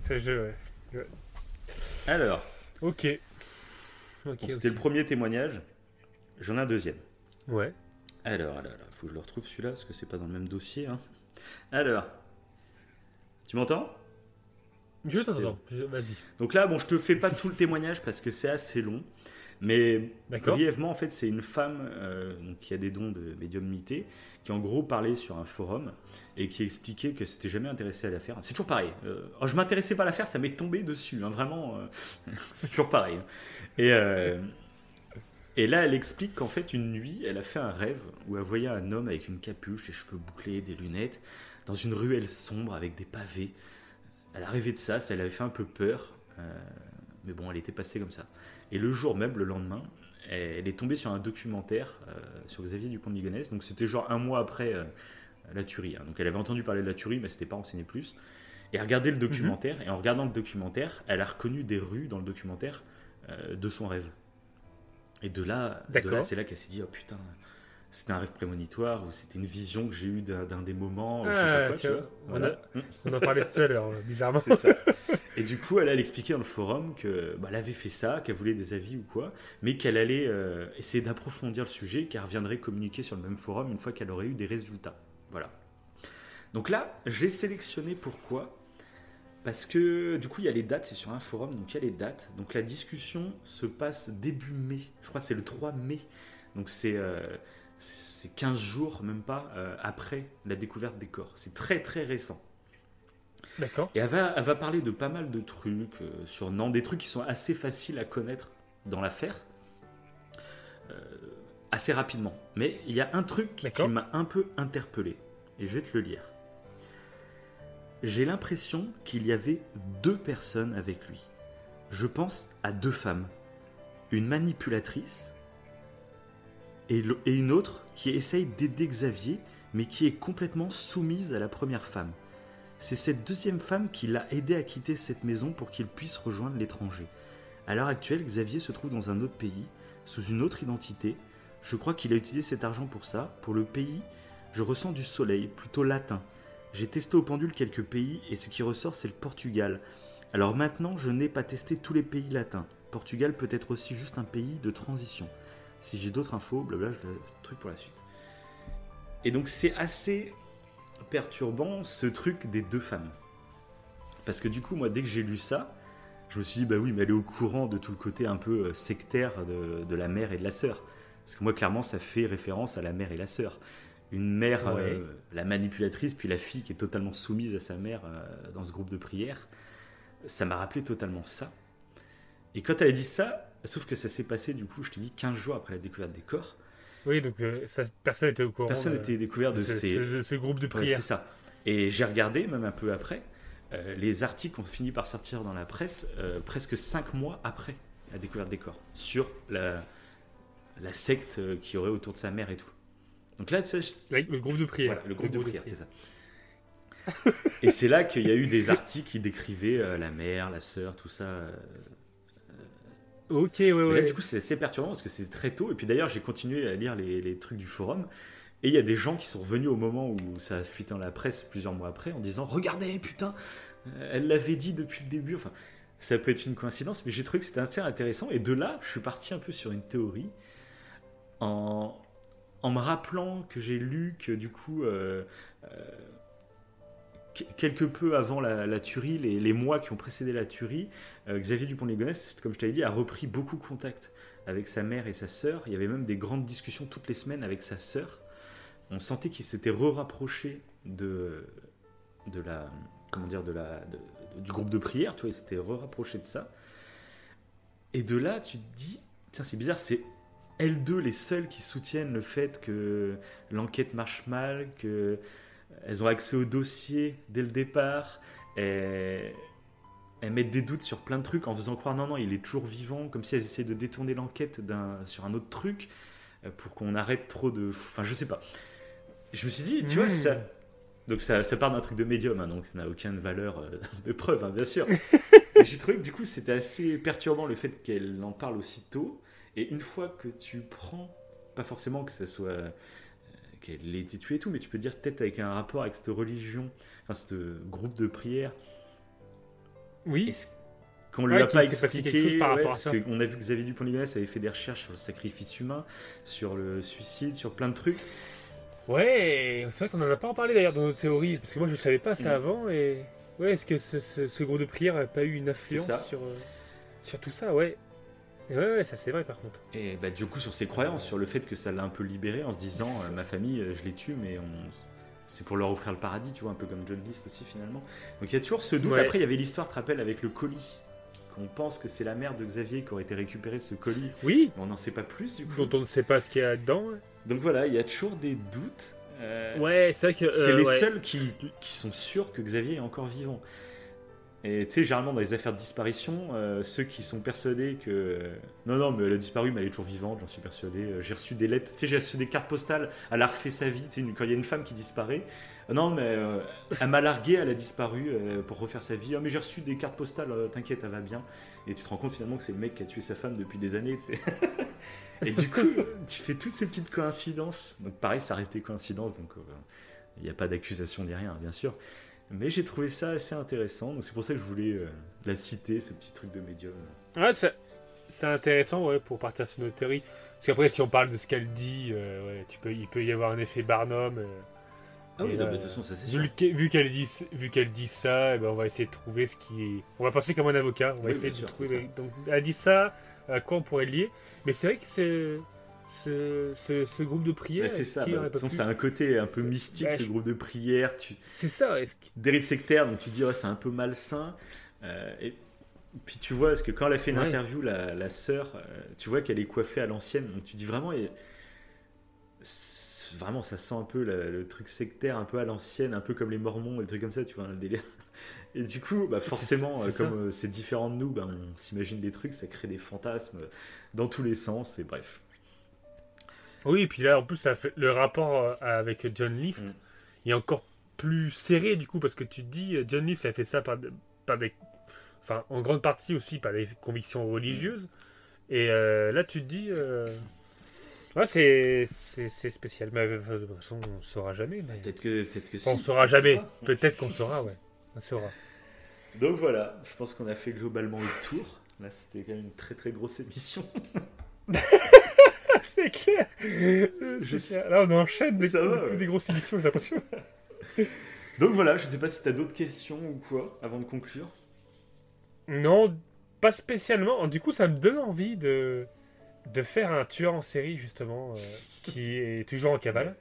C'est le jeu, ouais. Alors, Ok. Ok, bon, c'était le premier témoignage. J'en ai un deuxième. Ouais. Alors, alors, alors, faut que je le retrouve celui-là parce que c'est pas dans le même dossier. hein. Alors, tu m'entends? Je t'entends. Vas-y. Donc là, bon, je te fais pas tout le témoignage parce que c'est assez long, mais brièvement, en fait, c'est une femme euh, qui a des dons de médiumnité, qui en gros parlait sur un forum et qui expliquait que c'était jamais intéressé à l'affaire. C'est toujours pareil. Euh, oh, je m'intéressais pas à l'affaire, ça m'est tombé dessus, hein, vraiment. euh, c'est toujours pareil. Et, euh, et là, elle explique qu'en fait, une nuit, elle a fait un rêve où elle voyait un homme avec une capuche, les cheveux bouclés, des lunettes, dans une ruelle sombre avec des pavés. Elle a rêvé de ça, ça lui avait fait un peu peur. Euh, Mais bon, elle était passée comme ça. Et le jour même, le lendemain, elle est tombée sur un documentaire euh, sur Xavier Dupont de Ligonnès. Donc c'était genre un mois après euh, la tuerie. hein. Donc elle avait entendu parler de la tuerie, mais c'était pas renseigné plus. Et regardé le documentaire, et en regardant le documentaire, elle a reconnu des rues dans le documentaire de son rêve. Et de là c'est là qu'elle s'est dit, oh putain, c'était un rêve prémonitoire, ou c'était une vision que j'ai eue d'un des moments, ou je sais Ah, pas quoi, tu vois. on, a- on en parlait tout à l'heure, euh, bizarrement. C'est ça. Et du coup, elle a expliqué dans le forum que bah, elle avait fait ça, qu'elle voulait des avis ou quoi, mais qu'elle allait euh, essayer d'approfondir le sujet, qu'elle reviendrait communiquer sur le même forum une fois qu'elle aurait eu des résultats. Voilà. Donc là, j'ai sélectionné pourquoi Parce que du coup, il y a les dates, c'est sur un forum, donc il y a les dates. Donc la discussion se passe début mai, je crois que c'est le 3 mai. Donc c'est euh, c'est 15 jours, même pas, euh, après la découverte des corps. C'est très très récent. D'accord. Et elle va, elle va parler de pas mal de trucs euh, sur Nantes, des trucs qui sont assez faciles à connaître dans l'affaire, euh, assez rapidement. Mais il y a un truc qui, qui m'a un peu interpellé, et je vais te le lire. J'ai l'impression qu'il y avait deux personnes avec lui. Je pense à deux femmes. Une manipulatrice et, une autre qui essaye d'aider Xavier, mais qui est complètement soumise à la première femme. C'est cette deuxième femme qui l'a aidé à quitter cette maison pour qu'il puisse rejoindre l'étranger. À l'heure actuelle, Xavier se trouve dans un autre pays, sous une autre identité. Je crois qu'il a utilisé cet argent pour ça. Pour le pays, je ressens du soleil, plutôt latin. J'ai testé au pendule quelques pays et ce qui ressort, c'est le Portugal. Alors maintenant, je n'ai pas testé tous les pays latins. Portugal peut être aussi juste un pays de transition. Si j'ai d'autres infos, blabla, je le truc pour la suite. Et donc c'est assez perturbant ce truc des deux femmes. Parce que du coup, moi, dès que j'ai lu ça, je me suis dit, bah oui, mais elle est au courant de tout le côté un peu euh, sectaire de, de la mère et de la sœur. Parce que moi, clairement, ça fait référence à la mère et la sœur. Une mère, euh, la manipulatrice, puis la fille qui est totalement soumise à sa mère euh, dans ce groupe de prière. Ça m'a rappelé totalement ça. Et quand elle a dit ça, sauf que ça s'est passé, du coup, je te dis, 15 jours après la découverte des corps. Oui, donc euh, ça, personne n'était au courant. Personne de- n'était découvert de, ce, ces... ce- de ce groupe de Ouais, prière. c'est ça. Et j'ai regardé, même un peu après, euh, les articles ont fini par sortir dans la presse euh, presque 5 mois après la découverte des corps, sur la, la secte qui aurait autour de sa mère et tout. Donc là, tu sais, je- Le groupe de prière. Voilà, le groupe de prière, c'est ça. et c'est là qu'il y a eu des articles qui décrivaient la mère, la sœur, tout ça. Ok, ouais, là, ouais. du coup, c'est assez perturbant parce que c'est très tôt. Et puis d'ailleurs, j'ai continué à lire les, les trucs du forum. Et il y a des gens qui sont revenus au moment où ça a fuité dans la presse plusieurs mois après en disant Regardez, putain, euh, elle l'avait dit depuis le début. Enfin, ça peut être une coïncidence, mais j'ai trouvé que c'était assez intéressant. Et de là, je suis parti un peu sur une théorie en, en me rappelant que j'ai lu que du coup, euh, euh, quelque peu avant la, tuerie, les, mois qui ont précédé la tuerie, euh, Xavier Dupont de Ligonnès, comme je t'avais dit, a repris beaucoup contact avec sa mère et sa sœur. Il y avait même des grandes discussions toutes les semaines avec sa sœur. On sentait qu'il s'était re-rapproché de, la, comment dire, du groupe de prière. Tu vois, il s'était re-rapproché de ça. Et de là, tu te dis, tiens, c'est bizarre, c'est elles deux les seules qui soutiennent le fait que l'enquête marche mal, que elles ont accès au dossier dès le départ. Et elles mettent des doutes sur plein de trucs en faisant croire non, non, il est toujours vivant, comme si elles essayaient de détourner l'enquête sur un autre truc euh, pour qu'on arrête trop de. Enfin, je sais pas. Je me suis dit, tu vois, ça. Donc ça, ça part d'un truc de médium, hein, donc ça n'a aucune valeur euh, de preuve, hein, bien sûr. J'ai trouvé que du coup c'était assez perturbant le fait qu'elle en parle aussitôt. Et une fois que tu prends, pas forcément que ça soit qu'elle ait été tuée et tout, mais tu peux dire peut-être avec un rapport avec cette religion, enfin ce groupe de prière. Oui. Est-ce qu'on ne Ouais, l'a pas expliqué par ouais, rapport à ça. qu'on a vu que Xavier Dupont de Ligonnès avait fait des recherches sur le sacrifice humain, sur le suicide, sur plein de trucs. Ouais, c'est vrai qu'on en a pas en parlé d'ailleurs dans nos théories, parce que moi je savais pas ça Mm. avant et ouais, est-ce que ce, ce- ce groupe de prière n'a pas eu une influence sur, euh, sur tout ça, ouais. Ouais, ouais, ça c'est vrai par contre. Et bah, du coup, sur ses croyances, sur le fait que ça l'a un peu libéré en se disant euh, ma famille, euh, je les tue, mais on... c'est pour leur offrir le paradis, tu vois, un peu comme John List aussi finalement. Donc il y a toujours ce doute. Ouais. Après, il y avait l'histoire, tu te rappelles, avec le colis. Qu'on pense que c'est la mère de Xavier qui aurait été récupéré ce colis. Oui. Mais on n'en sait pas plus du coup. Dont on ne sait pas ce qu'il y a dedans. Donc voilà, il y a toujours des doutes. Euh, Ouais, c'est vrai que, C'est euh, les ouais. seuls qui, qui sont sûrs que Xavier est encore vivant. Et tu sais, généralement dans les affaires de disparition, euh, ceux qui sont persuadés que. Non, non, mais elle a disparu, mais elle est toujours vivante, j'en suis persuadé. Euh, J'ai reçu des lettres, tu sais, j'ai reçu des cartes postales, elle a refait sa vie, tu sais, quand il y a une femme qui disparaît. Euh, Non, mais euh, elle m'a largué, elle a disparu euh, pour refaire sa vie. Ah, mais j'ai reçu des cartes postales, euh, t'inquiète, elle va bien. Et tu te rends compte finalement que c'est le mec qui a tué sa femme depuis des années, tu sais. Et du coup, tu fais toutes ces petites coïncidences. Donc pareil, ça reste des coïncidences, donc euh, il n'y a pas d'accusation ni rien, bien sûr. Mais j'ai trouvé ça assez intéressant, donc c'est pour ça que je voulais euh, la citer, ce petit truc de médium. Ouais, c'est c'est intéressant ouais, pour partir sur notre théorie. Parce qu'après, si on parle de ce qu'elle dit, euh, ouais, tu peux, il peut y avoir un effet Barnum. euh, Ah oui, et non, là, mais de toute façon, ça, c'est vu, sûr. vu qu'elle dit, vu qu'elle dit ça, eh ben, on va essayer de trouver ce qui est. On va passer comme un avocat. On va Oui, essayer de sûr, trouver. Donc, elle dit ça. À quoi on pourrait le lier Mais c'est vrai que c'est ce, ce, ce groupe de prière. C'est ça, bah, façon, pu- c'est un côté un peu mystique, bah, ce je- groupe de prière. Tu... C'est ça. Est-ce que... Dérive sectaire, donc tu dis, ouais, c'est un peu malsain. Euh, et puis tu vois, parce que quand elle a fait une Ouais. interview, la, la sœur, euh, tu vois qu'elle est coiffée à l'ancienne. Donc tu dis vraiment, et- vraiment, ça sent un peu la- le truc sectaire, un peu à l'ancienne, un peu comme les Mormons, et des trucs comme ça, tu vois, le délire. Et du coup, bah, forcément, euh, ça. comme c'est différent de nous, bah, on s'imagine des trucs, ça crée des fantasmes dans tous les sens, et bref. Oui, et puis là, en plus, ça fait le rapport euh, avec John List Mm. il est encore plus serré du coup parce que tu te dis euh, John List a fait ça par, par des enfin en grande partie aussi par des convictions religieuses. Et euh, là tu te dis euh, ouais c'est c'est c'est spécial. Mais de toute façon on saura jamais mais... Peut-être que, peut-être que Enfin, on si, saura jamais. Peut-être qu'on saura ouais. On saura. Donc voilà, je pense qu'on a fait globalement le tour. Là, c'était quand même une très très grosse émission. c'est clair C'est clair. là on enchaîne des, va, des- ouais. des grosses émissions j'ai l'impression Donc voilà, je sais pas si t'as d'autres questions ou quoi avant de conclure. Non, pas spécialement. Du coup, ça me donne envie de, de faire un tueur en série, justement, euh, qui est toujours en cavale.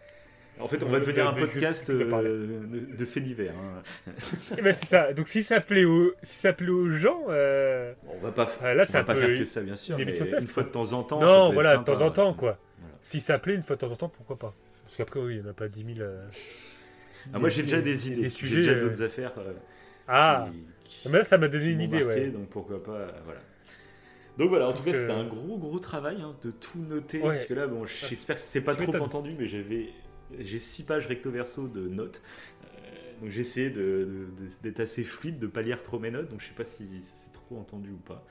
En fait, on va De- devenir un podcast de- de parler. euh, de, de faits divers. hein. Eh ben, c'est ça. Donc, si ça plaît aux, si ça plaît aux gens. euh, On va pas, euh, là, on c'est va pas peu faire que ça, bien sûr. une Mais émission une test, fois de temps en temps. Non, voilà, de temps en temps, quoi. Voilà. Si ça plaît une fois de temps en temps, pourquoi pas? Parce qu'après, oui, il n'y en a pas 10 000. euh, Ah, moi, j'ai déjà des idées. Des J'ai sujets. déjà euh, d'autres affaires. euh, Ah qui- qui- Mais là, ça m'a donné une idée, marqué, ouais. Donc pourquoi pas, euh, voilà. Donc voilà, en tout cas, c'était un gros gros travail hein, de tout noter. Ouais. Parce que là, bon, j'espère que c'est pas trop entendu, mais j'avais j'ai six pages recto verso de notes. Euh, donc j'ai essayé d'être assez fluide, de pas lire trop mes notes. Donc je sais pas si ça s'est trop entendu ou pas.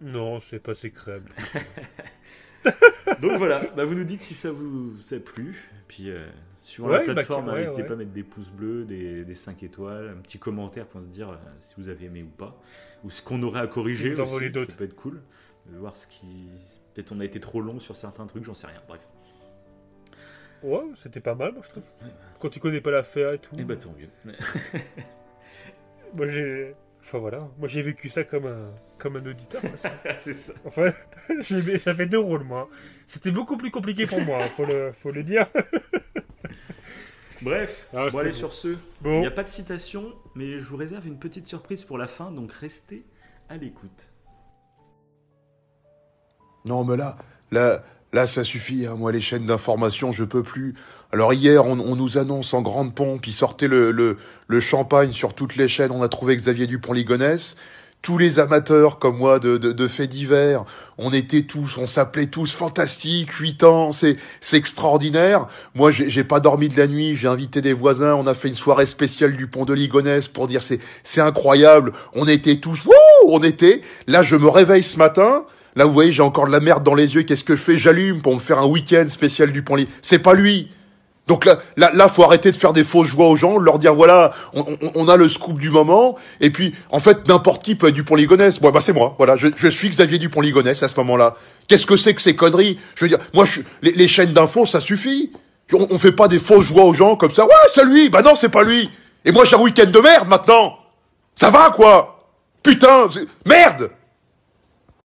Non, c'est pas c'est créable. Donc voilà, bah, vous nous dites si ça vous a plu. Puis euh, suivant Ouais, la bah, plateforme, n'hésitez ouais. pas à mettre des pouces bleus, des, des 5 étoiles, un petit commentaire pour nous dire euh, si vous avez aimé ou pas. Ou ce qu'on aurait à corriger. Si vous aussi, Ça peut être cool. De voir ce qui. Peut-être on a été trop long sur certains trucs, j'en sais rien. Bref. Ouais, c'était pas mal, moi, je trouve. Quand tu connais pas l'affaire et tout. Et bah tant mieux. Moi, j'ai. Enfin, voilà. Moi, j'ai vécu ça comme un, comme un auditeur. ça. c'est ça. Enfin, j'ai- j'avais deux rôles, moi. C'était beaucoup plus compliqué pour moi, faut, le, faut le dire. Bref, Ah, bon allez bon. sur ce. Il Bon. n'y a pas de citation, mais je vous réserve une petite surprise pour la fin, donc restez à l'écoute. Non, mais là, là, là, ça suffit. hein. Moi, les chaînes d'information, je peux plus. Alors hier, on, on nous annonce en grande pompe, il sortait le, le, le champagne sur toutes les chaînes. On a trouvé Xavier Dupont-Ligonnès. Tous les amateurs comme moi de, de, de faits divers, on était tous, on s'appelait tous fantastique, 8 ans, c'est extraordinaire. Moi, j'ai pas dormi de la nuit, j'ai invité des voisins, on a fait une soirée spéciale du pont de Ligonnès pour dire c'est c'est incroyable. On était tous, wouh, on était. Là, je me réveille ce matin. Là, vous voyez, j'ai encore de la merde dans les yeux. Qu'est-ce que je fais? J'allume pour me faire un week-end spécial du pont. C'est pas lui. Donc là, là, là, faut arrêter de faire des fausses joies aux gens, leur dire voilà, on, on- a le scoop du moment, et puis en fait n'importe qui peut être Dupont Ligonnès. Bon, bah c'est moi, voilà, je, je suis Xavier Dupont Ligonnès à ce moment-là. Qu'est-ce que c'est que ces conneries? Je veux dire, moi, les, les chaînes d'infos, ça suffit. On, on fait pas des fausses joies aux gens comme ça. Ouais, c'est lui. Bah non, c'est pas lui. Et moi, j'ai un week-end de merde maintenant. Ça va quoi? Putain, merde